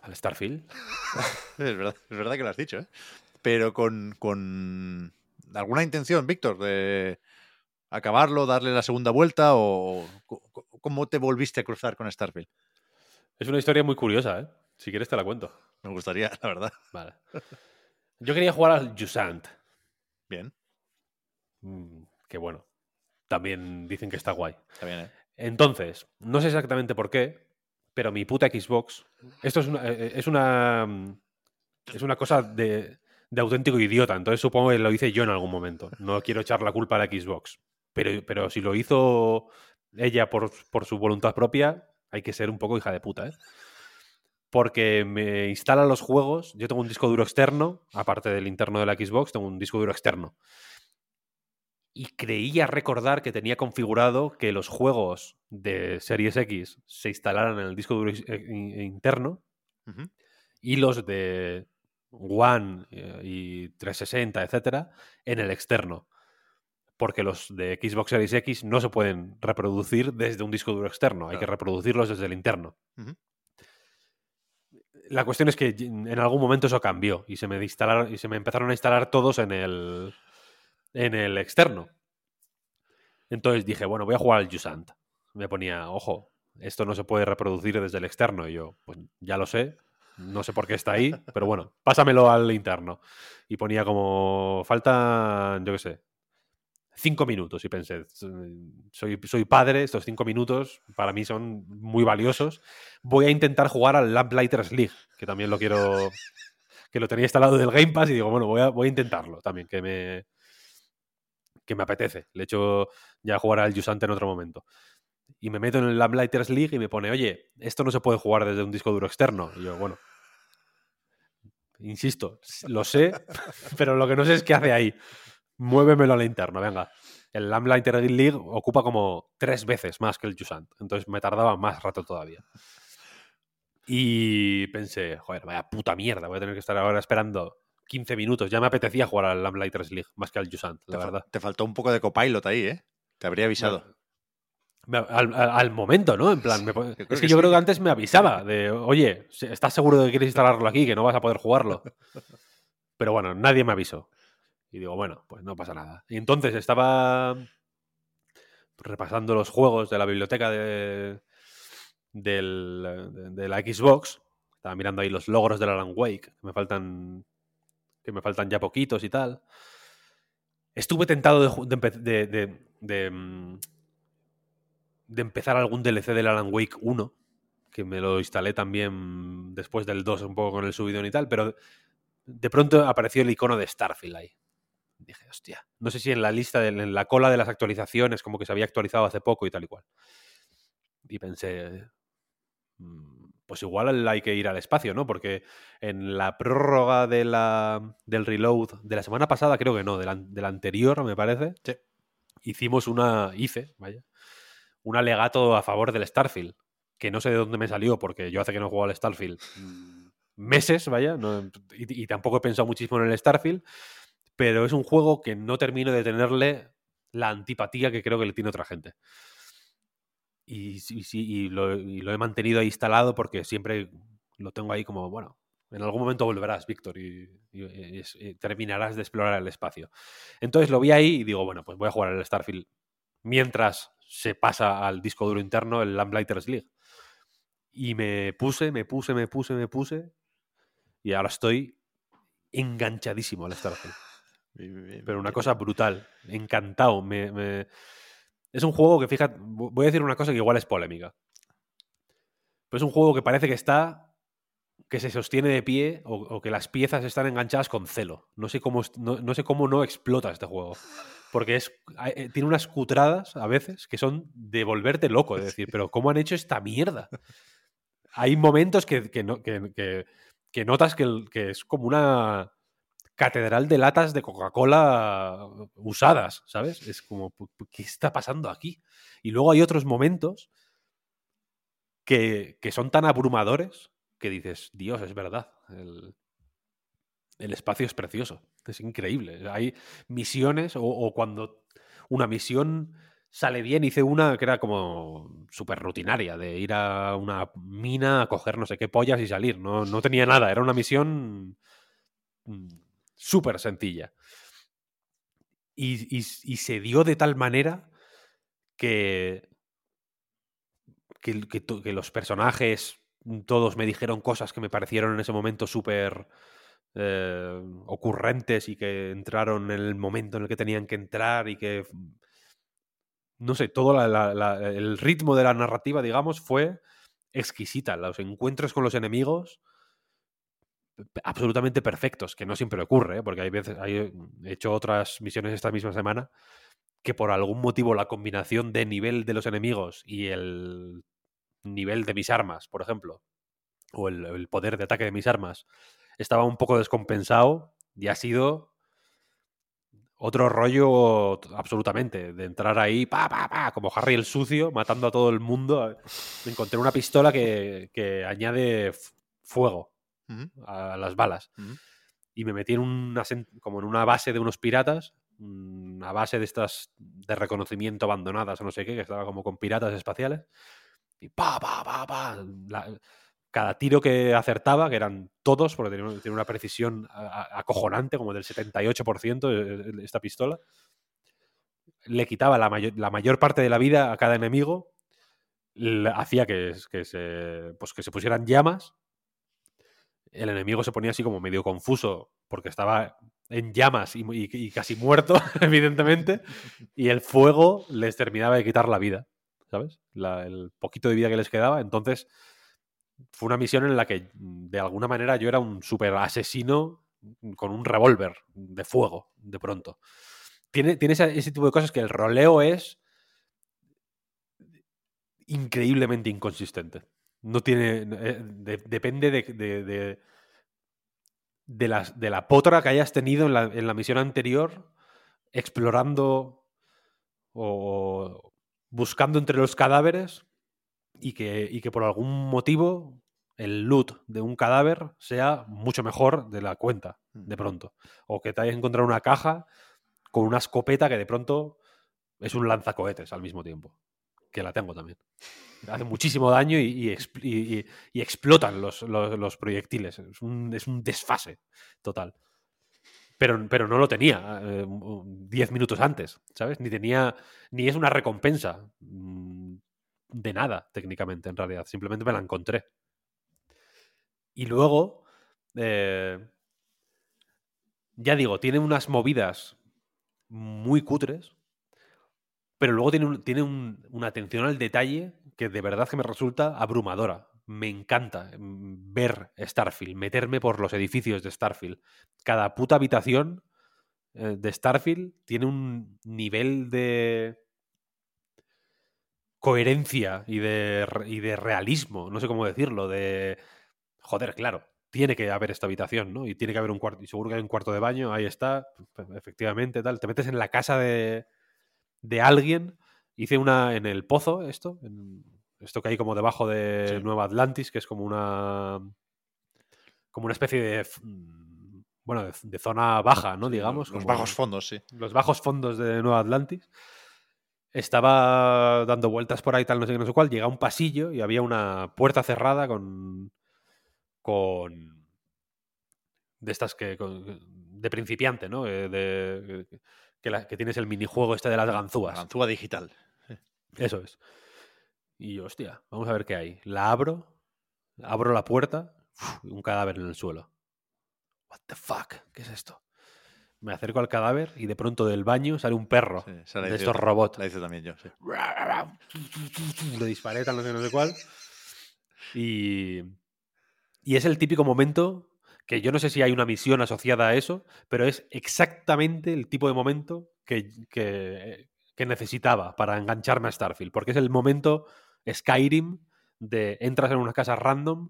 Al Starfield. Es verdad, es verdad que lo has dicho, ¿eh? Pero con, con alguna intención, Víctor, de acabarlo, darle la segunda vuelta o cómo te volviste a cruzar con Starfield. Es una historia muy curiosa, ¿eh? Si quieres te la cuento. Me gustaría, la verdad. Vale. Yo quería jugar al Jusant. Bien, Mm, que bueno. También dicen que está guay. está bien, ¿eh? Entonces, no sé exactamente por qué, pero mi puta Xbox. Esto es una. eh, Es una, mm, es una cosa de, de auténtico idiota. Entonces supongo que lo hice yo en algún momento. No quiero echar la culpa a la Xbox. Pero, pero si lo hizo ella por, por su voluntad propia, hay que ser un poco hija de puta, ¿eh? Porque me instala los juegos. Yo tengo un disco duro externo, aparte del interno de la Xbox, tengo un disco duro externo y creía recordar que tenía configurado que los juegos de Series X se instalaran en el disco duro eh, in- interno y los de One eh, y 360, etcétera, en el externo. Porque los de Xbox Series X no se pueden reproducir desde un disco duro externo, hay que reproducirlos desde el interno. La cuestión es que en algún momento eso cambió y se me instalaron y se me empezaron a instalar todos en el en el externo. Entonces dije, bueno, voy a jugar al Jusant. Me ponía, ojo, esto no se puede reproducir desde el externo. Y yo, pues ya lo sé, no sé por qué está ahí, pero bueno, pásamelo al interno. Y ponía como, falta, yo qué sé, cinco minutos. Y pensé, soy, soy padre, estos cinco minutos para mí son muy valiosos. Voy a intentar jugar al Lamplighters League, que también lo quiero, que lo tenía instalado del Game Pass y digo, bueno, voy a, voy a intentarlo también, que me, que me apetece. Le echo ya jugar al Jusante en otro momento. Y me meto en el Lamplighters League y me pone, oye, esto no se puede jugar desde un disco duro externo. Y yo, bueno, insisto, lo sé, pero lo que no sé es qué hace ahí. Muévemelo al interno, venga. El Lamplighters League ocupa como tres veces más que el Jusant. Entonces me tardaba más rato todavía. Y pensé, joder, vaya puta mierda, voy a tener que estar ahora esperando 15 minutos. Ya me apetecía jugar al Lamplighters League más que al Jusant, la verdad. te faltó un poco de copilot ahí, ¿eh? Te habría avisado. Me- Al, momento, ¿no? En plan, me es que que yo sí. creo que antes me avisaba de, oye, ¿estás seguro de que quieres instalarlo aquí? Que no vas a poder jugarlo. Pero bueno, nadie me avisó. Y digo, bueno, pues no pasa nada. Y entonces estaba repasando los juegos de la biblioteca de, del- de, la Xbox. Estaba mirando ahí los logros del Alan Wake, que me faltan, que me faltan ya poquitos y tal. Estuve tentado de- de, mm, de empezar algún DLC del Alan Wake 1, que me lo instalé también después del 2 un poco con el subidón y tal, pero de pronto apareció el icono de Starfield ahí. Dije, hostia, no sé si en la lista, de- en la cola de las actualizaciones, como que se había actualizado hace poco y tal y cual. Y pensé, mm, pues igual hay que ir al espacio, ¿no? Porque en la prórroga de la, del reload de la semana pasada, creo que no, de la, de la anterior, me parece, Sí. hicimos una, hice, vaya, un alegato a favor del Starfield, que no sé de dónde me salió, porque yo hace que no juego al Starfield mm, meses, vaya, no- y, y tampoco he pensado muchísimo en el Starfield, pero es un juego que no termino de tenerle la antipatía que creo que le tiene otra gente. Y, sí, y, lo, y lo he mantenido ahí instalado porque siempre lo tengo ahí como, bueno, en algún momento volverás, Víctor, y, y- y y terminarás de explorar el espacio. Entonces lo vi ahí y digo, bueno, pues voy a jugar al Starfield mientras se pasa al disco duro interno el Lamplighters League. Y me puse, me puse, me puse, me puse. Y ahora estoy enganchadísimo al Starfield. Pero una cosa brutal. Encantado. Me, me- Es un juego que, fíjate, voy a decir una cosa que igual es polémica. Pero es un juego que parece que está. que se sostiene de pie o, o que las piezas están enganchadas con celo. No sé cómo, no, no sé cómo no explota este juego. Porque es, eh, tiene unas cutradas a veces que son de volverte loco. De decir, pero ¿cómo han hecho esta mierda? Hay momentos que, que no- que- que- que notas que es como una catedral de latas de Coca-Cola usadas, ¿sabes? Es como, ¿qué está pasando aquí? Y luego hay otros momentos que, que son tan abrumadores que dices, Dios, es verdad. El, el espacio es precioso, es increíble. Hay misiones o, o cuando una misión sale bien. Hice una que era como súper rutinaria, de ir a una mina a coger no sé qué pollas y salir. No, no tenía nada, era una misión mm, súper sencilla. Y, se dio de tal manera que, que, que los personajes mm, todos me dijeron cosas que me parecieron en ese momento súper eh, ocurrentes y que entraron en el momento en el que tenían que entrar y que no sé, todo el ritmo de la narrativa, digamos, fue exquisita. Los encuentros con los enemigos absolutamente perfectos, que no siempre ocurre, ¿eh? porque hay veces, hay- he hecho otras misiones esta misma semana que por algún motivo la combinación de nivel de los enemigos y el nivel de mis armas, por ejemplo, o el, el poder de ataque de mis armas, estaba un poco descompensado y ha sido otro rollo absolutamente, de entrar ahí, pa, pa, pa, como Harry el sucio, matando a todo el mundo. Encontré una pistola que, que añade f- a las balas. Y me metí en una, como en una base de unos piratas, una base de estas de reconocimiento abandonadas o no sé qué, que estaba como con piratas espaciales. Y pa, pa, pa, pa. la- cada tiro que acertaba, que eran todos, porque tenía, una- precisión a- a- acojonante, como del 78% eh, eh, esta pistola, le quitaba la mayor, la mayor parte de la vida a cada enemigo, hacía que, que se, pues que se pusieran llamas el enemigo se ponía así como medio confuso porque estaba en llamas y, casi muerto, evidentemente, y el fuego les terminaba de quitar la vida, ¿sabes? El poquito de vida que les quedaba. Entonces, fue una misión en la que, de alguna manera, yo era un super asesino con un revólver de fuego, de pronto. Tiene, ese tipo de cosas que el roleo es increíblemente inconsistente. No tiene. eh, de- depende de, de, de, las- de la potra que hayas tenido en la, en la misión anterior, explorando o buscando entre los cadáveres y que, y que por algún motivo el loot de un cadáver sea mucho mejor de la cuenta, de pronto. O que te hayas encontrado una caja con una escopeta que de pronto es un lanzacohetes al mismo tiempo. Que la tengo también. Hace muchísimo daño y, y expl- y- y- y explotan los, los- proyectiles. Es un, es un desfase total. Pero, pero no lo tenía eh, un- 10 minutos antes, ¿sabes? Ni tenía. Ni es una recompensa mm, de nada, técnicamente, en realidad. Simplemente me la encontré. Y luego. eh, ya digo, tiene unas movidas muy cutres, pero luego tiene, un- tiene un- una atención al detalle que de verdad que me resulta abrumadora. Me encanta mm, ver Starfield, meterme por los edificios de Starfield. Cada puta habitación eh, de Starfield tiene un nivel de coherencia y de, y de realismo, no sé cómo decirlo, de... Joder, claro, tiene que haber esta habitación, ¿no? Y tiene que haber un cuarto, y seguro que hay un cuarto de baño, ahí está, efectivamente, tal. Te metes en la casa de, de alguien. Hice una en el pozo, esto, en- esto que hay como debajo de Sí. Nueva Atlantis, que es como una como una especie de mm, bueno, de, de zona baja, ¿no? Sí, Digamos. Los como- bajos fondos, sí. los bajos fondos de Nueva Atlantis. Estaba dando vueltas por ahí, tal, no sé qué, no sé cuál. Llega un pasillo y había una puerta cerrada con. con. de estas que. con- de principiante, ¿no? Eh, de, que, la- que tienes el minijuego este de las La ganzúas. ganzúa digital. Eso es. Y yo, hostia, vamos a ver qué hay. La abro, abro la puerta, un cadáver en el suelo. What the fuck? ¿Qué es esto? Me acerco al cadáver y de pronto del baño sale un perro Sí, esa la de hice estos yo- robots. La hice también yo, sí. Le disparé tal, no sé, no sé cuál. Y, y es el típico momento que yo no sé si hay una misión asociada a eso, pero es exactamente el tipo de momento que, que, necesitaba para engancharme a Starfield. Porque es el momento Skyrim de entras en una casa random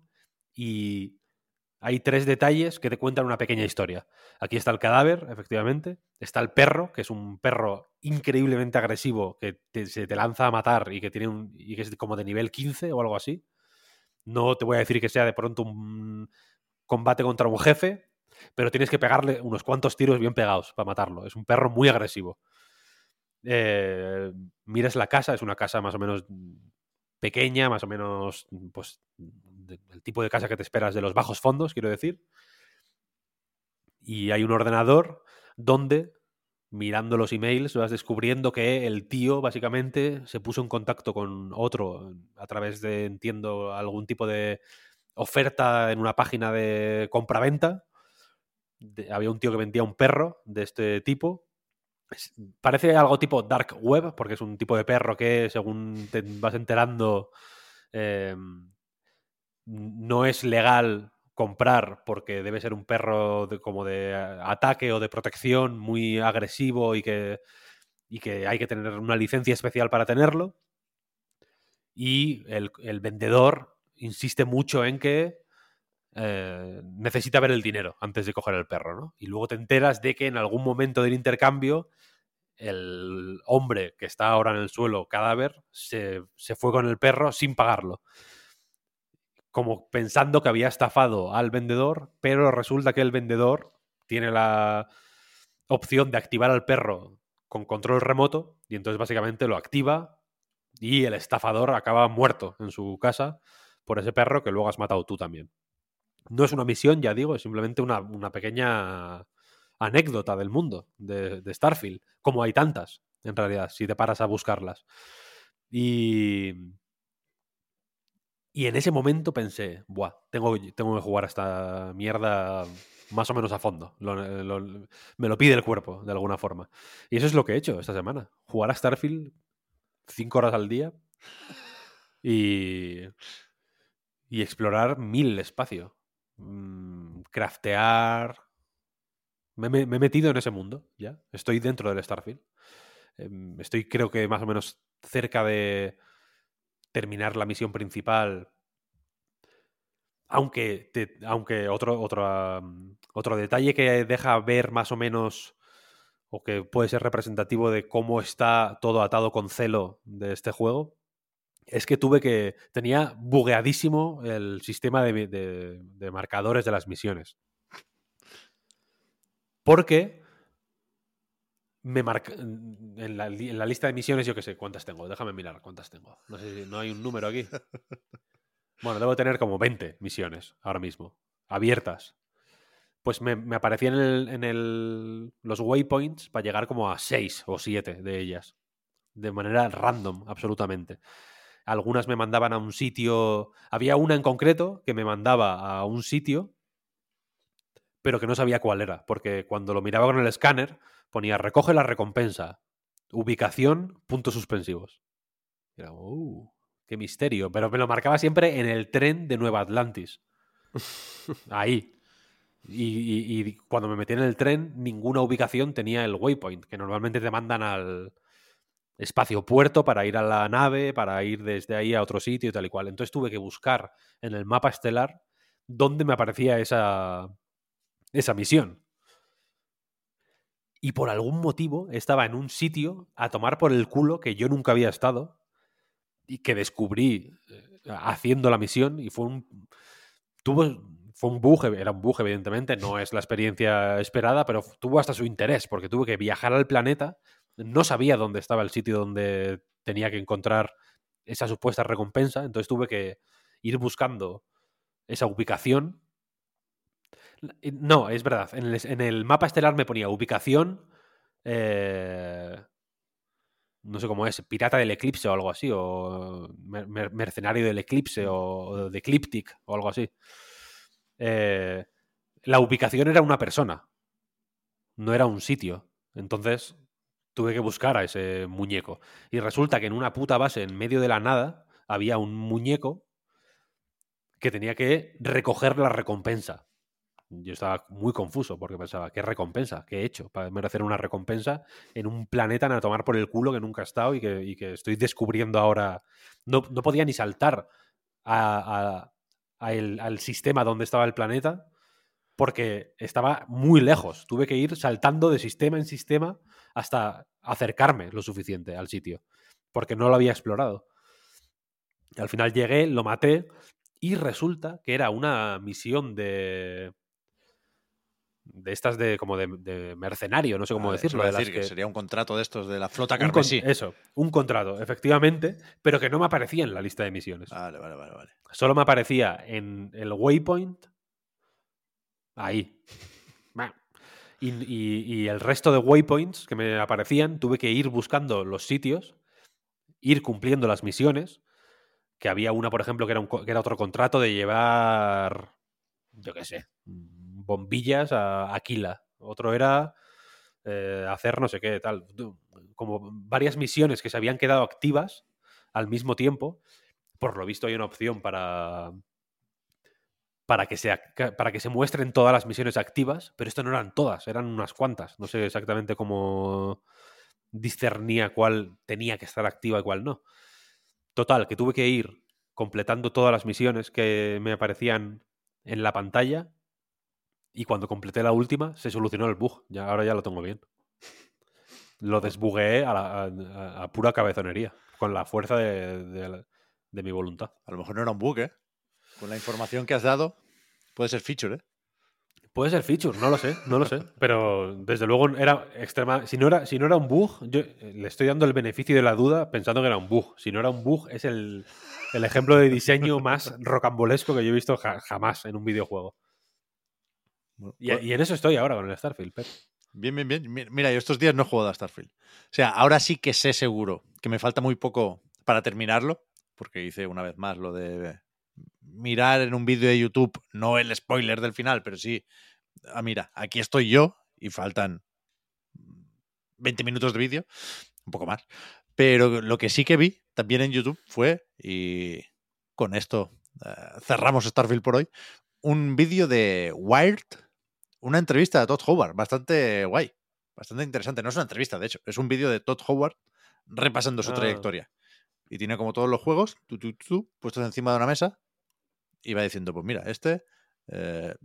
y hay tres detalles que te cuentan una pequeña historia. Aquí está el cadáver, efectivamente. Está el perro, que es un perro increíblemente agresivo que se te lanza a matar y que tiene un y que es como de nivel 15 o algo así. No te voy a decir que sea de pronto un combate contra un jefe, pero tienes que pegarle unos cuantos tiros bien pegados para matarlo. Es un perro muy agresivo. eh, miras la casa, es una casa más o menos pequeña, más o menos, pues, el tipo de casa que te esperas de los bajos fondos, quiero decir. Y hay un ordenador donde, mirando los emails, vas descubriendo que el tío básicamente se puso en contacto con otro a través de, entiendo, algún tipo de oferta en una página de compraventa. De- había un tío que vendía un perro de este tipo. Parece algo tipo dark web, porque es un tipo de perro que, según te vas enterando, eh, no es legal comprar porque debe ser un perro como de eh, ataque o de protección muy agresivo y que, y que hay que tener una licencia especial para tenerlo. Y el vendedor insiste mucho en que eh, necesita ver el dinero antes de coger el perro, ¿no? Y luego te enteras de que en algún momento del intercambio el hombre que está ahora en el suelo, cadáver, se, se fue con el perro sin pagarlo. Como pensando que había estafado al vendedor, pero resulta que el vendedor tiene la opción de activar al perro con control remoto y entonces básicamente lo activa y el estafador acaba muerto en su casa por ese perro que luego has matado tú también. No es una misión, ya digo, es simplemente una, una pequeña anécdota del mundo de, Starfield, como hay tantas, en realidad, si te paras a buscarlas. Y, y en ese momento pensé, Buah, tengo, tengo que jugar a esta mierda más o menos a fondo. Me lo pide el cuerpo, de alguna forma. Y eso es lo que he hecho esta semana. Jugar a Starfield cinco horas al día y, y explorar mil espacio. Mm, craftear. Me, he metido en ese mundo ya. Estoy dentro del Starfield. Em, Estoy, creo que más o menos cerca de terminar la misión principal. Aunque, aunque otro, otro, otro detalle que deja ver más o menos o que puede ser representativo de cómo está todo atado con celo de este juego, es que tuve que. Tenía bugueadísimo el sistema de, de- marcadores de las misiones. Porque me marca. En la, en la lista de misiones, yo qué sé, ¿cuántas tengo? Déjame mirar cuántas tengo. No sé si no hay un número aquí. Bueno, debo tener como 20 misiones ahora mismo, abiertas. Pues me, me aparecían en, el- en el- los waypoints para llegar como a 6 o 7 de ellas. De manera random, absolutamente. Algunas me mandaban a un sitio. Había una en concreto que me mandaba a un sitio, pero que no sabía cuál era. Porque cuando lo miraba con el escáner, ponía recoge la recompensa. Ubicación, puntos suspensivos. Y era, "Uh, qué misterio. Pero me lo marcaba siempre en el tren de Nueva Atlantis. Ahí. Y, y- y cuando me metí en el tren, ninguna ubicación tenía el waypoint, que normalmente te mandan al espacio puerto para ir a la nave, para ir desde ahí a otro sitio y tal y cual. Entonces tuve que buscar en el mapa estelar dónde me aparecía esa, esa misión. Y por algún motivo estaba en un sitio a tomar por el culo que yo nunca había estado y que descubrí eh, haciendo la misión y fue un tuvo fue un bug, era un bug evidentemente, no es la experiencia esperada, pero tuvo hasta su interés porque tuve que viajar al planeta, no sabía dónde estaba el sitio donde tenía que encontrar esa supuesta recompensa, entonces tuve que ir buscando esa ubicación. Eh, No, es verdad, en el, en el mapa estelar me ponía ubicación eh, no sé cómo es, pirata del eclipse o algo así, o mer- mer- mercenario del eclipse, o, o de Ecliptic, o algo así. Eh, la ubicación era una persona, no era un sitio. Entonces tuve que buscar a ese muñeco. Y resulta que en una puta base, en medio de la nada, había un muñeco que tenía que recoger la recompensa. Yo estaba muy confuso porque pensaba, ¿qué recompensa? ¿Qué he hecho para merecer una recompensa en un planeta a tomar por el culo que nunca he estado y que, estoy descubriendo ahora? No, no podía ni saltar al sistema donde estaba el planeta porque estaba muy lejos. Tuve que ir saltando de sistema en sistema hasta acercarme lo suficiente al sitio porque no lo había explorado. Y al final llegué, lo maté y resulta que era una misión de de estas de como de, de mercenario, no sé cómo Vale, decirlo. de las decir que sería un contrato de estos de la flota un con- carmesí. Eso, un contrato, efectivamente, pero que no me aparecía en la lista de misiones. Vale, vale, vale, vale. Solo me aparecía en el waypoint. Ahí. Y, el resto de waypoints que me aparecían, tuve que ir buscando los sitios, ir cumpliendo las misiones. Que había una, por ejemplo, que era, otro contrato de llevar, yo qué sé, bombillas a Aquila. Otro era eh, hacer no sé qué, tal. Como varias misiones que se habían quedado activas al mismo tiempo. Por lo visto hay una opción para, para que, se, para que se muestren todas las misiones activas, pero esto no eran todas, eran unas cuantas. No sé exactamente cómo discernía cuál tenía que estar activa y cuál no. Total, que tuve que ir completando todas las misiones que me aparecían en la pantalla y cuando completé la última se solucionó el bug. Ya, ahora ya lo tengo bien. Lo desbugueé a, la- a- a pura cabezonería, con la fuerza de, de- de mi voluntad. A lo mejor no era un bug, ¿eh? Con la información que has dado, puede ser feature, ¿eh? Puede ser feature, no lo sé, no lo sé. Pero desde luego era extrema. Si no era, si no era un bug, yo eh, le estoy dando el beneficio de la duda pensando que era un bug. Si no era un bug, es el, el ejemplo de diseño más rocambolesco que yo he visto ja- jamás en un videojuego. Y, y en eso estoy ahora con el Starfield, Pep. Bien, bien, bien. Mi- Mira, yo estos días no he jugado a Starfield. O sea, ahora sí que sé seguro que me falta muy poco para terminarlo, porque hice una vez más lo de mirar en un vídeo de YouTube, no el spoiler del final, pero sí, ah, mira, aquí estoy yo y faltan 20 minutos de vídeo, un poco más. Pero lo que sí que vi también en YouTube fue, y con esto eh, cerramos Starfield por hoy, un vídeo de Wired, una entrevista de Todd Howard, bastante guay, bastante interesante. No es una entrevista, de hecho, es un vídeo de Todd Howard repasando su Ah. trayectoria. Y tiene como todos los juegos, tú, tú, tú, puestos encima de una mesa, va diciendo, pues mira, este, eh,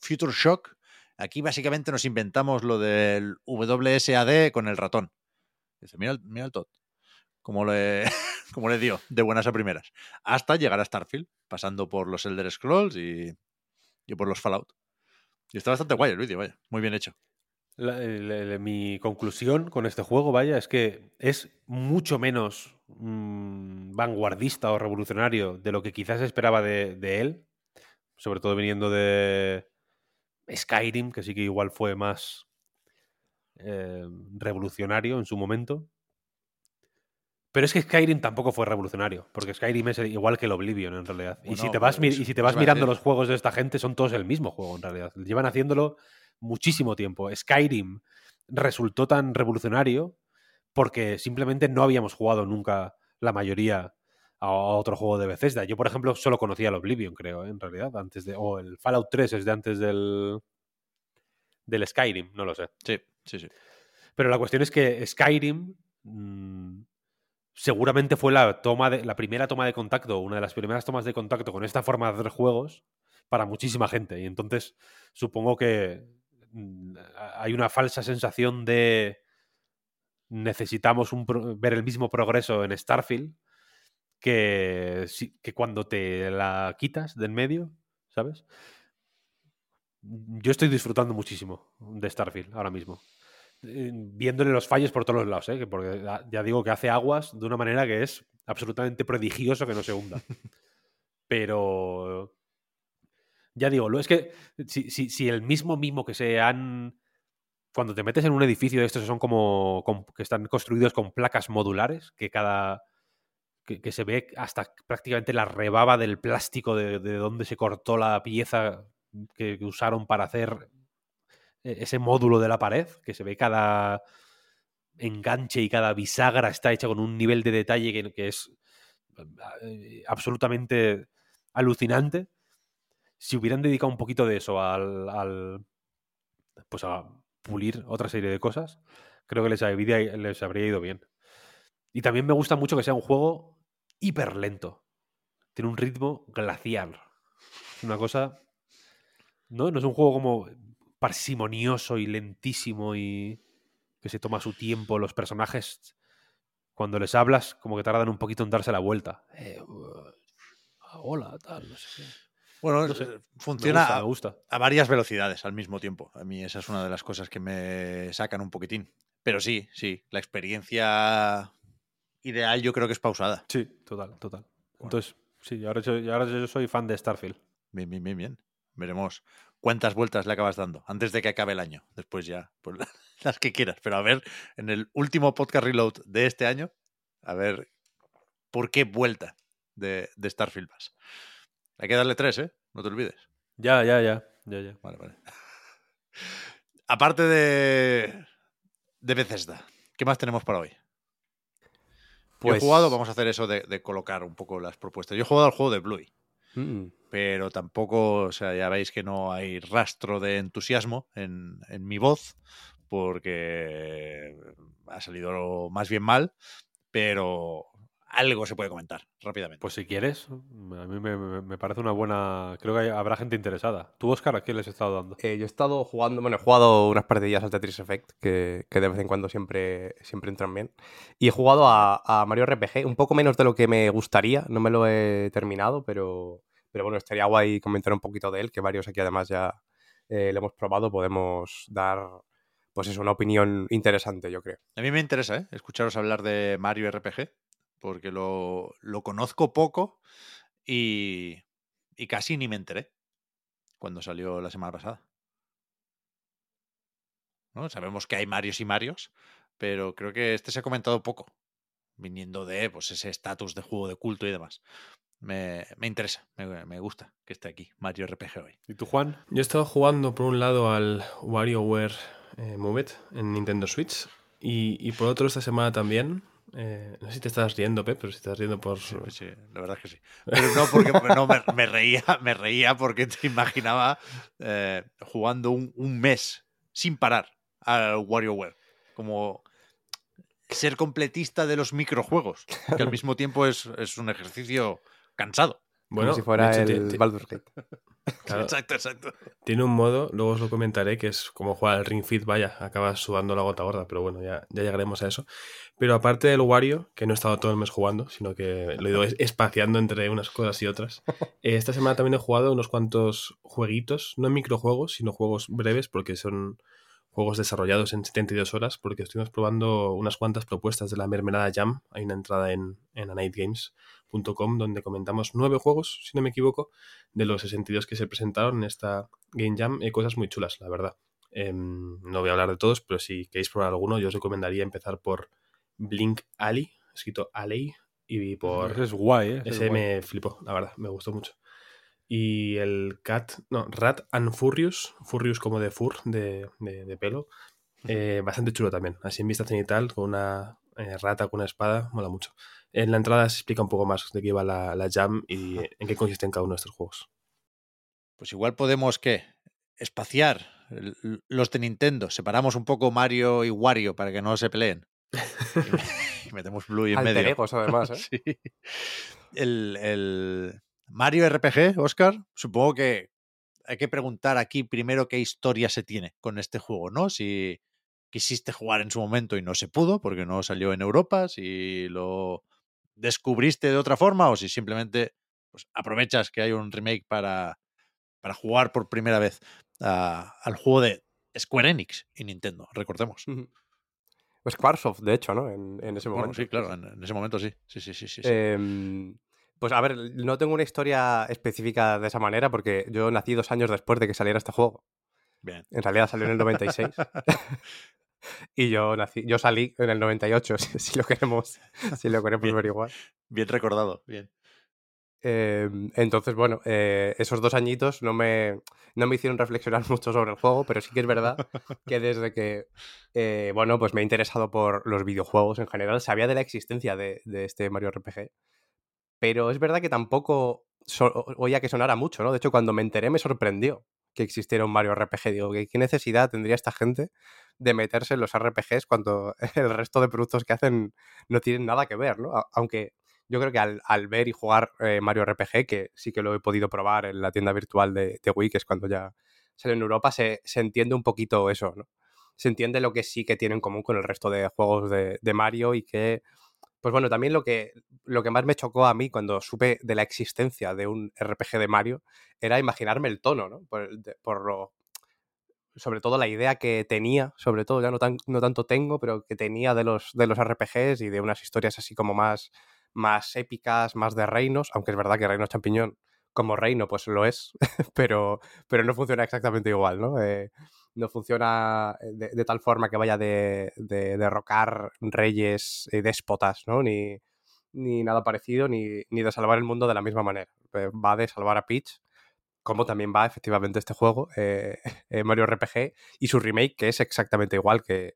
Future Shock, aquí básicamente nos inventamos lo del WSAD con el ratón. Dice, mira, mira el Todd, como le, como le dio, de buenas a primeras. Hasta llegar a Starfield, pasando por los Elder Scrolls y, y por los Fallout. Y está bastante guay el vídeo, vaya, muy bien hecho. La- el- mi conclusión con este juego, vaya, es que es mucho menos mm, vanguardista o revolucionario de lo que quizás esperaba de, de él, sobre todo viniendo de Skyrim, que sí que igual fue más eh, revolucionario en su momento. Pero es que Skyrim tampoco fue revolucionario, porque Skyrim es igual que el Oblivion en realidad. y si te vas, y si te vas mirando decir. los juegos de esta gente, son todos el mismo juego en realidad. Llevan haciéndolo muchísimo tiempo. Skyrim resultó tan revolucionario porque simplemente no habíamos jugado nunca la mayoría a otro juego de Bethesda. Yo, por ejemplo, solo conocía el Oblivion, creo, ¿eh? en realidad, antes de. O el Fallout 3 es de antes del. del Skyrim, no lo sé. Sí, sí, sí. Pero la cuestión es que Skyrim mm, seguramente fue la toma de, la primera toma de contacto, una de las primeras tomas de contacto con esta forma de hacer juegos para muchísima gente. Y entonces supongo que hay una falsa sensación de necesitamos un pro- ver el mismo progreso en Starfield que, que cuando te la quitas del medio, ¿sabes? Yo estoy disfrutando muchísimo de Starfield ahora mismo. Eh, Viéndole los fallos por todos los lados, ¿eh? Que porque ya digo que hace aguas de una manera que es absolutamente prodigioso que no se hunda. Pero ya digo, es que si, el mismo mimo que se han. Cuando te metes en un edificio de estos son como. que están construidos con placas modulares, que cada. que, se ve hasta prácticamente la rebaba del plástico de, de donde se cortó la pieza que, usaron para hacer e- ese módulo de la pared, que se ve cada enganche y cada bisagra está hecha con un nivel de detalle que, que es eh, absolutamente alucinante. Si hubieran dedicado un poquito de eso al, al- pues a pulir otra serie de cosas, creo que les habría, ido bien. Y también me gusta mucho que sea un juego hiper lento. Tiene un ritmo glacial. Una cosa. ¿No? No es un juego como parsimonioso y lentísimo y que se toma su tiempo. Los personajes, cuando les hablas, como que tardan un poquito en darse la vuelta. Eh, uh, hola, tal, no sé qué. Bueno, No sé, eh, Me funciona gusta, a- me gusta. a varias velocidades al mismo tiempo. A mí esa es una de las cosas que me sacan un poquitín. Pero sí, sí, la experiencia ideal yo creo que es pausada. Sí, total, total. Entonces, sí, ahora yo, ahora yo soy fan de Starfield. Bien, bien, bien, bien. Veremos cuántas vueltas le acabas dando antes de que acabe el año. Después ya, pues las que quieras. Pero a ver, en el último podcast reload de este año, a ver por qué vuelta de, de Starfield vas. Hay que darle tres, ¿eh? No te olvides. Ya, ya, ya, ya, ya. Vale, vale. Aparte de, de Bethesda, ¿qué más tenemos para hoy? Yo he Pues- jugado, vamos a hacer eso de, de colocar un poco las propuestas. Yo he jugado al juego de Bluey, Mm. pero tampoco, o sea, ya veis que no hay rastro de entusiasmo en, en mi voz, porque ha salido más bien mal, pero algo se puede comentar rápidamente. Pues si quieres, a mí me, me- me parece una buena. Creo que hay- habrá gente interesada. ¿Tú, Oscar, a quién les has estado dando? Eh, yo he estado jugando, bueno, he jugado unas partidillas al Tetris Effect, que, que de vez en cuando siempre, siempre entran bien. Y he jugado a, a Mario RPG, un poco menos de lo que me gustaría, no me lo he terminado, pero, pero bueno, estaría guay comentar un poquito de él, que varios aquí además ya eh, lo hemos probado, podemos dar, pues eso, una opinión interesante, yo creo. A mí me interesa ¿eh? escucharos hablar de Mario RPG, porque lo, lo conozco poco y, y casi ni me enteré cuando salió la semana pasada. ¿No? Sabemos que hay Marios y Marios, pero creo que este se ha comentado poco, viniendo de pues, ese estatus de juego de culto y demás. Me, me interesa, me, me gusta que esté aquí Mario RPG hoy. ¿Y tú, Juan? Yo he estado jugando por un lado al WarioWare eh, Move It en Nintendo Switch y, y por otro esta semana también. Eh, no sé si te estás riendo, Pep, pero si te estás riendo por... Sí, sí, la verdad es que sí. Pero no porque no, me, me reía, me reía porque te imaginaba eh, jugando un, un mes sin parar al WarioWare. Como ser completista de los microjuegos, que al mismo tiempo es, es un ejercicio cansado. Bueno, Como si fuera hecho, el Baldur's Gate. claro, Exacto, exacto. tiene un modo, luego os lo comentaré, que es como jugar al Ring Fit, vaya, acabas sudando la gota gorda, pero bueno, ya, ya llegaremos a eso. Pero aparte del Wario, que no he estado todo el mes jugando, sino que lo he ido es- espaciando entre unas cosas y otras, eh, esta semana también he jugado unos cuantos jueguitos, no microjuegos, sino juegos breves, porque son juegos desarrollados en 72 horas, porque estuvimos probando unas cuantas propuestas de la Mermelada Jam. Hay una entrada en, en anightgames.com donde comentamos nueve juegos, si no me equivoco, de los 62 que se presentaron en esta Game Jam. Hay cosas muy chulas, la verdad. Em, no voy a hablar de todos, pero si queréis probar alguno, yo os recomendaría empezar por Blink Alley, escrito Alley, y por... Ese es guay, ¿eh? Ese es Ese guay. me flipó, la verdad, me gustó mucho. Y el Cat, no, Rat and Furious, Furious como de fur, de, de- de pelo, eh, bastante chulo también. Así en vista cenital, con una eh, rata con una espada, mola mucho. En la entrada se explica un poco más de qué iba la, la jam y en qué consisten cada uno de estos juegos. Pues igual podemos, ¿qué? Espaciar los de Nintendo. Separamos un poco Mario y Wario para que no se peleen. Y me- y metemos Blue en Alter medio. egos, además, ¿eh? Sí. El, el Mario RPG, Oscar, supongo que hay que preguntar aquí primero qué historia se tiene con este juego, ¿no? Si quisiste jugar en su momento y no se pudo porque no salió en Europa, si lo descubriste de otra forma o si simplemente pues, aprovechas que hay un remake para, para jugar por primera vez a- al juego de Square Enix y Nintendo, recordemos. Squaresoft, de hecho, ¿no? En, en ese Bueno, momento. sí, claro, en, en ese momento sí. Sí, sí, sí, sí. sí. Em, pues a ver, no tengo una historia específica de esa manera porque yo nací dos años después de que saliera este juego. Bien. En realidad salió en el 96. y yo nací, yo salí en el 98, si, si lo queremos, si lo queremos Bien. ver igual. Bien recordado, bien. Em, entonces, bueno, eh, esos dos añitos no me, no me hicieron reflexionar mucho sobre el juego, pero sí que es verdad que desde que, eh, bueno, pues me he interesado por los videojuegos en general, sabía de la existencia de, de este Mario RPG, pero es verdad que tampoco oía que sonara mucho, ¿no? De hecho, cuando me enteré me sorprendió que existiera un Mario RPG. Digo, ¿qué, necesidad tendría esta gente de meterse en los RPGs cuando el resto de productos que hacen no tienen nada que ver, ¿no? Aunque yo creo que al, al ver y jugar eh, Mario RPG, que sí que lo he podido probar en la tienda virtual de, de Wii, que es cuando ya salió en Europa, se, se entiende un poquito eso, ¿no? Se entiende lo que sí que tiene en común con el resto de juegos de, de Mario y que Pues bueno, también lo que, lo que más me chocó a mí cuando supe de la existencia de un RPG de Mario era imaginarme el tono, ¿no? Por, lo, sobre todo la idea que tenía, sobre todo, ya no, tan, no tanto tengo, pero que tenía de los, de los RPGs y de unas historias así como más, más épicas, más de reinos, aunque es verdad que Reino Champiñón como reino pues lo es, pero, pero no funciona exactamente igual, ¿no? Eh, no funciona de, de tal forma que vaya de, de derrocar reyes y déspotas, ¿no? Ni, ni nada parecido, ni, ni de salvar el mundo de la misma manera. Eh, Va de salvar a Peach, como también va efectivamente este juego, eh, eh, Mario RPG, y su remake, que es exactamente igual que,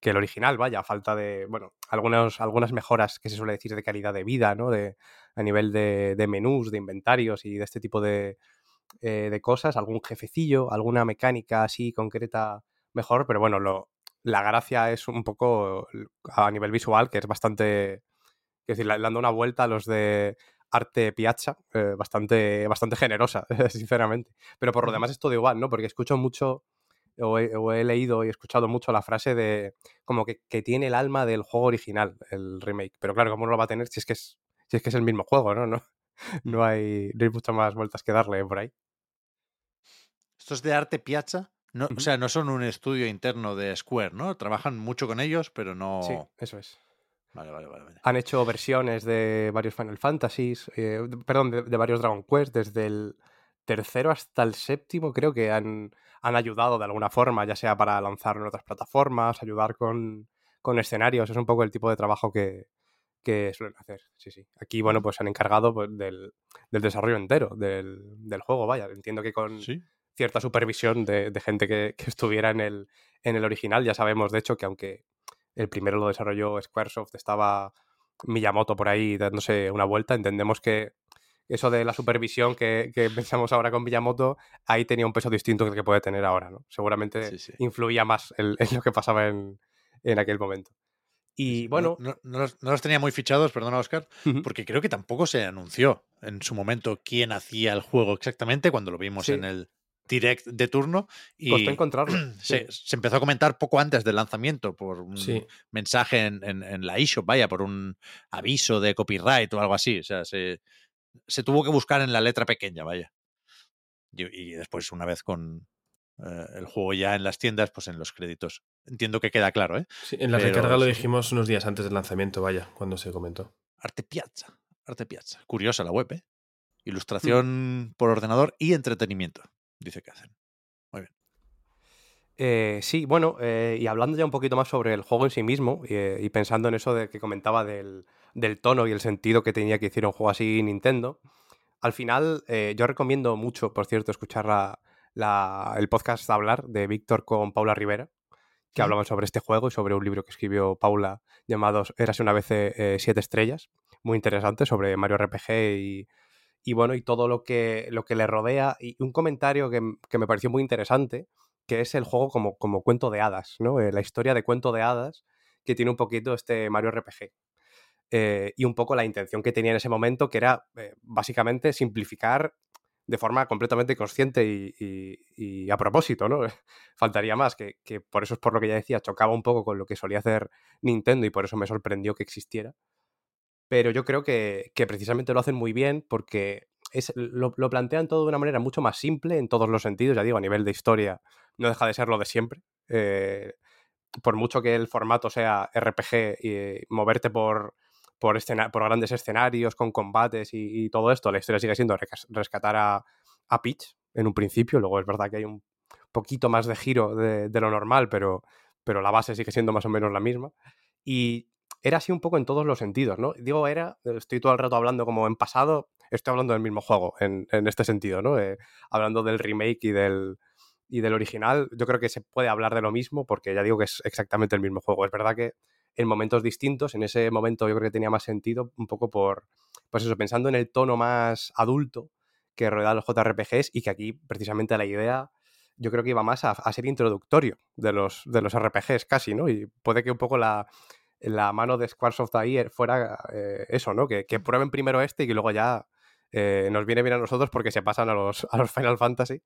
que el original, vaya, a falta de, bueno, algunos, algunas mejoras que se suele decir de calidad de vida, ¿no? De, a nivel de, de menús, de inventarios y de este tipo de, eh, de cosas, algún jefecillo, alguna mecánica así concreta mejor, pero bueno, lo, la gracia es un poco a nivel visual, que es bastante, es decir, le dando una vuelta a los de arte piazza, eh, bastante, bastante generosa, sinceramente. Pero por lo demás es todo igual, ¿no? Porque escucho mucho, o he, o he leído y he escuchado mucho la frase de como que, que, tiene el alma del juego original, el remake. Pero claro, ¿cómo no lo va a tener si es que es, si es, que es el mismo juego, ¿no? No, no, hay, no hay muchas más vueltas que darle por ahí. Estos de arte piazza, no, uh -huh. o sea, no son un estudio interno de Square, ¿no? Trabajan mucho con ellos, pero no. Sí, eso es. Vale, vale, vale. vale. Han hecho versiones de varios Final Fantasies, eh, perdón, de, de, varios Dragon Quest, desde el tercero hasta el séptimo, creo que han, han ayudado de alguna forma, ya sea para lanzarlo en otras plataformas, ayudar con, con escenarios. Es un poco el tipo de trabajo que, que suelen hacer. Sí, sí. Aquí, bueno, pues se han encargado pues, del, del, desarrollo entero del, del, juego, vaya. Entiendo que con ¿Sí? cierta supervisión de, de gente que, que, estuviera en el, en el original. Ya sabemos, de hecho, que aunque el primero lo desarrolló Squaresoft, estaba Miyamoto por ahí dándose una vuelta, entendemos que eso de la supervisión que, que, pensamos ahora con Miyamoto, ahí tenía un peso distinto que el que puede tener ahora, ¿no? Seguramente sí, sí. influía más en, en, lo que pasaba en, en aquel momento. Y bueno. No, no, no, los, no, los, tenía muy fichados, perdona, Oscar, uh -huh. porque creo que tampoco se anunció en su momento quién hacía el juego exactamente cuando lo vimos sí. en el direct de turno. Y Costó encontrarlo. Se, sí. se, empezó a comentar poco antes del lanzamiento por un sí. mensaje en, en, en, la eShop, vaya, por un aviso de copyright o algo así. O sea, se, se tuvo que buscar en la letra pequeña, vaya. Y, y después, una vez con, Uh, el juego ya en las tiendas, pues en los créditos. Entiendo que queda claro, ¿eh? Sí, en la Pero, recarga lo dijimos unos días antes del lanzamiento, vaya, cuando se comentó. Arte Piazza, Arte Piazza. Curiosa la web, ¿eh? Ilustración mm. por ordenador y entretenimiento, dice que hacen. Muy bien. Eh, sí, bueno, eh, y hablando ya un poquito más sobre el juego en sí mismo, y, y pensando en eso de que comentaba del, del, tono y el sentido que tenía que hiciera un juego así Nintendo, al final eh, yo recomiendo mucho, por cierto, escuchar la, la, el podcast de hablar de Víctor con Paula Rivera, que Sí. hablaban sobre este juego y sobre un libro que escribió Paula llamado Érase una vez eh, siete estrellas, muy interesante sobre Mario RPG y, y bueno, y todo lo que, lo que le rodea. Y un comentario que, que me pareció muy interesante, que es el juego como, como cuento de hadas, ¿no? Eh, la historia de cuento de hadas que tiene un poquito este Mario RPG. Eh, y un poco la intención que tenía en ese momento, que era eh, básicamente simplificar de forma completamente consciente y, y, a propósito, ¿no? Faltaría más, que, que, por eso es por lo que ya decía, chocaba un poco con lo que solía hacer Nintendo y por eso me sorprendió que existiera. Pero yo creo que, que precisamente lo hacen muy bien porque es, lo, lo, plantean todo de una manera mucho más simple en todos los sentidos, ya digo, a nivel de historia no deja de ser lo de siempre. Eh, por mucho que el formato sea RPG y moverte por, por, por grandes escenarios, con combates y, todo esto, la historia sigue siendo rescatar a, a, Peach en un principio. Luego es verdad que hay un poquito más de giro de, lo normal, pero, pero la base sigue siendo más o menos la misma. Y era así un poco en todos los sentidos, ¿no? Digo, era, estoy todo el rato hablando como en pasado, estoy hablando del mismo juego en, en este sentido, ¿no? Eh, hablando del remake y del, y del original, yo creo que se puede hablar de lo mismo porque ya digo que es exactamente el mismo juego. Es verdad que en momentos distintos. En ese momento yo creo que tenía más sentido un poco por, pues eso, pensando en el tono más adulto que rodea los JRPGs y que aquí precisamente la idea yo creo que iba más a, a ser introductorio de los, de los RPGs casi, ¿no? Y puede que un poco la, la mano de Squaresoft ahí fuera eh, eso, ¿no? Que, prueben primero este y que luego ya eh, nos viene bien a nosotros porque se pasan a los, a los Final Fantasy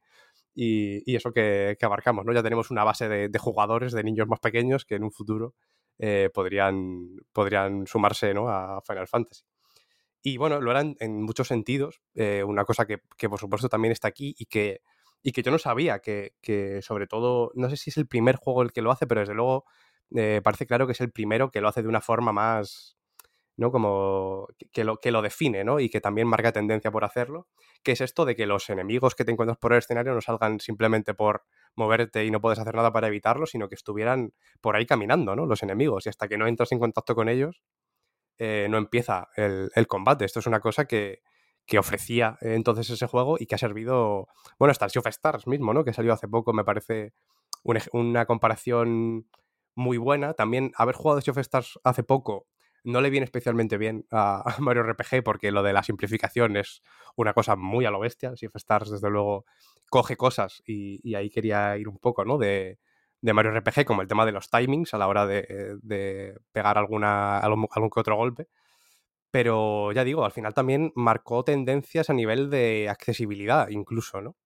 y, y eso que, que, abarcamos, ¿no? Ya tenemos una base de, de, jugadores, de niños más pequeños que en un futuro eh, podrían, podrían sumarse ¿no? a Final Fantasy. Y bueno, lo eran en muchos sentidos, eh, una cosa que, que, por supuesto también está aquí y que, y que yo no sabía, que, que, sobre todo, no sé si es el primer juego el que lo hace, pero desde luego eh, parece claro que es el primero que lo hace de una forma más, ¿no? Como que lo, que lo define, ¿no? Y que también marca tendencia por hacerlo, que es esto de que los enemigos que te encuentras por el escenario no salgan simplemente por moverte y no puedes hacer nada para evitarlo, sino que estuvieran por ahí caminando, ¿no? Los enemigos. Y hasta que no entras en contacto con ellos, eh, no empieza el, el, combate. Esto es una cosa que, que ofrecía entonces ese juego y que ha servido, bueno, hasta el Sea of Stars mismo, ¿no? Que salió hace poco, me parece una, comparación muy buena. También haber jugado Sea of Stars hace poco no le viene especialmente bien a, Mario RPG porque lo de la simplificación es una cosa muy a lo bestia. Sea Stars, desde luego, coge cosas y, ahí quería ir un poco, ¿no? De, de, Mario RPG, como el tema de los timings a la hora de, de pegar alguna, algún, algún que otro golpe. Pero ya digo, al final también marcó tendencias a nivel de accesibilidad, incluso, ¿no?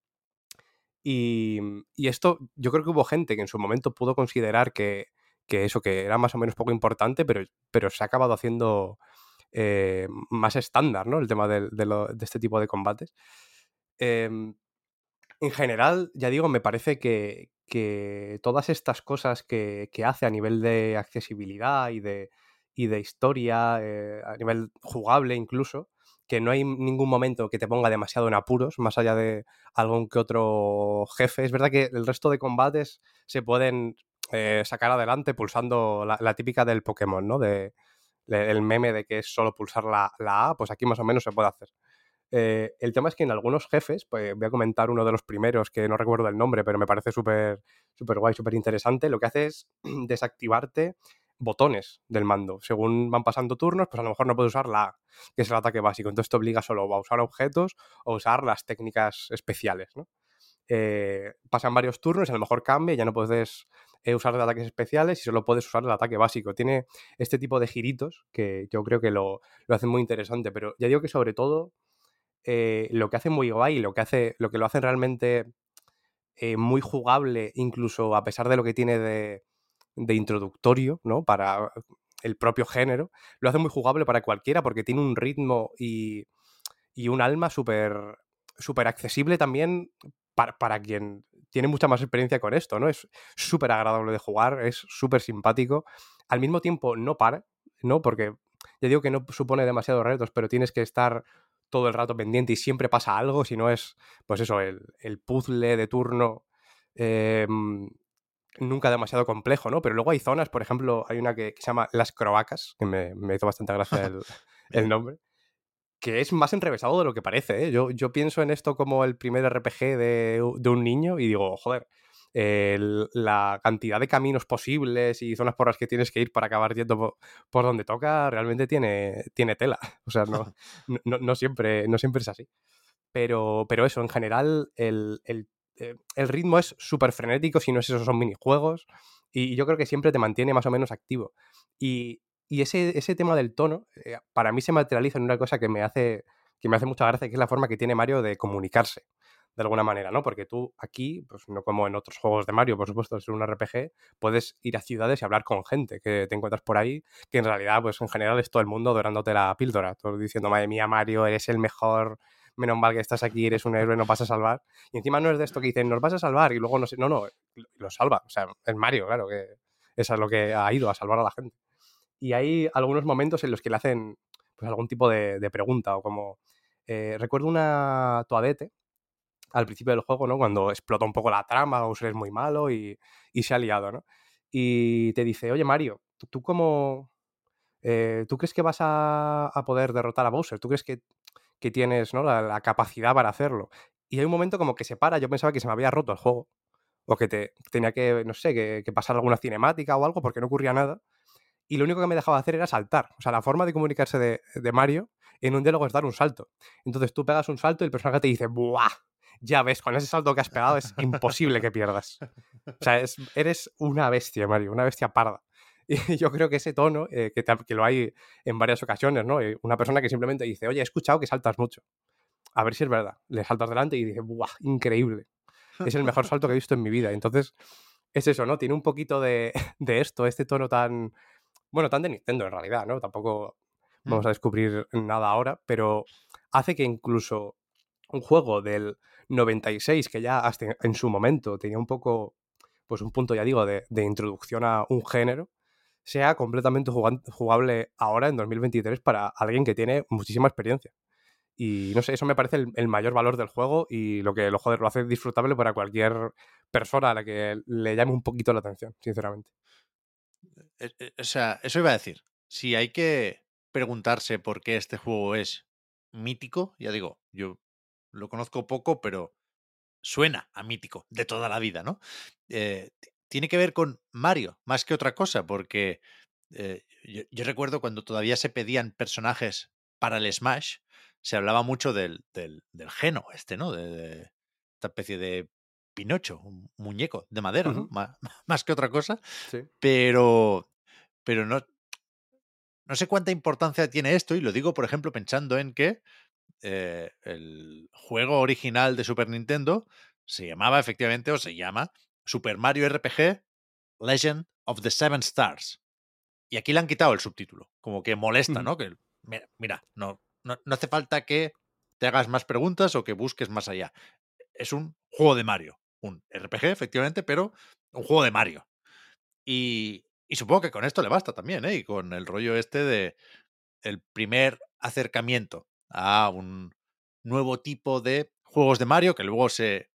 Y, y, esto, yo creo que hubo gente que en su momento pudo considerar que, que eso, que era más o menos poco importante, pero, pero se ha acabado haciendo eh, más estándar, ¿no? El tema de, de, este tipo de combates. Eh, en general, ya digo, me parece que, que todas estas cosas que, que, hace a nivel de accesibilidad y de, y de historia, eh, a nivel jugable incluso, que no hay ningún momento que te ponga demasiado en apuros, más allá de algún que otro jefe. Es verdad que el resto de combates se pueden eh, sacar adelante pulsando la, típica del Pokémon, ¿no? De, el meme de que es solo pulsar la, A, pues aquí más o menos se puede hacer. Eh, el tema es que en algunos jefes, pues voy a comentar uno de los primeros que no recuerdo el nombre, pero me parece súper super guay, súper interesante. Lo que hace es desactivarte botones del mando. Según van pasando turnos, pues a lo mejor no puedes usar la A, que es el ataque básico. Entonces te obliga solo a usar objetos o usar las técnicas especiales, ¿no? Eh, pasan varios turnos y a lo mejor cambia y ya no puedes eh, usar de ataques especiales y solo puedes usar el ataque básico. Tiene este tipo de giritos que yo creo que lo, lo hacen muy interesante, pero ya digo que sobre todo eh, lo que hace muy guay, lo que, hace, lo que lo hace realmente eh, muy jugable, incluso a pesar de lo que tiene de, de introductorio, ¿no? Para el propio género, lo hace muy jugable para cualquiera porque tiene un ritmo y, y un alma súper súper accesible también para, para, quien tiene mucha más experiencia con esto, ¿no? Es súper agradable de jugar, es súper simpático. Al mismo tiempo, no para, ¿no? Porque ya digo que no supone demasiados retos, pero tienes que estar todo el rato pendiente y siempre pasa algo, si no es, pues eso, el, el puzzle de turno eh, nunca demasiado complejo, ¿no? Pero luego hay zonas, por ejemplo, hay una que, que se llama Las Croacas, que me, me hizo bastante gracia el, el, nombre, que es más enrevesado de lo que parece, ¿eh? Yo, yo pienso en esto como el primer RPG de, de un niño y digo, joder, la cantidad de caminos posibles y zonas por las que tienes que ir para acabar yendo por, por donde toca realmente tiene, tiene tela. O sea, no, no, no, siempre, no siempre es así. Pero, pero eso, en general, el, el eh, el ritmo es súper frenético, si no es eso, son minijuegos. Y yo creo que siempre te mantiene más o menos activo. Y, y ese, ese, tema del tono, eh, para mí se materializa en una cosa que me hace, que me hace mucha gracia, que es la forma que tiene Mario de comunicarse de alguna manera, ¿no? Porque tú aquí, pues no como en otros juegos de Mario, por supuesto, es un RPG, puedes ir a ciudades y hablar con gente que te encuentras por ahí, que en realidad, pues en general es todo el mundo dorándote la píldora, todo diciendo, madre mía, Mario, eres el mejor, menos mal que estás aquí, eres un héroe, no vas a salvar. Y encima no es de esto que dicen, nos vas a salvar y luego no sé, no, no, lo salva. O sea, es Mario, claro, que eso es lo que ha ido a salvar a la gente. Y hay algunos momentos en los que le hacen pues algún tipo de, pregunta o como... Eh, recuerdo una toadete al principio del juego, ¿no? Cuando explota un poco la trama, Bowser es muy malo y, y se ha liado, ¿no? Y te dice, oye Mario, ¿tú, tú cómo... Eh, ¿Tú crees que vas a, a, poder derrotar a Bowser? ¿Tú crees que que tienes ¿no? la, capacidad para hacerlo. Y hay un momento como que se para, yo pensaba que se me había roto el juego, o que te, tenía que, no sé, que pasar alguna cinemática o algo porque no ocurría nada. Y lo único que me dejaba hacer era saltar. O sea, la forma de comunicarse de, de Mario en un diálogo es dar un salto. Entonces tú pegas un salto y el personaje te dice, ¡buah! Ya ves, con ese salto que has pegado es imposible que pierdas. O sea, es, eres una bestia, Mario, una bestia parda. Y yo creo que ese tono, eh, que, te, que, lo hay en varias ocasiones, ¿no? Eh, una persona que simplemente dice, oye, he escuchado que saltas mucho. A ver si es verdad. Le saltas delante y dice, ¡buah! Increíble. Es el mejor salto que he visto en mi vida. Entonces, es eso, ¿no? Tiene un poquito de, de esto, este tono tan, Bueno, tan de Nintendo en realidad, ¿no? Tampoco Mm. vamos a descubrir nada ahora, pero hace que incluso un juego del 96, que ya hasta en su momento tenía un poco, pues un punto, ya digo, de, de introducción a un género, sea completamente jugable ahora en 2023 para alguien que tiene muchísima experiencia. Y no sé, eso me parece el, el mayor valor del juego y lo que lo, joder, lo hace disfrutable para cualquier persona a la que le llame un poquito la atención, sinceramente. Eh, eh, O sea, eso iba a decir. Si hay que preguntarse por qué este juego es mítico, ya digo, yo lo conozco poco, pero suena a mítico de toda la vida, ¿no? Eh, tiene que ver con Mario, más que otra cosa, porque eh, yo, recuerdo cuando todavía se pedían personajes para el Smash, se hablaba mucho del, del, Geno, este, ¿no? De esta especie de Pinocho, un muñeco de madera, ¿no? Más que otra cosa Sí. pero, pero no, no sé cuánta importancia tiene esto, y lo digo, por ejemplo, pensando en que eh, el juego original de Super Nintendo se llamaba efectivamente, o se llama, Super Mario RPG Legend of the Seven Stars. Y aquí le han quitado el subtítulo, como que molesta. ¿no? Que, mira, mira no, no, no hace falta que te hagas más preguntas o que busques más allá. Es un juego de Mario, un RPG, efectivamente, pero un juego de Mario. Y, y supongo que con esto le basta también, ¿eh? Y con el rollo este de el primer acercamiento a un nuevo tipo de juegos de Mario que luego se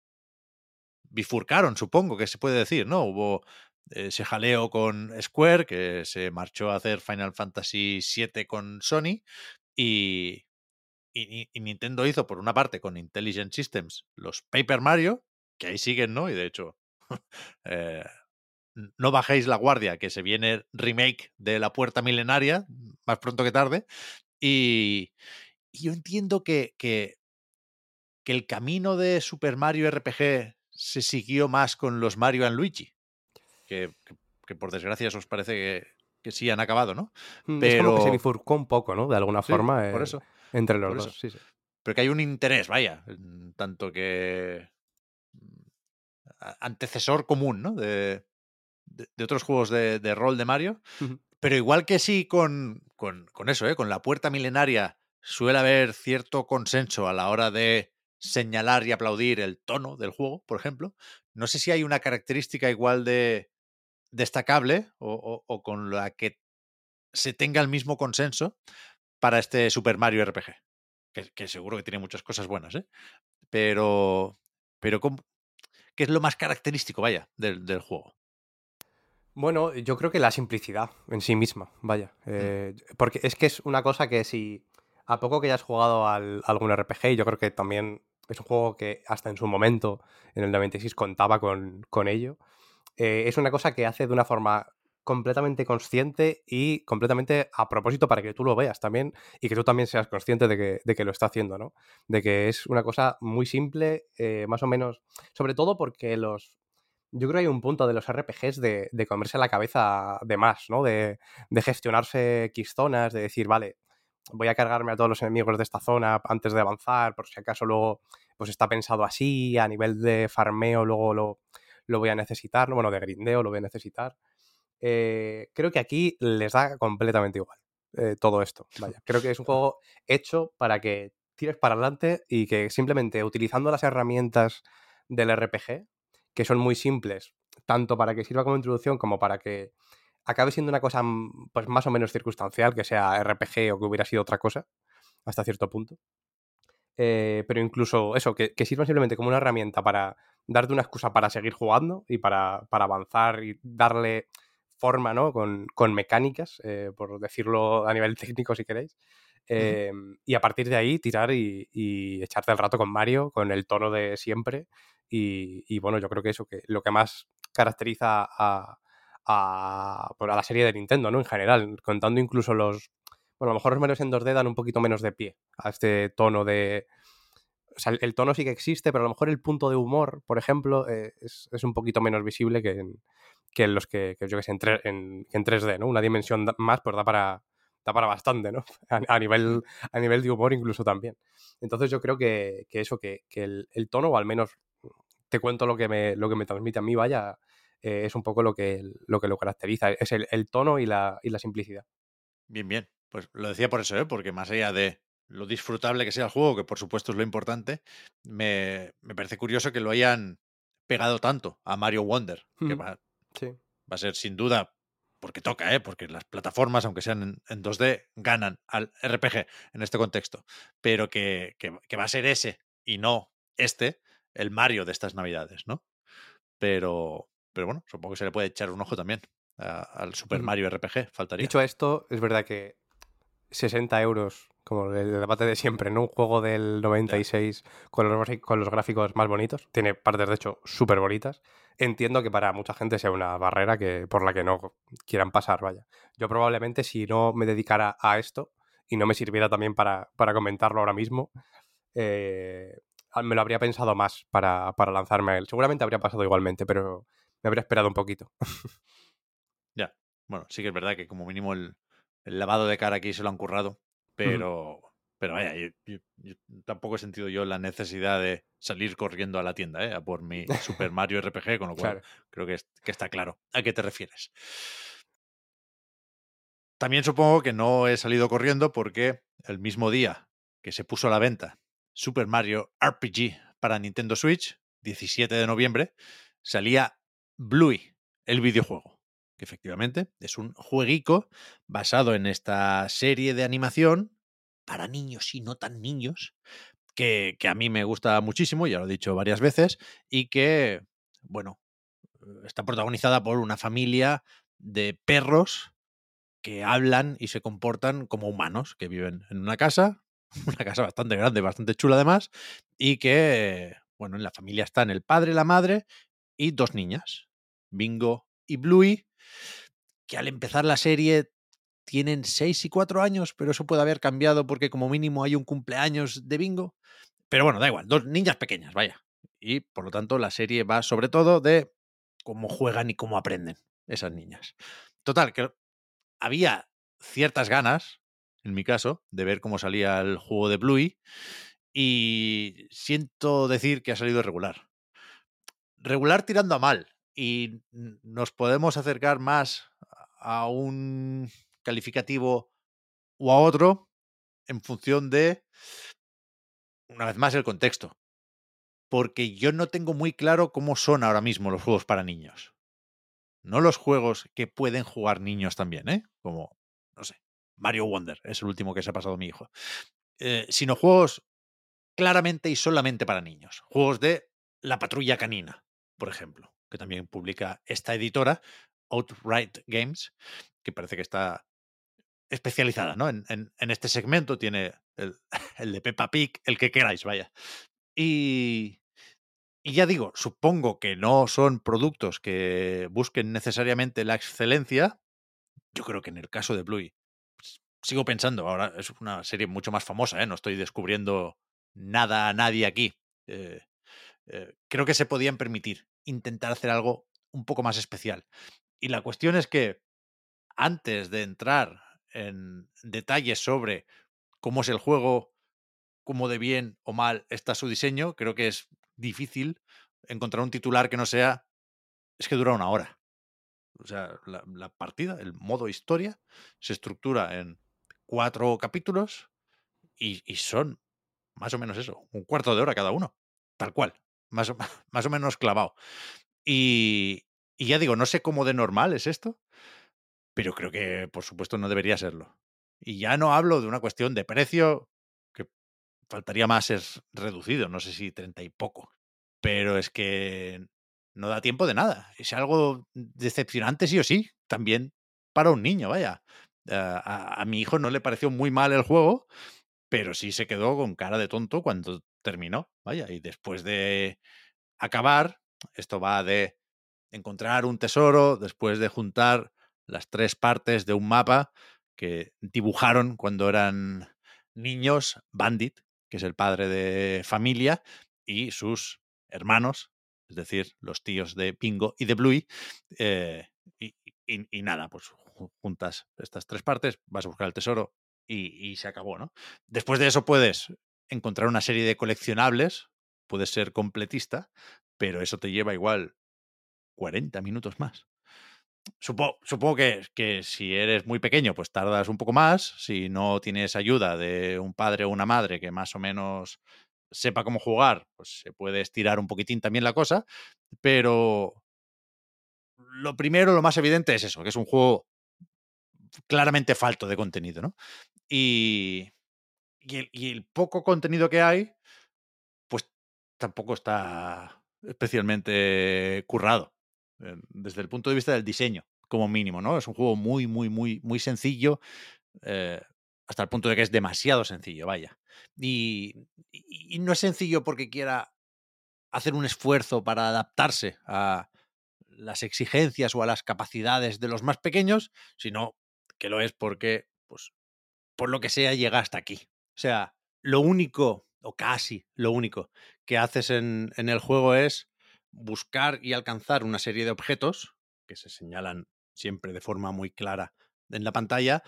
bifurcaron, supongo que se puede decir, ¿no? Hubo eh, ese jaleo con Square, que se marchó a hacer Final Fantasy VII con Sony, y, y- y Nintendo hizo, por una parte, con Intelligent Systems, los Paper Mario, que ahí siguen, ¿no? Y de hecho, eh, no bajéis la guardia, que se viene remake de La Puerta Milenaria, más pronto que tarde. Y, y yo entiendo que, que, que el camino de Super Mario RPG se siguió más con los Mario and Luigi, que, que- por desgracia os parece que, que sí han acabado, ¿no? Mm, Es como que se Pero- bifurcó un poco, ¿no? De alguna Sí, forma. por eh, eso. Entre los por dos, sí, sí. Pero que hay un interés, vaya, tanto que mm, antecesor común, ¿no? De, de, de otros juegos de, de rol de Mario. Pero igual que sí con, con, con eso, ¿eh? con la puerta milenaria suele haber cierto consenso a la hora de señalar y aplaudir el tono del juego, por ejemplo. No sé si hay una característica igual de destacable o, o- o con la que se tenga el mismo consenso para este Super Mario RPG. Que, que seguro que tiene muchas cosas buenas, ¿eh? Pero, pero ¿cómo- ¿qué es lo más característico, vaya, del, del juego? Bueno, yo creo que la simplicidad en sí misma, vaya. Eh, Porque es que es una cosa que si a poco que hayas jugado al, algún RPG, yo creo que también es un juego que hasta en su momento, en el 96, contaba con, con ello, eh, es una cosa que hace de una forma completamente consciente y completamente a propósito para que tú lo veas también y que tú también seas consciente de que, de que lo está haciendo, ¿no? De que es una cosa muy simple, eh, más o menos, sobre todo porque los... Yo creo que hay un punto de los RPGs de, de comerse la cabeza de más, ¿no? De, de gestionarse X zonas, de decir, vale, voy a cargarme a todos los enemigos de esta zona antes de avanzar, por si acaso luego pues está pensado así, a nivel de farmeo luego lo, lo voy a necesitar, ¿no? bueno, de grindeo lo voy a necesitar. Eh, creo que aquí les da completamente igual eh, todo esto. Vaya, creo que es un juego hecho para que tires para adelante y que simplemente utilizando las herramientas del RPG, que son muy simples, tanto para que sirva como introducción como para que acabe siendo una cosa mm, pues más o menos circunstancial, que sea RPG o que hubiera sido otra cosa, hasta cierto punto. Eh, pero incluso eso, que, que sirva simplemente como una herramienta para darte una excusa para seguir jugando y para, para avanzar y darle forma, ¿no? Con, con mecánicas, eh, por decirlo a nivel técnico si queréis. Eh, Y a partir de ahí tirar y, y echarte el rato con Mario, con el tono de siempre. Y, y bueno, yo creo que eso, que lo que más caracteriza a, a, pues, a la serie de Nintendo, ¿no? En general, contando incluso los... Bueno, a lo mejor los Marios en 2D dan un poquito menos de pie a este tono de... O sea, el, el tono sí que existe, pero a lo mejor el punto de humor, por ejemplo, eh, es, es un poquito menos visible que en, que en los que, que yo que sé, en, tre- en, en 3D, ¿no? Una dimensión más, pues da para, da para bastante, ¿no? A, a nivel, a nivel de humor incluso también. Entonces yo creo que, que eso, que, que el, el tono, o al menos te cuento lo que me, lo que me transmite a mí, vaya, eh, es un poco lo que lo, que lo caracteriza, es el, el tono y la, y la simplicidad. Bien, bien. Pues lo decía por eso, ¿eh? porque más allá de lo disfrutable que sea el juego, que por supuesto es lo importante, me, me parece curioso que lo hayan pegado tanto a Mario Wonder, que. Va, Sí. va a ser sin duda, porque toca, ¿eh? porque las plataformas, aunque sean en, en 2D, ganan al RPG en este contexto, pero que, que- que va a ser ese y no este, el Mario de estas navidades, ¿no? Pero, pero bueno, supongo que se le puede echar un ojo también al Super. Mario RPG, faltaría. Dicho esto, es verdad que 60 euros, como el debate de siempre, ¿no? Un juego del 96 con los, con los gráficos más bonitos. Tiene partes, de hecho, súper bonitas. Entiendo que para mucha gente sea una barrera que, por la que no quieran pasar, vaya. Yo probablemente si no me dedicara a esto y no me sirviera también para, para comentarlo ahora mismo, eh, me lo habría pensado más para, para lanzarme a él. Seguramente habría pasado igualmente, pero me habría esperado un poquito. Ya. Bueno, sí que es verdad que como mínimo el, el lavado de cara aquí se lo han currado, pero, pero vaya, yo, yo- yo tampoco he sentido yo la necesidad de salir corriendo a la tienda ¿eh? a por mi Super Mario RPG, con lo cual Claro. creo que, es- que está claro a qué te refieres. También supongo que no he salido corriendo porque el mismo día que se puso a la venta Super Mario RPG para Nintendo Switch, 17 de noviembre, salía Bluey, el videojuego, que efectivamente es un jueguico basado en esta serie de animación para niños y no tan niños, que, a mí me gusta muchísimo, ya lo he dicho varias veces, y que, bueno, está protagonizada por una familia de perros que hablan y se comportan como humanos, que viven en una casa, una casa bastante grande, bastante chula además, y que, bueno, en la familia están el padre, la madre y dos niñas, Bingo y Bluey, que al empezar la serie tienen seis y cuatro años, pero eso puede haber cambiado porque como mínimo hay un cumpleaños de Bingo. Pero bueno, da igual, dos niñas pequeñas, vaya. Y por lo tanto la serie va sobre todo de cómo juegan y cómo aprenden esas niñas. Total, que había ciertas ganas, en mi caso, de ver cómo salía el juego de Bluey y siento decir que ha salido regular. Regular tirando a mal y nos podemos acercar más a un calificativo o a otro en función de, una vez más, el contexto. Porque yo no tengo muy claro cómo son ahora mismo los juegos para niños. No los juegos que pueden jugar niños también, ¿eh? Como, no sé, Mario Wonder es el último que se ha pasado mi hijo. Eh, sino juegos claramente y solamente para niños. Juegos de La Patrulla Canina, por ejemplo, que también publica esta editora, Outright Games, que parece que está especializada ¿no? en, en- este segmento. Tiene el, el de Peppa Pig, el que queráis, vaya. Y, y ya digo, supongo que no son productos que busquen necesariamente la excelencia. Yo creo que en el caso de Bluey, pues, sigo pensando, ahora es una serie mucho más famosa, ¿eh? no estoy descubriendo nada a nadie aquí. Eh, eh, creo que se podían permitir intentar hacer algo un poco más especial. Y la cuestión es que antes de entrar en detalles sobre cómo es el juego, cómo de bien o mal está su diseño, creo que es difícil encontrar un titular que no sea, es que dura una hora. O sea, la, partida, el modo historia, se estructura en cuatro capítulos y, y son más o menos eso, un cuarto de hora cada uno, tal cual, más o, más o menos clavado. Y, y ya digo, no sé cómo de normal es esto, pero creo que por supuesto no debería serlo. Y ya no hablo de una cuestión de precio, que faltaría más ser reducido, no sé si 30 y poco, pero es que no da tiempo de nada. Es algo decepcionante sí o sí, también para un niño, vaya. Eh, a, a mi hijo no le pareció muy mal el juego, pero sí se quedó con cara de tonto cuando terminó, vaya, y después de acabar, esto va de encontrar un tesoro, después de juntar las tres partes de un mapa que dibujaron cuando eran niños, Bandit, que es el padre de familia, y sus hermanos, es decir, los tíos de Pingo y de Bluey, eh, y, nada, pues ju- juntas estas tres partes, vas a buscar el tesoro y, y se acabó, ¿no? Después de eso puedes encontrar una serie de coleccionables, puedes ser completista, pero eso te lleva igual 40 minutos más. Supo- supongo que, si eres muy pequeño, pues tardas un poco más. Si no tienes ayuda de un padre o una madre que más o menos sepa cómo jugar, pues se puede estirar un poquitín también la cosa. Pero lo primero, lo más evidente es eso, que es un juego claramente falto de contenido, ¿no? Y, y el, poco contenido que hay, pues tampoco está especialmente currado desde el punto de vista del diseño, como mínimo, ¿no? Es un juego muy, muy, muy, muy sencillo, eh, hasta el punto de que es demasiado sencillo, vaya. Y, y- y no es sencillo porque quiera hacer un esfuerzo para adaptarse a las exigencias o a las capacidades de los más pequeños, sino que lo es porque, pues, por lo que sea, llega hasta aquí. O sea, lo único, o casi lo único, que haces en, en el juego es buscar y alcanzar una serie de objetos que se señalan siempre de forma muy clara en la pantalla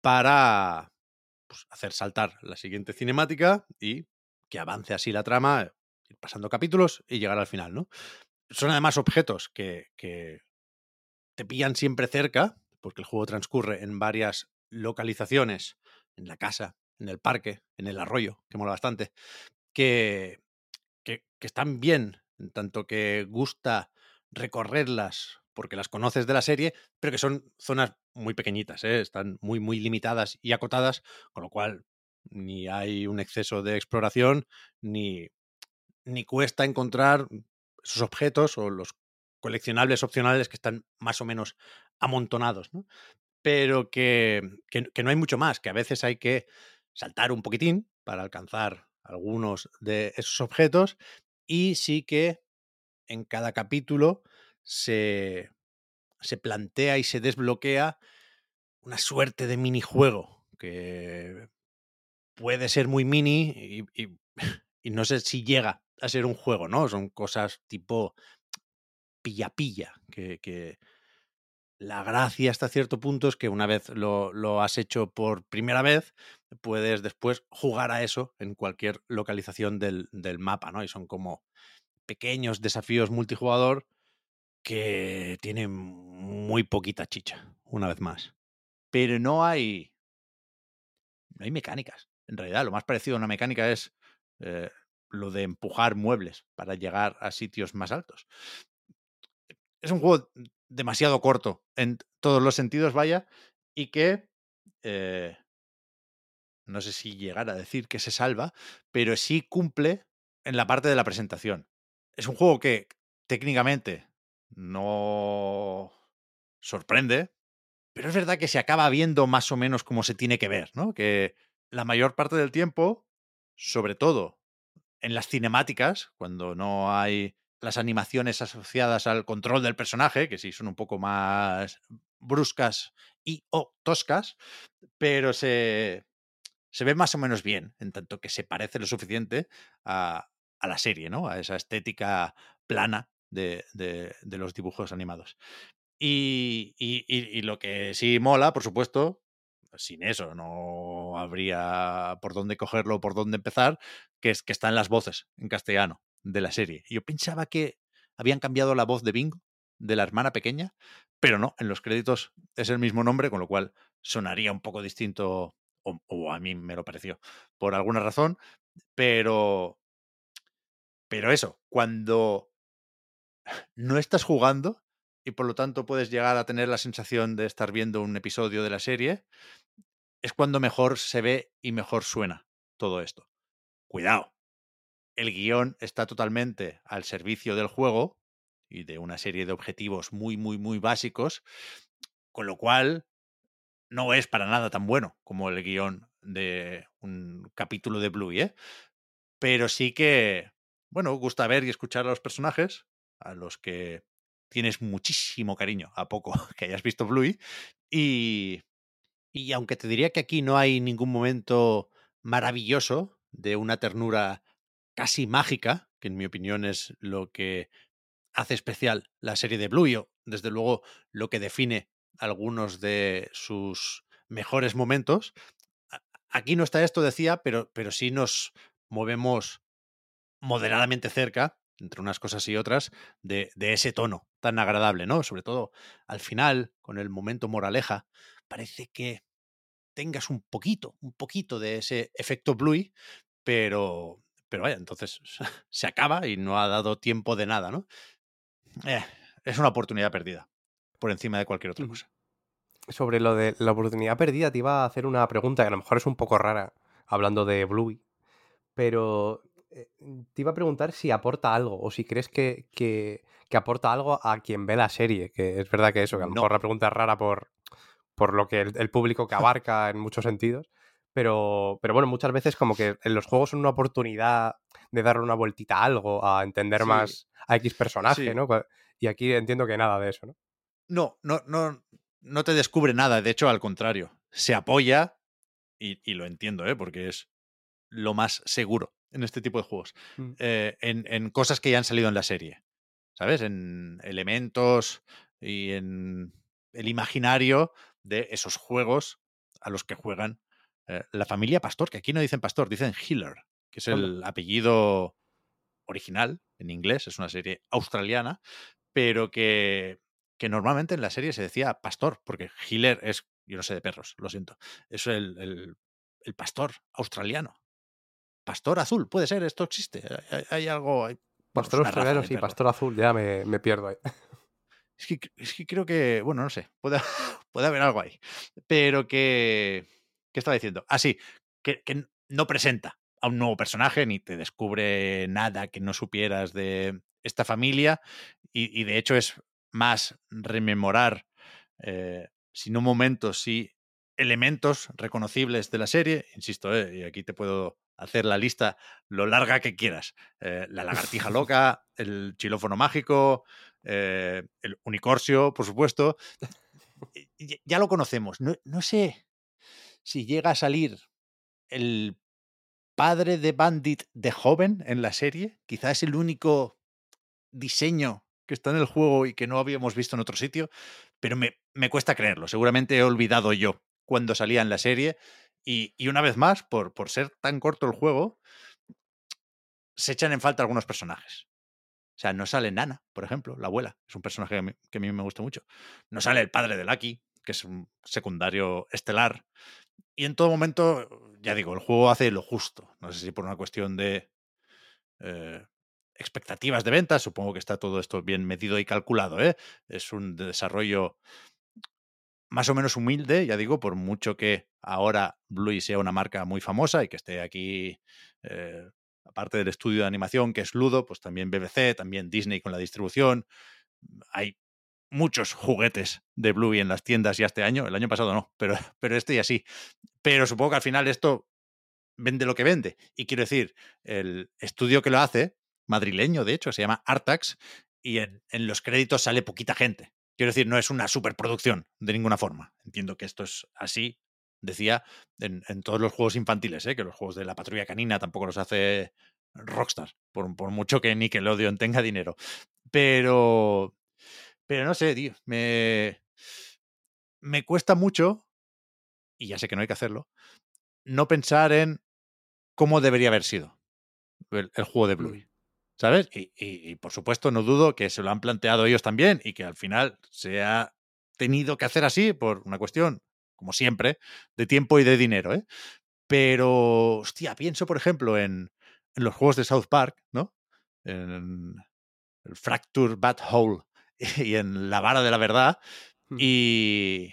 para pues, hacer saltar la siguiente cinemática y que avance así la trama, ir pasando capítulos y llegar al final, ¿no? Son además objetos que, te pillan siempre cerca, porque el juego transcurre en varias localizaciones, en la casa, en el parque, en el arroyo, que mola bastante, que están bien, en tanto que gusta recorrerlas porque las conoces de la serie, pero que son zonas muy pequeñitas, ¿eh? están muy, muy limitadas y acotadas, con lo cual ni hay un exceso de exploración, ni, ni cuesta encontrar esos objetos o los coleccionables opcionales que están más o menos amontonados, ¿no? Pero que, que, que no hay mucho más, que a veces hay que saltar un poquitín para alcanzar algunos de esos objetos y sí que en cada capítulo se, se plantea y se desbloquea una suerte de minijuego que puede ser muy mini y, no sé si llega a ser un juego, ¿no? Son cosas tipo pilla-pilla, que, la gracia hasta cierto punto es que una vez lo, lo, has hecho por primera vez, puedes después jugar a eso en cualquier localización del, del mapa, ¿no? Y son como pequeños desafíos multijugador que tienen muy poquita chicha, una vez más. Pero no hay. No hay mecánicas. En realidad, lo más parecido a una mecánica es eh, lo de empujar muebles para llegar a sitios más altos. Es un juego demasiado corto en todos los sentidos, vaya, y que eh, no sé si llegar a decir que se salva, pero sí cumple en la parte de la presentación. Es un juego que técnicamente no sorprende, pero es verdad que se acaba viendo más o menos como se tiene que ver, ¿no? Que la mayor parte del tiempo, sobre todo en las cinemáticas, cuando no hay las animaciones asociadas al control del personaje, que sí son un poco más bruscas y o toscas, pero se, se ve más o menos bien, en tanto que se parece lo suficiente a, a la serie, ¿no? A esa estética plana de, de, los dibujos animados. Y, y, y, lo que sí mola, por supuesto, sin eso no habría por dónde cogerlo, por dónde empezar, que es que están las voces en castellano de la serie. Yo pensaba que habían cambiado la voz de Bingo, de la hermana pequeña, pero no, en los créditos es el mismo nombre, con lo cual sonaría un poco distinto, o, o a mí me lo pareció, por alguna razón, pero... Pero eso, cuando no estás jugando y por lo tanto puedes llegar a tener la sensación de estar viendo un episodio de la serie, es cuando mejor se ve y mejor suena todo esto. Cuidado, el guion está totalmente al servicio del juego y de una serie de objetivos muy, muy, muy básicos, con lo cual no es para nada tan bueno como el guion de un capítulo de Bluey, ¿eh? Pero sí que, bueno, gusta ver y escuchar a los personajes, a los que tienes muchísimo cariño a poco que hayas visto Bluey. Y, y aunque te diría que aquí no hay ningún momento maravilloso de una ternura casi mágica, que en mi opinión es lo que hace especial la serie de Bluey, o desde luego lo que define algunos de sus mejores momentos. Aquí no está esto, decía, pero, pero sí nos movemos moderadamente cerca entre unas cosas y otras, de, de ese tono tan agradable, ¿no? Sobre todo al final, con el momento moraleja, parece que tengas un poquito, un poquito de ese efecto Bluey, pero, pero vaya, entonces se acaba y no ha dado tiempo de nada, ¿no? Eh, es una oportunidad perdida, por encima de cualquier otra cosa. Sobre lo de la oportunidad perdida, te iba a hacer una pregunta que a lo mejor es un poco rara, hablando de Bluey, pero eh, te iba a preguntar si aporta algo o si crees que, que, que, aporta algo a quien ve la serie, que es verdad que eso, que a lo No. mejor la pregunta es rara por, por lo que el, el público que abarca en muchos sentidos, pero, pero bueno, muchas veces como que en los juegos son una oportunidad de darle una vueltita a algo, a entender Sí. más a X personaje, Sí. ¿no? Y aquí entiendo que nada de eso, ¿no? No, no, no, no te descubre nada, de hecho, al contrario, se apoya, y, y lo entiendo, ¿eh? porque es lo más seguro en este tipo de juegos, Mm. eh, en, en cosas que ya han salido en la serie, ¿sabes? En elementos y en el imaginario de esos juegos a los que juegan eh, la familia Pastor, que aquí no dicen Pastor, dicen Hiller, que es el apellido original en inglés, es una serie australiana, pero que, que normalmente en la serie se decía pastor, porque Hiller es, yo no sé de perros, lo siento, es el, el- el pastor australiano. Pastor azul, puede ser, esto existe. Hay, hay algo. hay- Pastor australiano, sí, pastor azul, ya me, me pierdo ahí. Es que, es que creo que, bueno, no sé, puede, puede haber algo ahí. Pero que. ¿Qué estaba diciendo? Ah, sí, que, que no presenta a un nuevo personaje ni te descubre nada que no supieras de esta familia. Y, y de hecho es más rememorar, eh, si no momentos, sí elementos reconocibles de la serie. Insisto, eh, y aquí te puedo hacer la lista lo larga que quieras. Eh, la lagartija loca, el chilófono mágico, eh, el unicorcio, por supuesto. Y- y Ya lo conocemos. No, no sé si llega a salir el padre de Bandit de joven en la serie. Quizás es el único diseño que está en el juego y que no habíamos visto en otro sitio, pero me, me cuesta creerlo. Seguramente he olvidado yo cuando salía en la serie. Y, y una vez más, por, por ser tan corto el juego, se echan en falta algunos personajes. O sea, no sale Nana, por ejemplo, la abuela. Es un personaje que que a mí me gusta mucho. No sale el padre de Lucky, que es un secundario estelar. Y en todo momento, ya digo, el juego hace lo justo. No sé si por una cuestión de eh, expectativas de ventas, supongo que está todo esto bien medido y calculado. ¿eh? Es un desarrollo más o menos humilde, ya digo, por mucho que ahora Bluey sea una marca muy famosa y que esté aquí, eh, aparte del estudio de animación que es Ludo, pues también BBC, también Disney con la distribución. Hay muchos juguetes de Bluey en las tiendas ya este año, el año pasado no, pero, pero este ya sí. Pero supongo que al final esto vende lo que vende. Y quiero decir, el estudio que lo hace, madrileño de hecho, se llama Artax, y en, en los créditos sale poquita gente. Quiero decir, no es una superproducción de ninguna forma. Entiendo que esto es así, decía, en, en todos los juegos infantiles, ¿eh? que los juegos de la patrulla canina tampoco los hace Rockstar, por, por mucho que Nickelodeon tenga dinero. Pero, pero no sé, tío, me, me cuesta mucho, y ya sé que no hay que hacerlo, no pensar en cómo debería haber sido el, el juego de Bluey. ¿Sabes? Y, y, y, por supuesto no dudo que se lo han planteado ellos también y que al final se ha tenido que hacer así por una cuestión, como siempre, de tiempo y de dinero, ¿eh? Pero, hostia, pienso, por ejemplo, en, en los juegos de South Park, ¿no? En el Fracture Bat Hole y en La Vara de la Verdad. Y,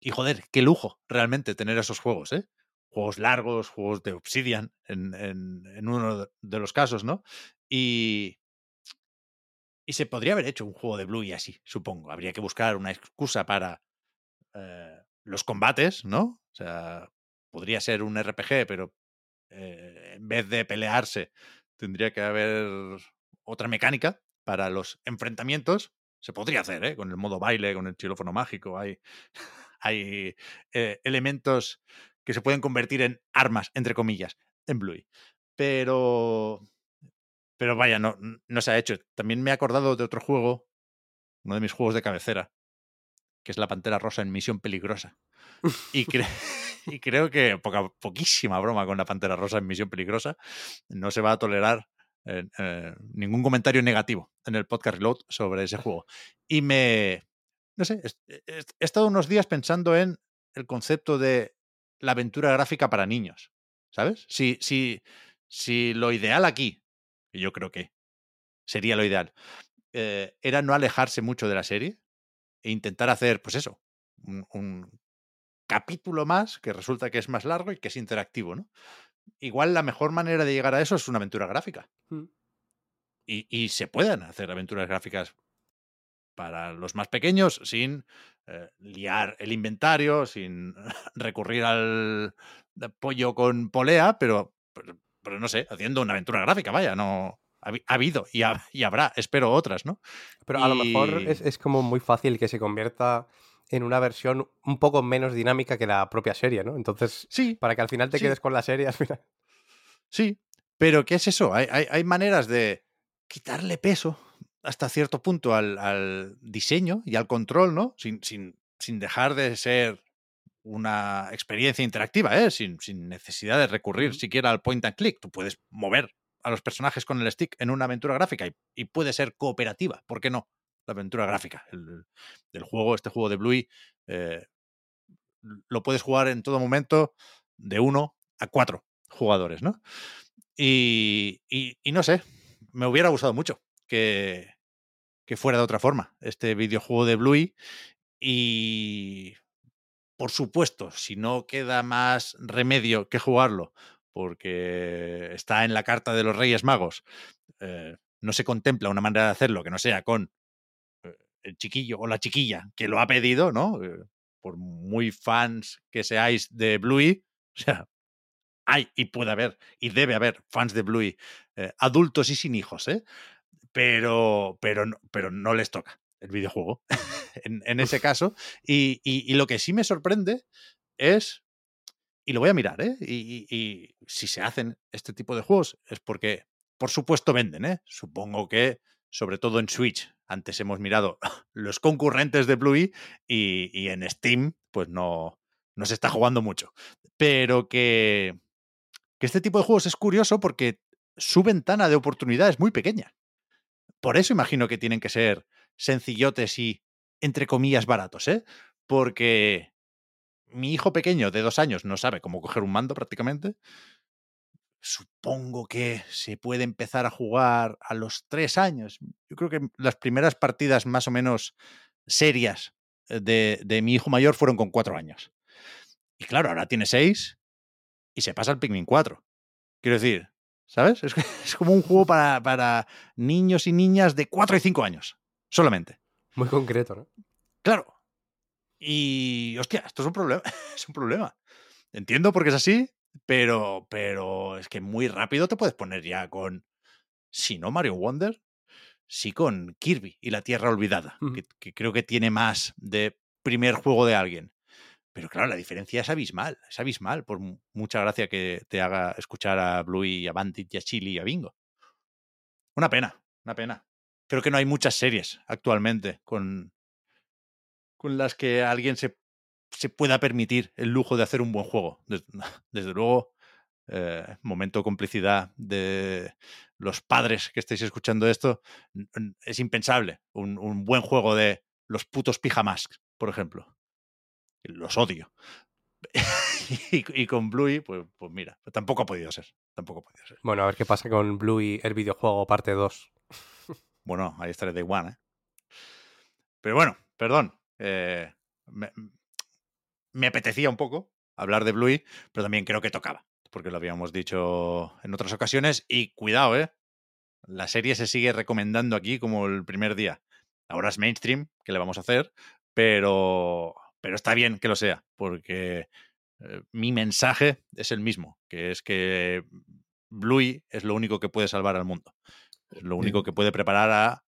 y joder, qué lujo realmente tener esos juegos, ¿eh? Juegos largos, juegos de Obsidian en, en, en uno de los casos, ¿no? Y, y se podría haber hecho un juego de Bluey así, supongo. Habría que buscar una excusa para eh, los combates, ¿no? O sea, podría ser un RPG, pero eh, en vez de pelearse, tendría que haber otra mecánica para los enfrentamientos. Se podría hacer, ¿eh? Con el modo baile, con el xilófono mágico. Hay, hay eh, elementos que se pueden convertir en armas, entre comillas, en Bluey. Pero. Pero vaya, no, no se ha hecho. También me he acordado de otro juego, uno de mis juegos de cabecera, que es la Pantera Rosa en Misión Peligrosa. Y, y creo que poca, poquísima broma con la Pantera Rosa en Misión Peligrosa. No se va a tolerar eh, eh, ningún comentario negativo en el podcast Reload sobre ese juego. Y me, no sé, est- est- he estado unos días pensando en el concepto de la aventura gráfica para niños, ¿sabes? Si, si, si lo ideal aquí, y yo creo que sería lo ideal, eh, era no alejarse mucho de la serie e intentar hacer, pues eso, un, un capítulo más que resulta que es más largo y que es interactivo, ¿no? Igual la mejor manera de llegar a eso es una aventura gráfica. Mm. Y, y se pueden hacer aventuras gráficas para los más pequeños sin eh, liar el inventario, sin recurrir al pollo con polea, pero, pero, pero no sé, haciendo una aventura gráfica, vaya, no. Ha, habi- ha habido y, ha- y habrá, espero otras, ¿no? Pero a lo mejor es, es como muy fácil que se convierta en una versión un poco menos dinámica que la propia serie, ¿no? Entonces, Sí, para que al final te Sí. quedes con la serie, al final. Sí, pero ¿qué es eso? Hay, hay- hay maneras de quitarle peso hasta cierto punto al, al diseño y al control, ¿no? Sin, sin, sin dejar de ser una experiencia interactiva, ¿eh? Sin, sin necesidad de recurrir siquiera al point and click. Tú puedes mover a los personajes con el stick en una aventura gráfica y, y puede ser cooperativa. ¿Por qué no? La aventura gráfica. El, del juego, este juego de Bluey, eh, lo puedes jugar en todo momento de uno a cuatro jugadores, ¿no? Y, y- no sé, me hubiera gustado mucho que, que fuera de otra forma este videojuego de Bluey. Y por supuesto, si no queda más remedio que jugarlo, porque está en la carta de los Reyes Magos, eh, no se contempla una manera de hacerlo que no sea con el chiquillo o la chiquilla que lo ha pedido, ¿no? Eh, por muy fans que seáis de Bluey, o sea, hay y puede haber y debe haber fans de Bluey eh, adultos y sin hijos, ¿eh? Pero, pero, no- pero no les toca el videojuego en, en ese caso. Y, y- y lo que sí me sorprende es, y lo voy a mirar, ¿eh? Y, y- y si se hacen este tipo de juegos es porque, por supuesto, venden, ¿eh? Supongo que, sobre todo en Switch, antes hemos mirado los concurrentes de Bluey y, en Steam, pues no, no se está jugando mucho. Pero que, que este tipo de juegos es curioso porque su ventana de oportunidad es muy pequeña. Por eso imagino que tienen que ser sencillotes y, entre comillas, baratos, ¿eh? Porque mi hijo pequeño de dos años no sabe cómo coger un mando prácticamente. Supongo que se puede empezar a jugar a los tres años. Yo creo que las primeras partidas más o menos serias eh, de, de mi hijo mayor fueron con cuatro años. Y claro, ahora tiene seis y se pasa al Pikmin 4. Quiero decir, ¿sabes? Es, como un juego para, para niños y niñas de 4 y 5 años, solamente. Muy concreto, ¿no? Claro. Y, hostia, esto es un problema. Es un problema. Entiendo por qué es así, pero, pero es que muy rápido te puedes poner ya con, si no Mario Wonder, sí con Kirby y la Tierra Olvidada, que, que creo que tiene más de primer juego de alguien. Pero claro, la diferencia es abismal, es abismal, por mu- mucha gracia que te haga escuchar a Bluey, a Bandit y a Chili y a Bingo. Una pena, una pena. Creo que no hay muchas series actualmente con, con las que alguien se, se pueda permitir el lujo de hacer un buen juego. Des- Desde, luego, eh, momento complicidad de los padres que estáis escuchando esto, es impensable un, un buen juego de los putos pijamasks, por ejemplo. Los odio. y, y con Bluey, pues, pues mira, tampoco ha podido ser. Tampoco ha podido ser. Bueno, a ver qué pasa con Bluey, el videojuego parte 2. Bueno, ahí estaré de One, ¿eh? Pero bueno, perdón. eh, me, me apetecía un poco hablar de Bluey, pero también creo que tocaba, porque lo habíamos dicho en otras ocasiones. Y cuidado, ¿eh? La serie se sigue recomendando aquí como el primer día. Ahora es mainstream, que le vamos a hacer, pero, pero está bien que lo sea, porque eh, mi mensaje es el mismo, que es que Bluey es lo único que puede salvar al mundo. Es lo único que puede preparar a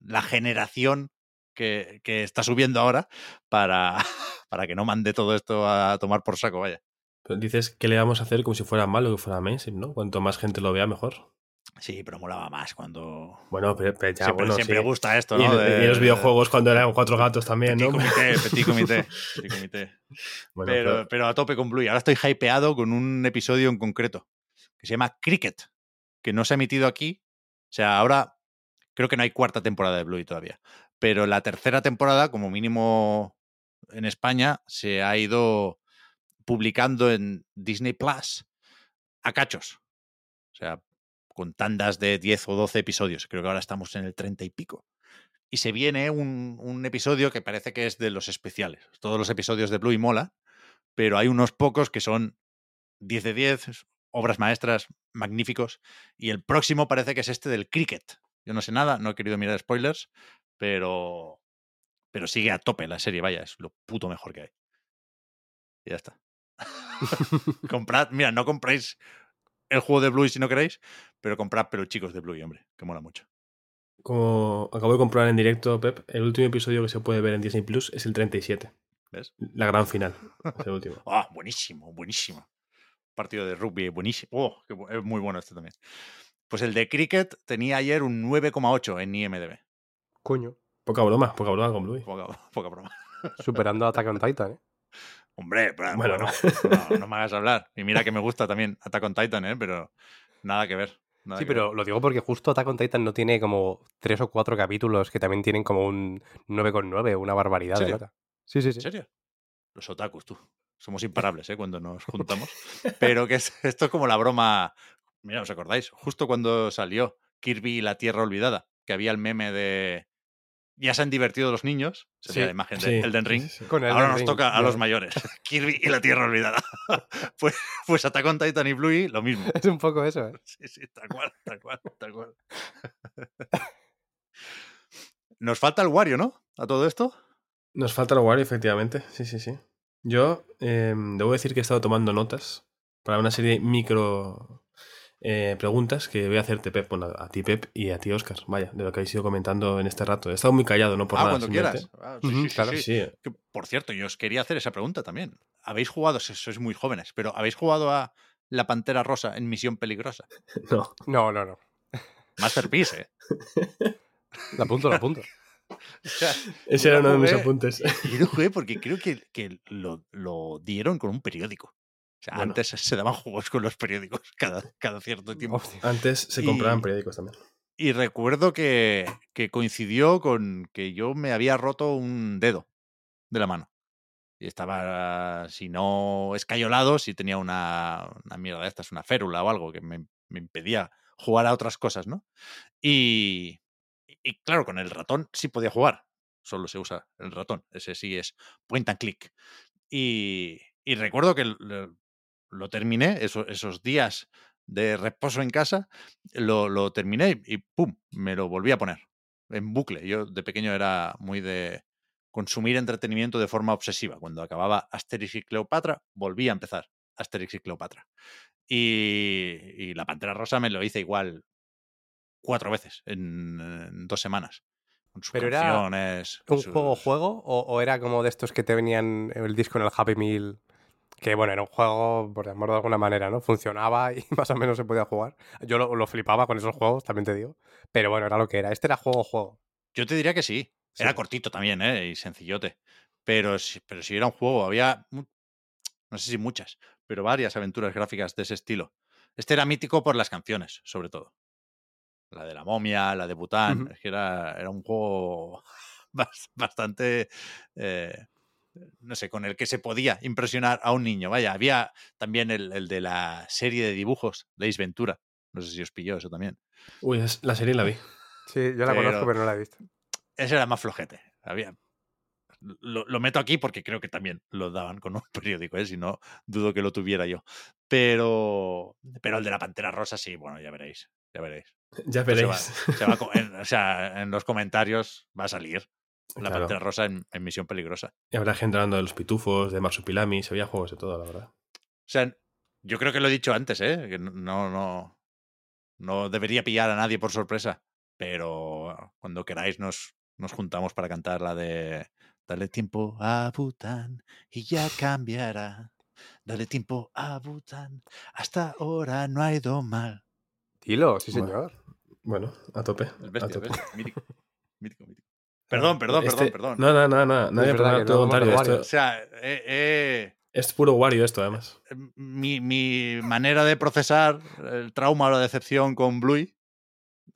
la generación que, que está subiendo ahora para, para que no mande todo esto a tomar por saco, vaya. Pero dices que le vamos a hacer como si fuera malo que fuera mainstream, ¿no? Cuanto más gente lo vea, mejor. Sí, pero molaba más cuando... Bueno, pero, pero ya, siempre bueno, siempre sí. gusta esto, Y, ¿no? y en los videojuegos cuando eran cuatro gatos también, Petit ¿no? comité, petit comité, petit comité. Bueno, pero, pero- pero a tope con Bluey. Ahora estoy hypeado con un episodio en concreto que se llama Cricket, que no se ha emitido aquí, O sea, ahora creo que no hay cuarta temporada de Bluey todavía. Pero la tercera temporada, como mínimo en España, se ha ido publicando en Disney Plus a cachos. O sea, con tandas de 10 o 12 episodios. Creo que ahora estamos en el 30 y pico. Y se viene un, episodio que parece que es de los especiales. Todos los episodios de Bluey mola, pero hay unos pocos que son 10 de 10, obras maestras, magníficos. Y el próximo parece que es este del cricket. Yo no sé nada, no he querido mirar spoilers, pero, pero sigue a tope la serie, vaya, es lo puto mejor que hay. Y ya está. comprad, mira, no compréis el juego de Bluey si no queréis, pero comprad peluchicos de Bluey, hombre, que mola mucho. Como acabo de comprar en directo, Pep, el último episodio que se puede ver en Disney Plus es el 37. ¿Ves? La gran final. Es el último. Ah, buenísimo, buenísimo. Partido de rugby, buenísimo. Oh, es muy bueno este también. Pues el de cricket tenía ayer un 9,8 en IMDB. Coño. Poca broma, poca broma con Bluey. Poca, poca broma. Superando a Attack on Titan, ¿eh? Hombre, pero, Bueno. bueno, no, no me hagas hablar. Y mira que me gusta también Attack on Titan, ¿eh? pero nada que ver. nada Sí, que pero ver. lo digo porque justo Attack on Titan no tiene como tres o cuatro capítulos que también tienen como un 9,9, una barbaridad de. Sí, sí, sí. ¿En serio? Los otakus, tú. Somos imparables, ¿eh? Cuando nos juntamos. Pero que es, esto es como la broma. Mira, ¿os acordáis? Justo cuando salió Kirby y la Tierra Olvidada, que había el meme de. Ya se han divertido los niños. Sería Sí, la imagen de Sí, Elden Ring. sí. Con Ahora nos Ring, toca a los mayores. Kirby y la Tierra Olvidada. pues, pues Attack on Titan y Bluey, lo mismo. Es un poco eso, ¿eh? Sí, sí, tal cual, tal cual, tal cual. Nos falta el Wario, ¿no? A todo esto. Nos falta el Wario, efectivamente. Sí, sí, sí. Yo eh, debo decir que he estado tomando notas para una serie micro eh, preguntas que voy a hacerte, Pep. Bueno, a ti, Pep, y a ti, Oscar. Vaya, de lo que habéis ido comentando en este rato. He estado muy callado, no por ah, nada. cuando quieras. Ah, sí, sí, sí, claro. sí. Sí, Que, por cierto, yo os quería hacer esa pregunta también. ¿Habéis jugado, si sois muy jóvenes, pero ¿habéis jugado a La Pantera Rosa en Misión Peligrosa? no. No, no, no. Masterpiece, ¿eh? Lo apunto, lo apunto. O sea, Ese era uno de mis apuntes. Yo lo jugué porque creo que, que lo, lo dieron con un periódico. O sea, Bueno. antes se daban juegos con los periódicos cada, cada cierto tiempo. Hostia. Antes se Y- compraban periódicos también. Y recuerdo que, que coincidió con que yo me había roto un dedo de la mano. Y estaba, si no escayolado, si tenía una, una mierda de estas, una férula o algo que me, me impedía jugar a otras cosas, ¿no? Y, y claro, con el ratón sí podía jugar. Solo se usa el ratón. Ese sí es point and click. Y, y recuerdo que lo, terminé, eso- esos días de reposo en casa, lo, lo terminé y ¡pum! Me lo volví a poner en bucle. Yo de pequeño era muy de consumir entretenimiento de forma obsesiva. Cuando acababa Asterix y Cleopatra, volví a empezar Asterix y Cleopatra. Y, y La Pantera Rosa me lo hice igual cuatro veces en, en dos semanas. Con sus Pero era canciones. ¿Un sus- juego juego o, o era como de estos que te venían el disco en el Happy Meal? Que bueno, era un juego, por llamarlo de alguna manera, ¿no? Funcionaba y más o menos se podía jugar. Yo lo, lo flipaba con esos juegos, también te digo. Pero bueno, era lo que era. Este era juego juego. Yo te diría que sí. Sí. Era cortito también, ¿eh? Y sencillote. Pero, pero si era un juego, había, no sé si muchas, pero varias aventuras gráficas de ese estilo. Este era mítico por las canciones, sobre todo. La de la momia, la de Bután. Es que era, era un juego bas- bastante, eh, no sé, con el que se podía impresionar a un niño. Vaya, había también el, el de la serie de dibujos Ace Ventura. No sé si os pilló eso también. Uy, es- la serie la vi. Sí, yo la Pero- conozco, pero no la he visto. Ese era más flojete. Había. Lo, lo meto aquí porque creo que también lo daban con un periódico, ¿eh? si no, dudo que lo tuviera yo. Pero, pero el de la Pantera Rosa, sí, bueno, ya veréis. Ya veréis. Ya Esto se va- veréis. se va a co- en- o sea, en los comentarios va a salir la Claro. Pantera Rosa en, en Misión Peligrosa. Y habrá gente hablando de los pitufos, de Marsupilamis. Había juegos de todo, la verdad. O sea, yo creo que lo he dicho antes, ¿eh? que no, no, no debería pillar a nadie por sorpresa. Pero cuando queráis nos, nos juntamos para cantar la de Dale tiempo a Bután y ya cambiará. Dale tiempo a Bután. Hasta ahora no ha ido mal. Dilo, sí, señor. Bueno, a tope. A tope. mítico, mítico. Perdón, perdón, Este- perdón, perdón. No, no, no, no. Nadie Es verdad perdona tu no comentario. Esto O sea, eh, eh, es puro Wario esto, además. mi, mi manera de procesar el trauma o la decepción con Bluey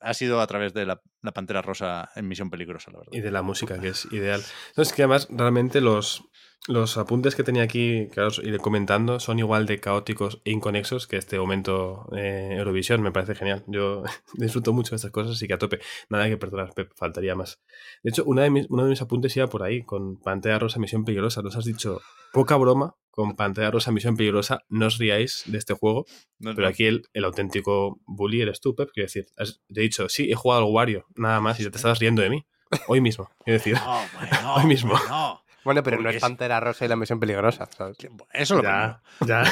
ha sido a través de la, la Pantera Rosa en Misión Peligrosa, la verdad. Y de la música, que es ideal. Entonces, que además, realmente los, los apuntes que tenía aquí, que os iré comentando, son igual de caóticos e inconexos que este momento eh, Eurovisión. Me parece genial. Yo disfruto mucho de estas cosas, así que a tope. Nada que perdonar, Pep, faltaría más. De hecho, una de mis, uno de mis apuntes iba por ahí, con Pantera Rosa, Misión Peligrosa. Nos has dicho poca broma con Pantera Rosa, Misión Peligrosa. No os riáis de este juego, No, pero aquí el, el auténtico bully eres tú, Pep. Quiero decir, has- te he dicho, sí, he jugado al Wario, nada más, y te estabas riendo de mí. Hoy mismo, quiero decir. No, Hoy mismo. No. Bueno, pero no Porque es es- Pantera Rosa y la misión peligrosa, ¿sabes? Eso lo Ya.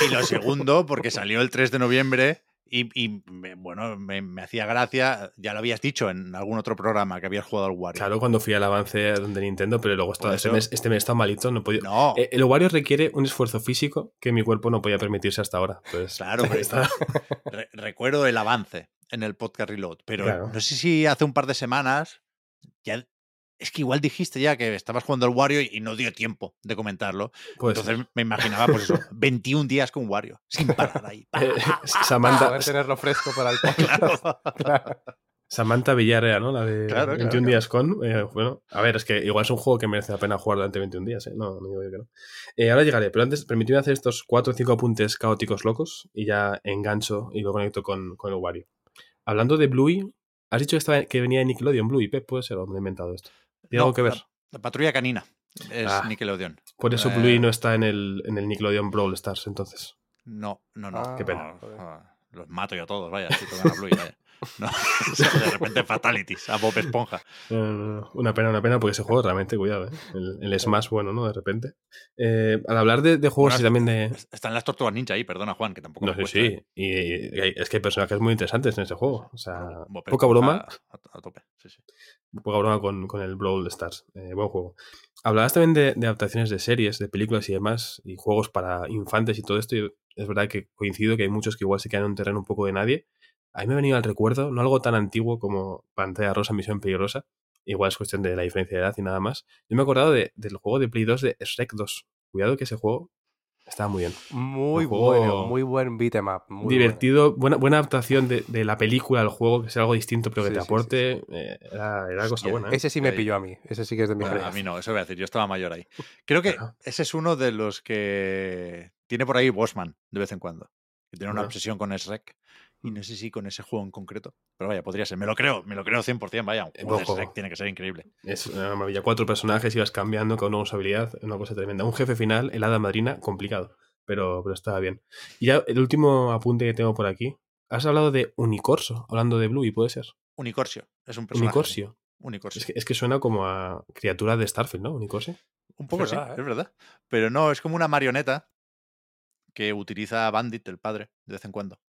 Y lo segundo, porque salió el 3 de noviembre y, y me- bueno, me, me hacía gracia, ya lo habías dicho en algún otro programa que habías jugado al Wario. Claro, cuando fui al avance de Nintendo, pero luego estaba, este, mes, este mes está malito, no he podido. No, Eh, el Wario requiere un esfuerzo físico que mi cuerpo no podía permitirse hasta ahora. Pues, claro, pero está- re- recuerdo el avance en el podcast Reload, pero Claro. no sé si hace un par de semanas ya es que igual dijiste ya que estabas jugando al Wario y no dio tiempo de comentarlo. Entonces me imaginaba, pues eso, 21 días con Wario, sin parar ahí. Pa, Eh, pa, pa, Samantha, Poder tenerlo fresco para el Claro. Samantha Villarrea, ¿no? La de Claro, claro, 21 claro. días con. eh, bueno, a ver, es que igual es un juego que merece la pena jugar durante 21 días, ¿eh? No, no digo yo que no. Eh, ahora llegaré, pero antes permitidme hacer estos 4 o 5 apuntes caóticos locos y ya engancho y lo conecto con, con el Wario. Hablando de Bluey, has dicho que, estaba, que venía de Nickelodeon Bluey, Pep, puede ser, o me he inventado esto. ¿Tiene No, algo que ver? La, la patrulla canina es Ah. Nickelodeon. Por eso Eh, Bluey no está en el, en el Nickelodeon Brawl Stars, entonces. No, no, no. Ah, Qué pena. No, los mato yo a todos, vaya, si tocan a Bluey, vaya. No, o sea, de repente fatalities a Bob Esponja. Una pena, una pena, porque ese juego realmente, cuidado, ¿eh? El, el Smash, bueno, ¿no? De repente. Eh, al hablar de, de juegos Bueno, y también de. Están las tortugas ninja ahí, perdona Juan, que tampoco No cuesta, sí. ¿eh? Y, es que hay personajes muy interesantes en ese juego. O sea, Bob poca Esponja broma, A, a tope, sí, sí. Poca broma con, con el Brawl Stars. Eh, buen juego. Hablabas también de, adaptaciones de series, de películas y demás, y juegos para infantes y todo esto. Y es verdad que coincido que hay muchos que igual se quedan en un terreno un poco de nadie. A mí me ha venido al recuerdo, no algo tan antiguo como Pantalla Rosa, Misión Peligrosa. Igual es cuestión de la diferencia de edad y nada más. Yo me he acordado de- del juego de Play 2 de Shrek 2. Cuidado que ese juego estaba muy bien. Muy bueno, muy buen beat'em up. muy bueno. divertido, buena, buena adaptación de, de la película al juego, que sea algo distinto pero que Sí, te sí, sí, aporte. eh, era, era cosa buena. ¿eh? Ese sí me Ahí. pilló a mí. Ese sí que es de mi Bueno, a mí no, eso voy a decir, yo estaba mayor ahí. Creo que Claro. ese es uno de los que tiene por ahí Bosman de vez en cuando, que tiene una obsesión con Shrek. Y no sé si con ese juego en concreto, pero vaya, podría ser. Me lo creo, me lo creo 100%, vaya. Un tiene que ser increíble. Es una maravilla. Cuatro personajes, ibas cambiando con una usabilidad, una cosa tremenda. Un jefe final, el hada madrina, complicado, pero, pero estaba bien. Y ya el último apunte que tengo por aquí. Has hablado de Unicorso, hablando de Blue, y puede ser. Unicorsio, es un personaje. Unicorsio. Unicorsio. Es que, es que suena como a criatura de Starfield, ¿no? Unicorsio. Un poco sí, ¿eh? es verdad. Pero no, es como una marioneta que utiliza a Bandit, el padre, de vez en cuando.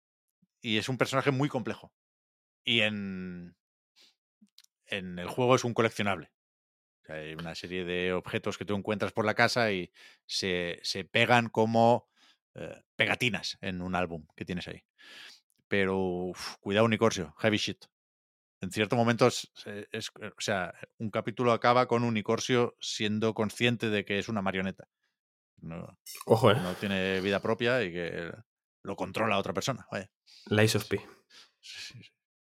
Y es un personaje muy complejo. Y en, en el juego es un coleccionable. O sea, hay una serie de objetos que tú encuentras por la casa y se, se pegan como eh, pegatinas en un álbum que tienes ahí. Pero uf, cuidado, Unicorsio, heavy shit. En cierto momento, es, es- o sea, un capítulo acaba con Unicorsio siendo consciente de que es una marioneta. No, Ojo, ¿eh? no tiene vida propia y que lo controla otra persona. Vaya. Lies of P. Sí, sí, sí.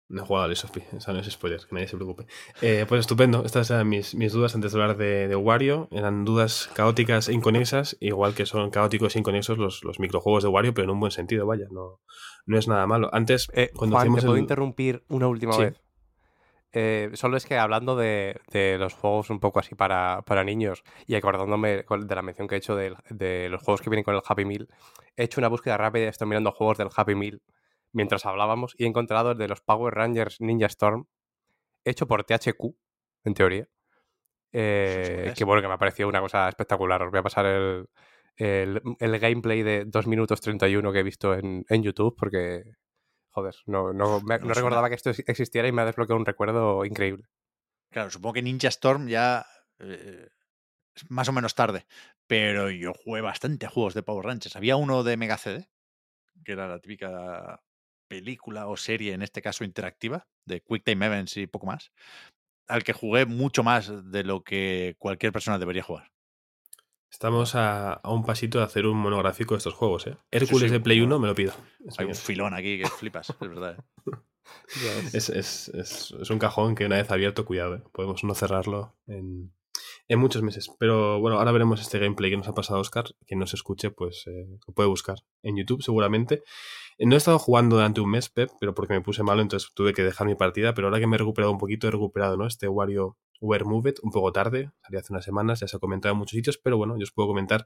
No he jugado a Lies of P, esa no es spoiler, que nadie se preocupe. Eh, pues estupendo, estas eran mis, mis dudas antes de hablar de, de Wario. Eran dudas caóticas e inconexas, igual que son caóticos e inconexos los, los microjuegos de Wario, pero en un buen sentido, vaya, no, no es nada malo. Antes, Eh, cuando Juan, ¿te hacíamos puedo el- interrumpir una última Sí. vez? Eh, solo es que hablando de, de los juegos un poco así para, para niños y acordándome de la mención que he hecho de, los juegos que vienen con el Happy Meal, he hecho una búsqueda rápida y estoy mirando juegos del Happy Meal mientras hablábamos y he encontrado el de los Power Rangers Ninja Storm, hecho por THQ, en teoría. Eh, es? que bueno, que me ha parecido una cosa espectacular. Os voy a pasar el, el, el gameplay de 2 minutos 31 que he visto en, en YouTube porque, joder, no, no, me- No recordaba que esto ex- existiera y me ha desbloqueado un recuerdo increíble. Claro, supongo que Ninja Storm ya eh, es más o menos tarde, pero yo jugué bastante a juegos de Power Rangers. Había uno de Mega CD, que era la típica película o serie, en este caso interactiva, de Quick Time Events y poco más, al que jugué mucho más de lo que cualquier persona debería jugar. Estamos a, a un pasito de hacer un monográfico de estos juegos, ¿eh? Hércules sí, de Play bueno. 1 me lo pido. Es Hay un filón aquí que flipas, es verdad. ¿eh? Es, es- es- es un cajón que una vez abierto, cuidado, ¿eh? podemos no cerrarlo en, en muchos meses. Pero bueno, ahora veremos este gameplay que nos ha pasado Oscar. Quien no se escuche, pues eh, lo puede buscar en YouTube seguramente. Eh, No he estado jugando durante un mes, Pep, pero porque me puse malo, entonces tuve que dejar mi partida. Pero ahora que me he recuperado un poquito, he recuperado ¿no? este Wario Where Move It, un poco tarde, salió hace unas semanas, ya se ha comentado en muchos sitios, pero bueno, yo os puedo comentar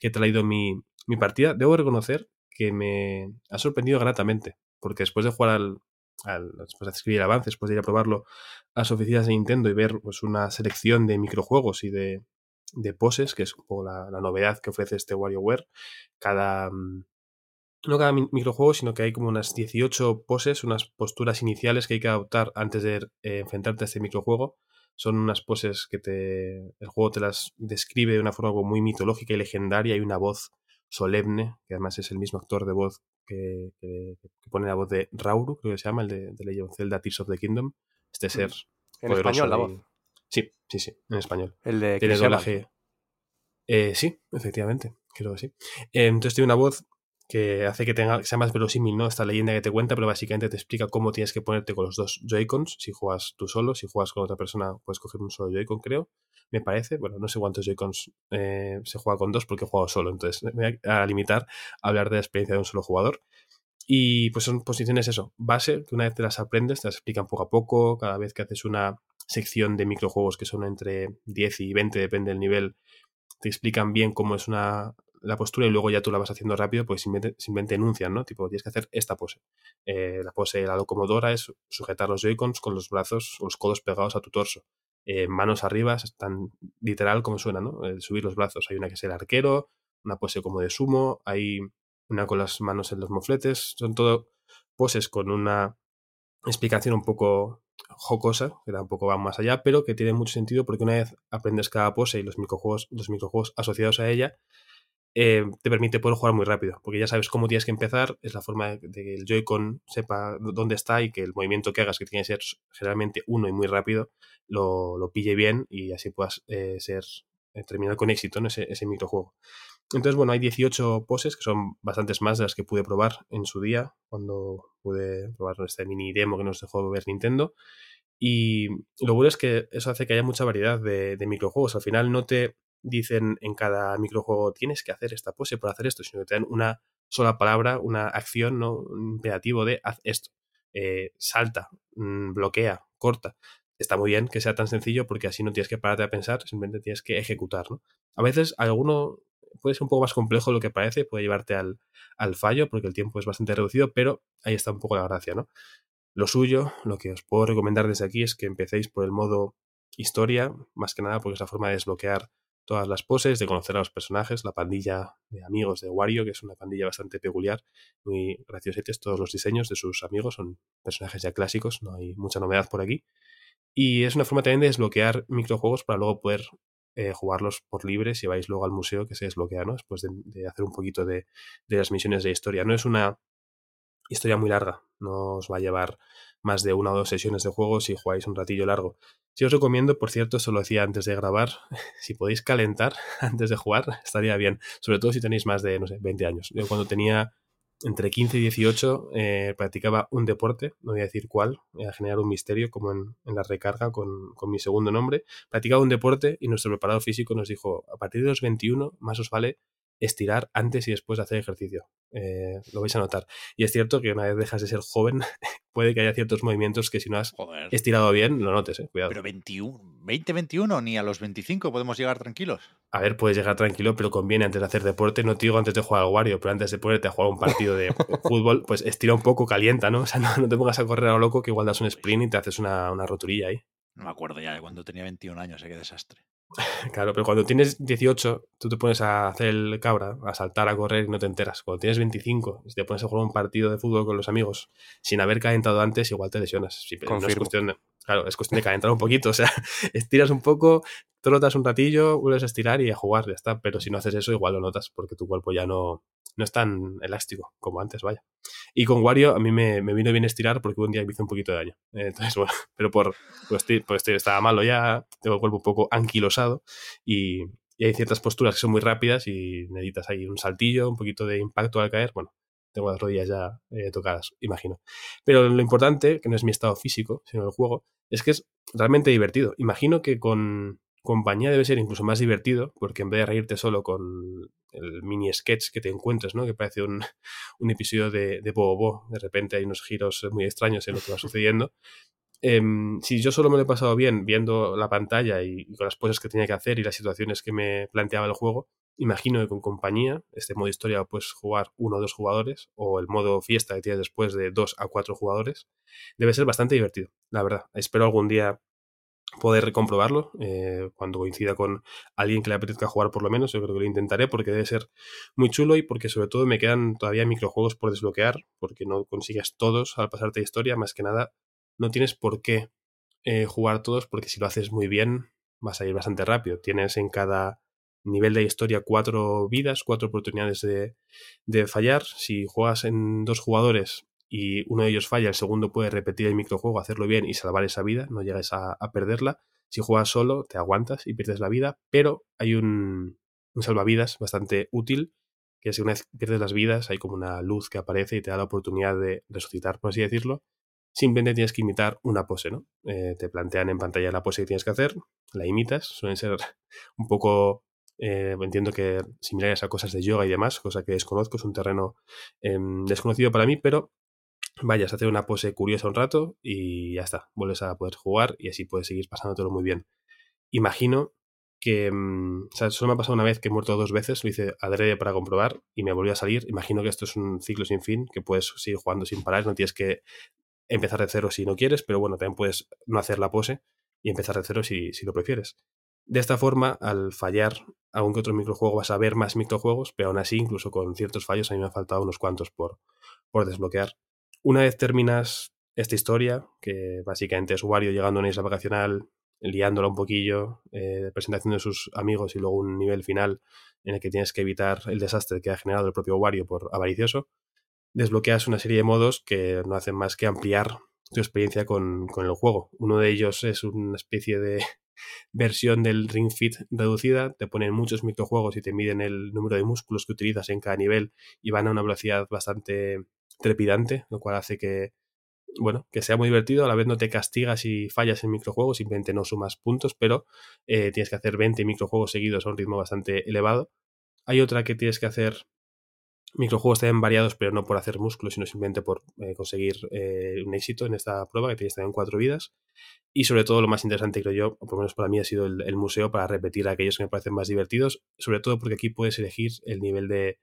que he traído mi, mi partida. Debo reconocer que me ha sorprendido gratamente, porque después de jugar al, al- después de escribir avances, después de ir a probarlo a las oficinas de Nintendo y ver pues, una selección de microjuegos y de, poses, que es un poco la, novedad que ofrece este WarioWare, cada... mm, No cada mi- microjuego, sino que hay como unas 18 poses, unas posturas iniciales que hay que adoptar antes de eh, enfrentarte a este microjuego. Son unas poses que te, el juego te las describe de una forma muy mitológica y legendaria. Hay una voz solemne, que además es el mismo actor de voz que, que- que pone la voz de Rauru, creo que se llama, el de, de Legend of Zelda Tears of the Kingdom. Este ser En poderoso español la voz. Sí, sí, sí, en español. El de Tiene doblaje. Eh, sí, efectivamente, creo que sí. Eh, entonces tiene una voz que hace que tenga que sea más verosímil, ¿no? Esta leyenda que te cuenta, pero básicamente te explica cómo tienes que ponerte con los dos Joy-Cons. Si juegas tú solo, si juegas con otra persona, puedes coger un solo Joy-Con, creo. Me parece. Bueno, no sé cuántos Joy-Cons eh, se juega con dos porque he jugado solo. Entonces me voy a limitar a hablar de la experiencia de un solo jugador. Y pues son posiciones eso, base, que una vez te las aprendes, te las explican poco a poco, cada vez que haces una sección de microjuegos que son entre 10 y 20, depende del nivel, te explican bien cómo es una la postura y luego ya tú la vas haciendo rápido, pues simplemente, simplemente enuncian, ¿no? Tipo, tienes que hacer esta pose. Eh, la pose de la locomotora es sujetar los Joy-Cons con los brazos o los codos pegados a tu torso. Eh, manos arriba, es tan literal como suena, ¿no? Subir los brazos. Hay una que es el arquero, una pose como de sumo, hay una con las manos en los mofletes. Son todo poses con una explicación un poco jocosa, que tampoco va más allá, pero que tiene mucho sentido porque una vez aprendes cada pose y los microjuegos, los microjuegos asociados a ella, eh, te permite poder jugar muy rápido, porque ya sabes cómo tienes que empezar, es la forma de que el Joy-Con sepa dónde está y que el movimiento que hagas, que tiene que ser generalmente uno y muy rápido, lo, lo pille bien y así puedas eh, ser eh, terminar con éxito en ese, microjuego. Entonces, bueno, hay 18 poses, que son bastantes más de las que pude probar en su día, cuando pude probar este mini demo que nos dejó ver Nintendo. Y lo bueno es que eso hace que haya mucha variedad de, de microjuegos. Al final no te dicen en cada microjuego tienes que hacer esta pose para hacer esto, sino que te dan una sola palabra, una acción, ¿no? un imperativo de haz esto. Eh, salta, mm, bloquea, corta. Está muy bien que sea tan sencillo porque así no tienes que pararte a pensar, simplemente tienes que ejecutar. ¿no? A veces alguno puede ser un poco más complejo de lo que parece, puede llevarte al, al fallo porque el tiempo es bastante reducido, pero ahí está un poco la gracia, ¿no? Lo suyo, lo que os puedo recomendar desde aquí es que empecéis por el modo historia, más que nada porque es la forma de desbloquear todas las poses, de conocer a los personajes, la pandilla de amigos de Wario, que es una pandilla bastante peculiar, muy graciosetes, todos los diseños de sus amigos son personajes ya clásicos, no hay mucha novedad por aquí. Y es una forma también de desbloquear microjuegos para luego poder eh, jugarlos por libre si vais luego al museo que se desbloquea, ¿no? Después de, de hacer un poquito de, de las misiones de historia. No es una historia muy larga, no os va a llevar más de una o dos sesiones de juego si jugáis un ratillo largo. Si os recomiendo, por cierto, esto lo decía antes de grabar, si podéis calentar antes de jugar, estaría bien. Sobre todo si tenéis más de, no sé, 20 años. Yo cuando tenía entre 15 y 18 eh, practicaba un deporte, no voy a decir cuál, voy a generar un misterio como en, en la recarga con, con, mi segundo nombre. Practicaba un deporte y nuestro preparador físico nos dijo, a partir de los 21 más os vale estirar antes y después de hacer ejercicio. Eh, lo vais a notar. Y es cierto que una vez dejas de ser joven, puede que haya ciertos movimientos que si no has Joder. estirado bien, lo notes, eh. cuidado. Pero 21, 20, 21, ni a los 25 podemos llegar tranquilos. A ver, puedes llegar tranquilo, pero conviene antes de hacer deporte, no te digo antes de jugar al Wario, pero antes de ponerte a jugar un partido de fútbol, pues estira un poco, calienta, ¿no? O sea, no, no, te pongas a correr a lo loco que igual das un sprint y te haces una, una roturilla ahí. No me acuerdo ya de cuando tenía 21 años, ¿eh? qué desastre. Claro, pero cuando tienes 18, tú te pones a hacer el cabra, a saltar, a correr y no te enteras. Cuando tienes 25, si te pones a jugar un partido de fútbol con los amigos sin haber calentado antes, igual te lesionas. Pero no es cuestión de, claro, es cuestión de calentar un poquito. O sea, estiras un poco, trotas un ratillo, vuelves a estirar y a jugar, ya está. Pero si no haces eso, igual lo notas porque tu cuerpo ya no, no es tan elástico como antes, vaya. Y con Wario a mí me, me vino bien estirar porque un día me hizo un poquito de daño. Entonces, bueno, pero por, pues, pues estaba malo ya, tengo el cuerpo un poco anquilosado y, y hay ciertas posturas que son muy rápidas y necesitas ahí un saltillo, un poquito de impacto al caer. Bueno, tengo las rodillas ya eh, tocadas, imagino. Pero lo importante, que no es mi estado físico, sino el juego, es que es realmente divertido. Imagino que con compañía debe ser incluso más divertido, porque en vez de reírte solo con el mini sketch que te encuentres, ¿no? Que parece un, un episodio de, de Bobo, de repente hay unos giros muy extraños en lo que va sucediendo. Em, si yo solo me lo he pasado bien viendo la pantalla y, y, con las cosas que tenía que hacer y las situaciones que me planteaba el juego, imagino que con compañía, este modo historia puedes jugar uno o dos jugadores, o el modo fiesta que tienes después de dos a cuatro jugadores, debe ser bastante divertido, la verdad. Espero algún día poder comprobarlo eh, cuando coincida con alguien que le apetezca jugar por lo menos. Yo creo que lo intentaré porque debe ser muy chulo y porque sobre todo me quedan todavía microjuegos por desbloquear porque no consigues todos al pasarte historia. Más que nada, no tienes por qué eh, jugar todos porque si lo haces muy bien vas a ir bastante rápido. Tienes en cada nivel de historia cuatro vidas, cuatro oportunidades de, de fallar. Si juegas en dos jugadores y uno de ellos falla, el segundo puede repetir el microjuego, hacerlo bien y salvar esa vida, no llegas a, perderla. Si juegas solo, te aguantas y pierdes la vida, pero hay un, un salvavidas bastante útil, que es que una vez pierdes las vidas, hay como una luz que aparece y te da la oportunidad de resucitar, por así decirlo. Simplemente tienes que imitar una pose, ¿no? Eh, te plantean en pantalla la pose que tienes que hacer, la imitas, suelen ser un poco eh, entiendo que similares a cosas de yoga y demás, cosa que desconozco, es un terreno eh, desconocido para mí, pero vayas a hacer una pose curiosa un rato y ya está, vuelves a poder jugar y así puedes seguir pasándotelo muy bien. Imagino que, mmm, o sea, solo me ha pasado una vez que he muerto dos veces, lo hice adrede para comprobar y me volvió a salir. Imagino que esto es un ciclo sin fin, que puedes seguir jugando sin parar, no tienes que empezar de cero si no quieres, pero bueno, también puedes no hacer la pose y empezar de cero si, si lo prefieres. De esta forma, al fallar algún que otro microjuego vas a ver más microjuegos, pero aún así, incluso con ciertos fallos, a mí me han faltado unos cuantos por, por desbloquear. Una vez terminas esta historia, que básicamente es Wario llegando a una isla vacacional, liándola un poquillo, eh, presentación de sus amigos y luego un nivel final en el que tienes que evitar el desastre que ha generado el propio Wario por avaricioso, desbloqueas una serie de modos que no hacen más que ampliar tu experiencia con, con el juego. Uno de ellos es una especie de versión del Ring Fit reducida, te ponen muchos microjuegos y te miden el número de músculos que utilizas en cada nivel y van a una velocidad bastante trepidante, lo cual hace que, bueno, que sea muy divertido, a la vez no te castigas si fallas en microjuegos, simplemente no sumas puntos, pero eh, tienes que hacer 20 microjuegos seguidos a un ritmo bastante elevado. Hay otra que tienes que hacer microjuegos también variados, pero no por hacer músculos, sino simplemente por eh, conseguir eh, un éxito en esta prueba, que tienes también cuatro vidas. Y sobre todo lo más interesante, creo yo, o por lo menos para mí, ha sido el, el, museo para repetir aquellos que me parecen más divertidos, sobre todo porque aquí puedes elegir el nivel de,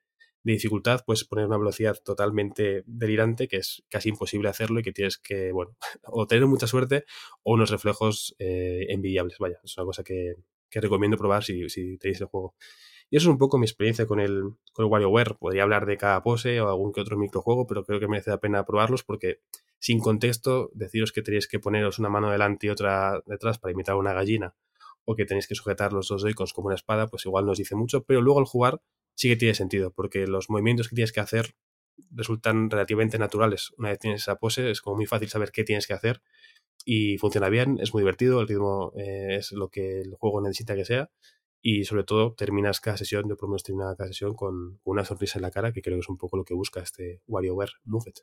de dificultad, puedes poner una velocidad totalmente delirante, que es casi imposible hacerlo y que tienes que, bueno, o tener mucha suerte o unos reflejos eh, envidiables. Vaya, es una cosa que, que recomiendo probar si, si tenéis el juego. Y eso es un poco mi experiencia con el, con el WarioWare. Podría hablar de cada pose o algún que otro microjuego, pero creo que merece la pena probarlos porque sin contexto, deciros que tenéis que poneros una mano delante y otra detrás para imitar una gallina o que tenéis que sujetar los dos joycons como una espada, pues igual nos dice mucho, pero luego al jugar sí que tiene sentido, porque los movimientos que tienes que hacer resultan relativamente naturales. Una vez tienes esa pose, es como muy fácil saber qué tienes que hacer y funciona bien, es muy divertido, el ritmo eh, es lo que el juego necesita que sea y sobre todo terminas cada sesión, yo por lo menos termino cada sesión con una sonrisa en la cara, que creo que es un poco lo que busca este WarioWare Movement.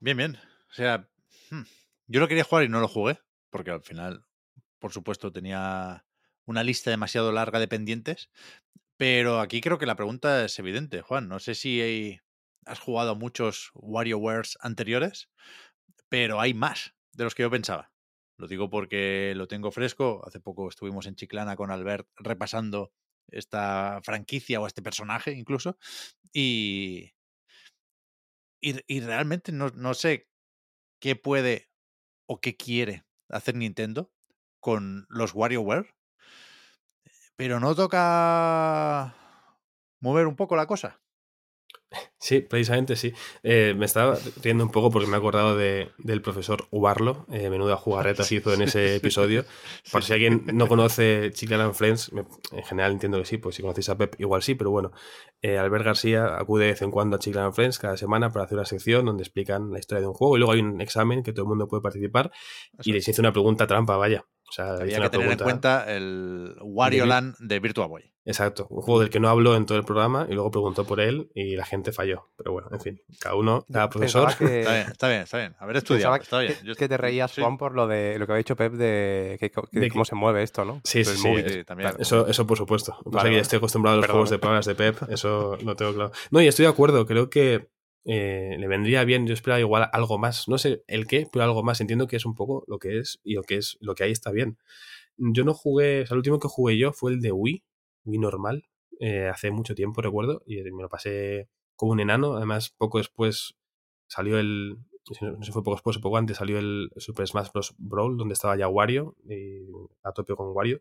Bien, bien. O sea, hmm, yo lo quería jugar y no lo jugué, porque al final, por supuesto, tenía una lista demasiado larga de pendientes. Pero aquí creo que la pregunta es evidente, Juan. No sé si has jugado a muchos WarioWares anteriores, pero hay más de los que yo pensaba. Lo digo porque lo tengo fresco. Hace poco estuvimos en Chiclana con Albert repasando esta franquicia o este personaje incluso. Y, y, realmente no, no, sé qué puede o qué quiere hacer Nintendo con los WarioWare. Pero no toca mover un poco la cosa. Sí, precisamente sí. Eh, me estaba riendo un poco porque me he acordado de, del profesor Ubarlo, eh, menuda jugarreta se hizo en ese episodio. Por si alguien no conoce Chicken and Friends, en general entiendo que sí, pues si conocéis a Pep igual sí, pero bueno, eh, Albert García acude de vez en cuando a Chicken and Friends cada semana para hacer una sección donde explican la historia de un juego y luego hay un examen que todo el mundo puede participar y les hice una pregunta trampa, vaya. O sea, Había que tener en cuenta el Wario De- Land de Virtua Boy. Exacto, un juego del que no habló en todo el programa y luego preguntó por él y la gente falló. Pero bueno, en fin, cada uno, cada profesor. Que, Está bien, está bien, está bien. Haber estudiado, pensaba está bien. que- Yo- que te reías, sí, Juan, por lo de lo que había dicho Pep de, que- que- De cómo que- se mueve esto, ¿no? Sí, sí, El sí, sí, también. Eso, eso por supuesto. Que pasa Vale, que ya estoy acostumbrado a los Perdón. juegos de palabras de Pep, eso lo tengo claro. No, y estoy de acuerdo, creo que eh, le vendría bien, yo esperaba igual algo más, no sé el qué, pero algo más. Entiendo que es un poco lo que es y lo que es, lo que hay está bien. Yo no jugué, o sea, el último que jugué yo fue el de Wii, Wii normal, eh, hace mucho tiempo recuerdo, y me lo pasé como un enano, además poco después salió el, no sé fue poco después o poco antes, salió el Super Smash Bros. Brawl, donde estaba ya Wario, a tope con Wario,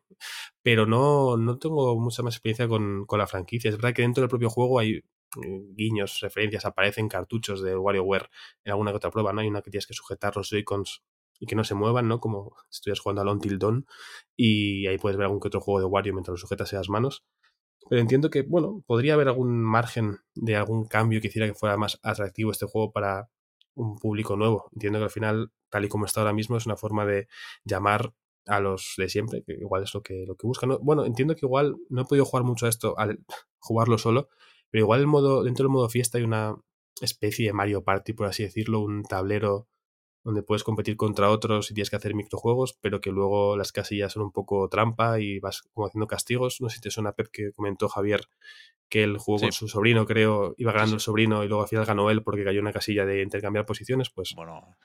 pero no, no tengo mucha más experiencia con, con la franquicia. Es verdad que dentro del propio juego hay eh, guiños, referencias, aparecen cartuchos de WarioWare en alguna que otra prueba, ¿no? Hay una que tienes que sujetar los Joy-Cons y que no se muevan, ¿no? Como si estuvieras jugando a Until Dawn y ahí puedes ver algún que otro juego de Wario mientras lo sujetas en las manos. Pero entiendo que, bueno, podría haber algún margen de algún cambio que hiciera que fuera más atractivo este juego para un público nuevo. Entiendo que al final, tal y como está ahora mismo, es una forma de llamar a los de siempre, que igual es lo que, lo que buscan. ¿no? Bueno, entiendo que igual no he podido jugar mucho a esto al jugarlo solo, pero igual el modo, dentro del modo fiesta hay una especie de Mario Party, por así decirlo, un tablero donde puedes competir contra otros y tienes que hacer microjuegos, pero que luego las casillas son un poco trampa y vas como haciendo castigos. No sé si te suena Pep que comentó Javier que él jugó Sí. con su sobrino, creo, iba ganando sí. el sobrino y lugo al final ganó él porque cayó en una casilla de intercambiar posiciones, pues Bueno,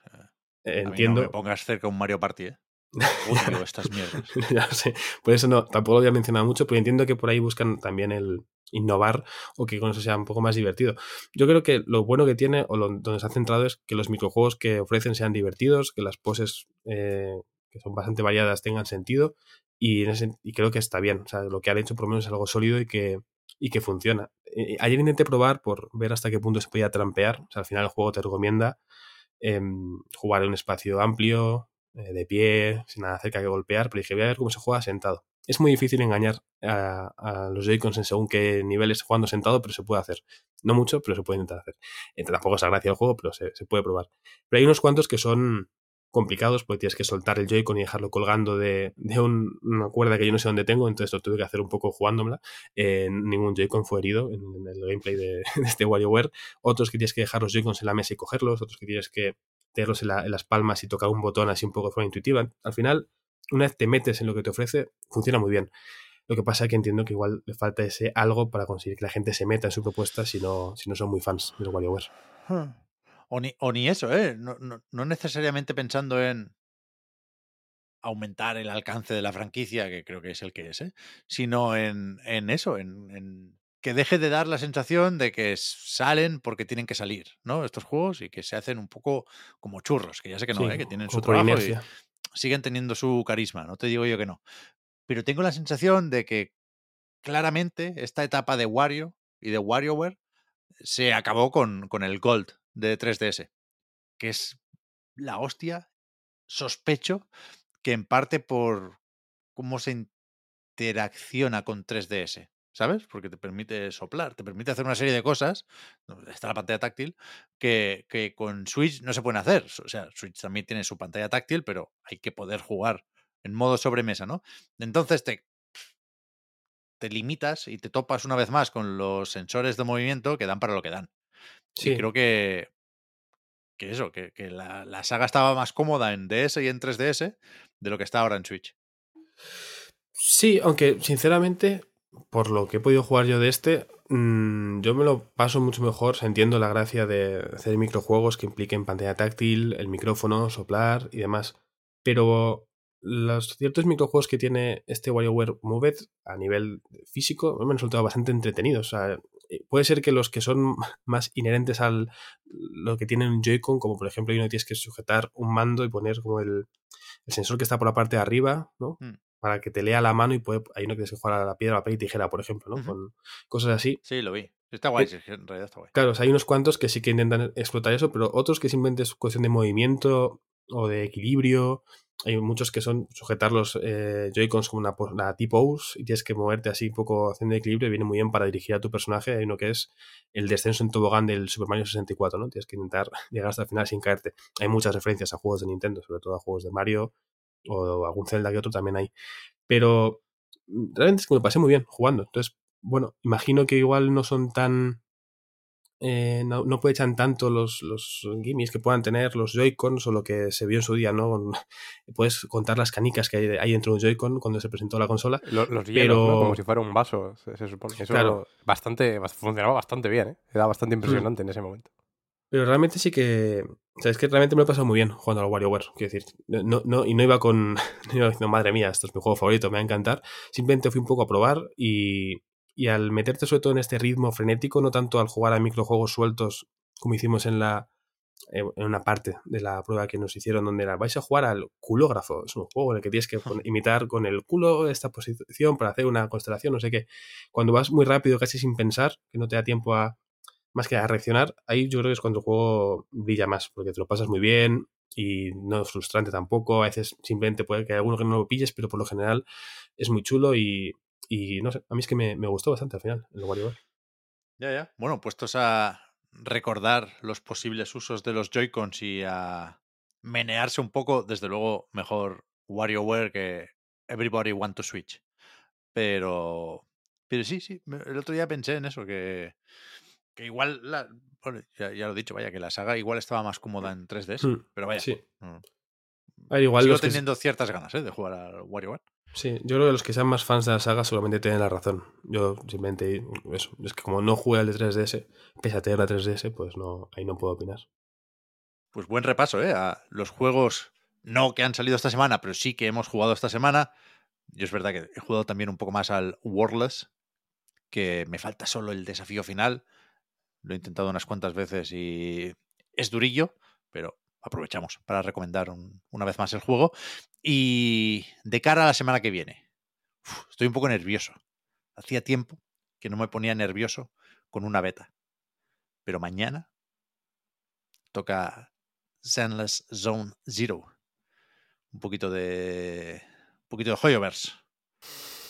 eh, a mí entiendo. no me pongas cerca un Mario Party, ¿eh? Odio estas mierdas. ya lo sé. Por eso no, tampoco lo había mencionado mucho, pero entiendo que por ahí buscan también el innovar o que con eso sea un poco más divertido. Yo creo que lo bueno que tiene, o lo- donde se ha centrado, es que los microjuegos que ofrecen sean divertidos, que las poses eh, que son bastante variadas tengan sentido y, en ese- y creo que está bien. O sea, lo que han hecho por lo menos es algo sólido y que, y que funciona. Eh, ayer intenté probar por ver hasta qué punto se podía trampear. O sea, al final el juego te recomienda em, jugar en un espacio amplio, eh, de pie, sin nada cerca que golpear, pero dije, voy a ver cómo se juega sentado. Es muy difícil engañar a, a los Joy-Cons en según qué niveles jugando sentado, pero se puede hacer. No mucho, pero se puede intentar hacer. Eh, tampoco es la gracia del juego, pero se, se puede probar. Pero hay unos cuantos que son complicados porque tienes que soltar el Joy-Con y dejarlo colgando de, de un- una cuerda que yo no sé dónde tengo, entonces lo tuve que hacer un poco jugándomela. Eh, ningún Joy-Con fue herido en, el gameplay de, de este WarioWare. Otros que tienes que dejar los Joy-Cons en la mesa y cogerlos, otros que tienes que tenerlos en, en las palmas y tocar un botón así un poco de forma intuitiva. Al final, una vez te metes en lo que te ofrece, funciona muy bien. Lo que pasa es que entiendo que igual le falta ese algo para conseguir que la gente se meta en su propuesta si no, si no son muy fans del WarioWare. O ni, o ni eso, ¿eh? No, no- no necesariamente pensando en aumentar el alcance de la franquicia, que creo que es el que es, ¿eh? sino en, en eso, en, en que deje de dar la sensación de que salen porque tienen que salir, ¿no? Estos juegos y que se hacen un poco como churros, que ya sé que no, Sí, ¿eh? que tienen su trabajo y siguen teniendo su carisma, no te digo yo que no. Pero tengo la sensación de que claramente esta etapa de Wario y de WarioWare se acabó con, con el Gold de 3DS, que es la hostia, sospecho que en parte por cómo se interacciona con 3DS, ¿sabes? Porque te permite soplar, te permite hacer una serie de cosas, está la pantalla táctil, que, que con Switch no se pueden hacer. O sea, Switch también tiene su pantalla táctil, pero hay que poder jugar en modo sobremesa, ¿no? Entonces te, te limitas y te topas una vez más con los sensores de movimiento que dan para lo que dan. Sí. Y creo que, que eso, que, que la, la saga estaba más cómoda en DS y en 3DS de lo que está ahora en Switch. Sí, aunque sinceramente, por lo que he podido jugar yo de este, mm, yo me lo paso mucho mejor. Entiendo la gracia de hacer microjuegos que impliquen pantalla táctil, el micrófono, soplar y demás. Pero los ciertos microjuegos que tiene este WarioWare Move It a nivel físico me han resultado bastante entretenidos. O sea, puede ser que los que son más inherentes al lo que tienen un Joy-Con, como por ejemplo, uno que tienes que sujetar un mando y poner como el, el sensor que está por la parte de arriba, ¿no? Mm. Para que te lea la mano y puede, hay uno que tienes que jugar a la piedra, papel y tijera, por ejemplo, ¿no? Con cosas así. Sí, lo vi. Está guay, Eh, sí, en realidad está guay. Claro, o sea, hay unos cuantos que sí que intentan explotar eso, pero otros que simplemente es cuestión de movimiento o de equilibrio. Hay muchos que son sujetar los eh, Joy-Cons como una, una T-pose y tienes que moverte así un poco haciendo equilibrio. Viene muy bien para dirigir a tu personaje. Hay uno que es el descenso en tobogán del Super Mario 64, ¿no? Tienes que intentar llegar hasta el final sin caerte. Hay muchas referencias a juegos de Nintendo, sobre todo a juegos de Mario o algún Zelda que otro también hay. Pero mm, realmente es que pasé muy bien jugando. Entonces, bueno, imagino que igual no son tan eh, no, no aprovechan tanto los, los gimmicks que puedan tener los Joy-Cons o lo que se vio en su día, ¿no? Puedes contar las canicas que hay, hay dentro de un Joy-Con cuando se presentó la consola. Los, los pero... hielos, ¿no? Como si fuera un vaso, se, se supone. Eso Claro. bastante, bast- funcionaba bastante bien, ¿eh? Era bastante impresionante en ese momento. Pero realmente sí que. O sea, es que realmente me lo he pasado muy bien jugando al WarioWare. Quiero decir, no, no, y no iba con. No iba diciendo, madre mía, esto es mi juego favorito, me va a encantar. Simplemente fui un poco a probar y. Y al meterte sobre todo en este ritmo frenético, no tanto al jugar a microjuegos sueltos como hicimos en la. eh, En una parte de la prueba que nos hicieron, donde era vais a jugar al culógrafo. Es un juego en el que tienes que imitar con el culo esta posición para hacer una constelación, no sé qué. Cuando vas muy rápido, casi sin pensar, que no te da tiempo a, más que a reaccionar, ahí yo creo que es cuando el juego brilla más, porque te lo pasas muy bien y no es frustrante tampoco. A veces simplemente puede que hay alguno que no lo pilles, pero por lo general es muy chulo y, y no sé, a mí es que me, me gustó bastante al final el WarioWare. Ya, ya. Bueno, puestos a recordar los posibles usos de los Joy-Cons y a menearse un poco, desde luego mejor WarioWare que Everybody Want to Switch. Pero, pero sí, sí, el otro día pensé en eso, que, que igual, la, bueno, ya, ya lo he dicho, vaya, que la saga igual estaba más cómoda en 3DS, Mm, pero vaya, Sí. mm, A ver, igual sigo los que, teniendo ciertas ganas ¿eh? de jugar al WarioWare. Sí, yo creo que los que sean más fans de la saga solamente tienen la razón. Yo simplemente, eso, es que como no jugué al de 3DS, pese a tener la 3DS, pues no, ahí no puedo opinar. Pues buen repaso, ¿eh? A los juegos no que han salido esta semana, pero sí que hemos jugado esta semana. Yo es verdad que he jugado también un poco más al Wordless, que me falta solo el desafío final. Lo he intentado unas cuantas veces y es durillo, pero aprovechamos para recomendar un- una vez más el juego. Y de cara a la semana que viene, uf, estoy un poco nervioso. Hacía tiempo que no me ponía nervioso con una beta. Pero mañana toca Zenless Zone Zero. Un poquito de. Un poquito de Hoyoverse.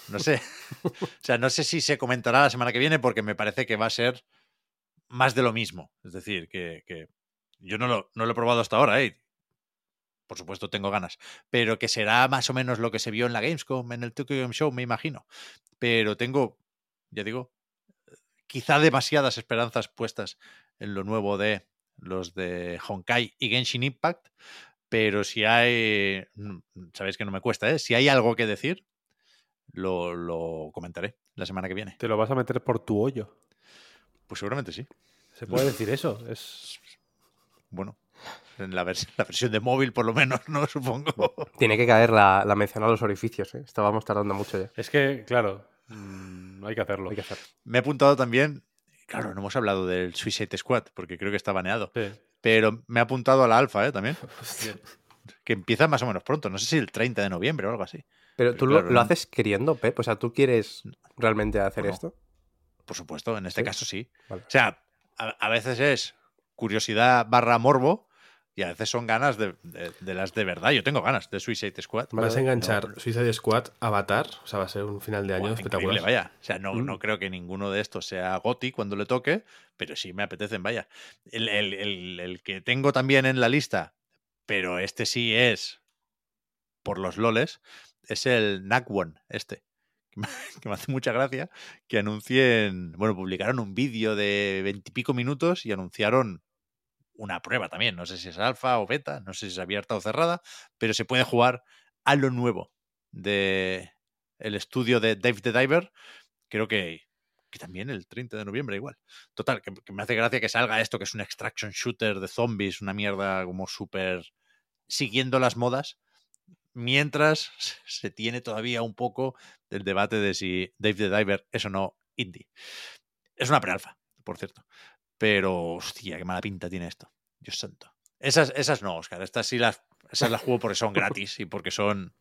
No sé. o sea, no sé si se comentará la semana que viene porque me parece que va a ser más de lo mismo. Es decir, que, que yo no lo, no lo he probado hasta ahora, ¿eh? Por supuesto, tengo ganas. Pero que será más o menos lo que se vio en la Gamescom, en el Tokyo Game Show, me imagino. Pero tengo, ya digo, quizá demasiadas esperanzas puestas en lo nuevo de los de Honkai y Genshin Impact, pero si hay, mm, sabéis que no me cuesta, ¿eh? Si hay algo que decir, lo, lo comentaré la semana que viene. Te lo vas a meter por tu hoyo. Pues seguramente sí. ¿Se puede decir eso? Es... Bueno, en la, vers- la versión de móvil por lo menos, ¿no? Supongo. Tiene que caer la, la mención a los orificios, ¿eh? Estábamos tardando mucho ya. es que, claro, mm, hay que hacerlo. Hay que hacer. Me he apuntado también, claro, no hemos hablado del Suicide Squad, porque creo que está baneado, Sí. pero me he apuntado a la alfa, ¿eh? También. Que empieza más o menos pronto, no sé si el 30 de noviembre o algo así. Pero Pero tú lo, claro, lo haces queriendo, Pep. O sea, ¿tú quieres realmente hacer esto? Por supuesto, en este ¿Sí? caso sí. Vale. O sea, a, a veces es curiosidad barra morbo y a veces son ganas de, de- de las de verdad. Yo tengo ganas de Suicide Squad. Vas a enganchar No, Suicide Squad, Avatar, o sea, va a ser un final de año espectacular. vaya. O sea, no, Mm. no creo que ninguno de estos sea Goti cuando le toque, pero sí me apetecen, vaya. El, el- el- el que tengo también en la lista, pero este sí es por los loles, es el Nakwon, este. Que me, que me hace mucha gracia que anuncien, bueno, publicaron un vídeo de veintipico minutos y anunciaron una prueba también. No sé si es alfa o beta, no sé si es abierta o cerrada, pero se puede jugar a lo nuevo de el estudio de Dave the Diver. Creo que, que también el 30 de noviembre igual. Total, que, que me hace gracia que salga esto, que es un extraction shooter de zombies, una mierda como súper siguiendo las modas, mientras se tiene todavía un poco del debate de si Dave the Diver es o no indie. Es una prealfa, por cierto. Pero, hostia, qué mala pinta tiene esto. Dios santo. Esas, esas no, Oscar. Estas sí las, esas las juego porque son gratis y porque son.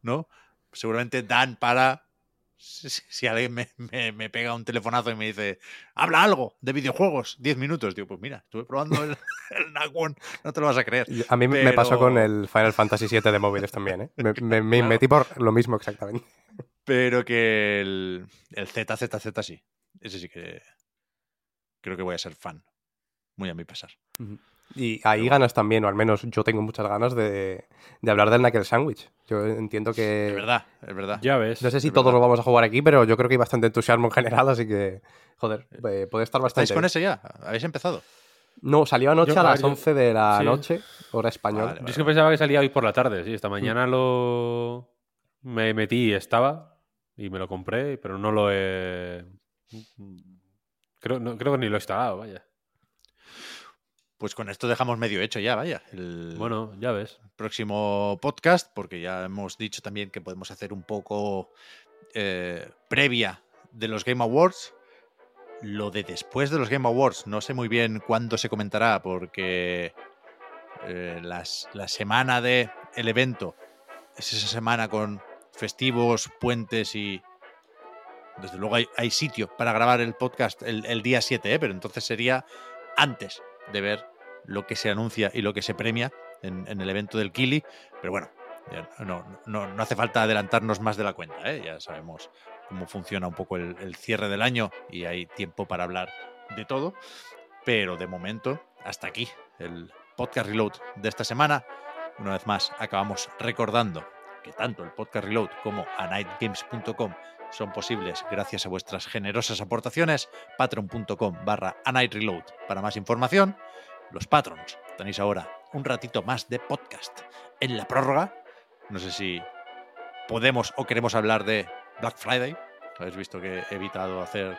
¿No? Seguramente dan para. Si, alguien me, me- me pega un telefonazo y me dice, habla algo de videojuegos, 10 minutos. Digo, pues mira, estuve probando el, el Nacwon, no te lo vas a creer. A mí me pasó con el Final Fantasy VII de móviles también, ¿eh? Me, me- metí por lo mismo exactamente. Pero que el, el ZZZ sí. Ese sí que. Creo que voy a ser fan. muy a mi pesar. Y ahí ganas también, o al menos yo tengo muchas ganas de, de hablar del Knuckle Sandwich. Yo entiendo que. Es verdad, es verdad. Ya ves. No sé si todos verdad. lo vamos a jugar aquí, pero yo creo que hay bastante entusiasmo en general, así que. Joder, eh, puede estar bastante. ¿Estáis con ese ya? ¿Habéis empezado? No, salió anoche Yo- a las yo- 11 de la sí. noche, hora española. Vale, Yo es que pensaba que salía hoy por la tarde, sí. Esta mañana lo. Me metí y estaba. Y me lo compré, pero no lo he. Creo, no, creo que ni lo he instalado, vaya. Pues con esto dejamos medio hecho ya, vaya. El Bueno, ya ves. próximo podcast, porque ya hemos dicho también que podemos hacer un poco eh, previa de los Game Awards. Lo de después de los Game Awards, no sé muy bien cuándo se comentará, porque eh, las- la semana de el evento es esa semana con festivos, puentes y. Desde luego hay, sitio para grabar el podcast el, día 7, ¿eh? pero entonces sería antes de ver lo que se anuncia y lo que se premia en, el evento del Kili. Pero bueno, no, no, no hace falta adelantarnos más de la cuenta, ¿eh? ya sabemos cómo funciona un poco el, el cierre del año y hay tiempo para hablar de todo. Pero de momento, hasta aquí el podcast reload de esta semana. Una vez más, acabamos recordando que tanto el podcast reload como anightgames.com son posibles gracias a vuestras generosas aportaciones. Patreon.com barra anightreload para más información. Los patrons tenéis ahora un ratito más de podcast en la prórroga. No sé si podemos o queremos hablar de Black Friday. Habéis visto que he evitado hacer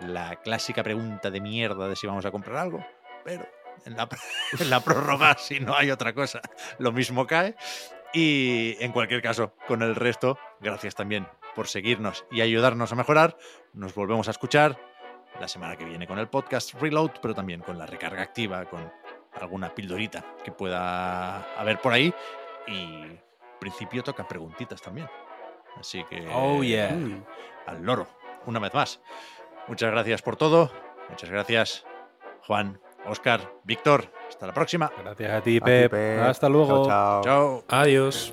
la clásica pregunta de mierda de si vamos a comprar algo, pero en la prórroga, si no hay otra cosa, lo mismo cae. Y en cualquier caso, con el resto, gracias también por seguirnos y ayudarnos a mejorar. Nos volvemos a escuchar la semana que viene con el podcast Reload, pero también con la recarga activa, con alguna pildorita que pueda haber por ahí. Y en principio tocan preguntitas también. Así que Oh, yeah. Mm. al loro, una vez más. Muchas gracias por todo. Muchas gracias, Juan, Oscar, Víctor. Hasta la próxima. Gracias a ti, A ti, Pep. Pep. Hasta luego. Chao, chao. Chao. Adiós.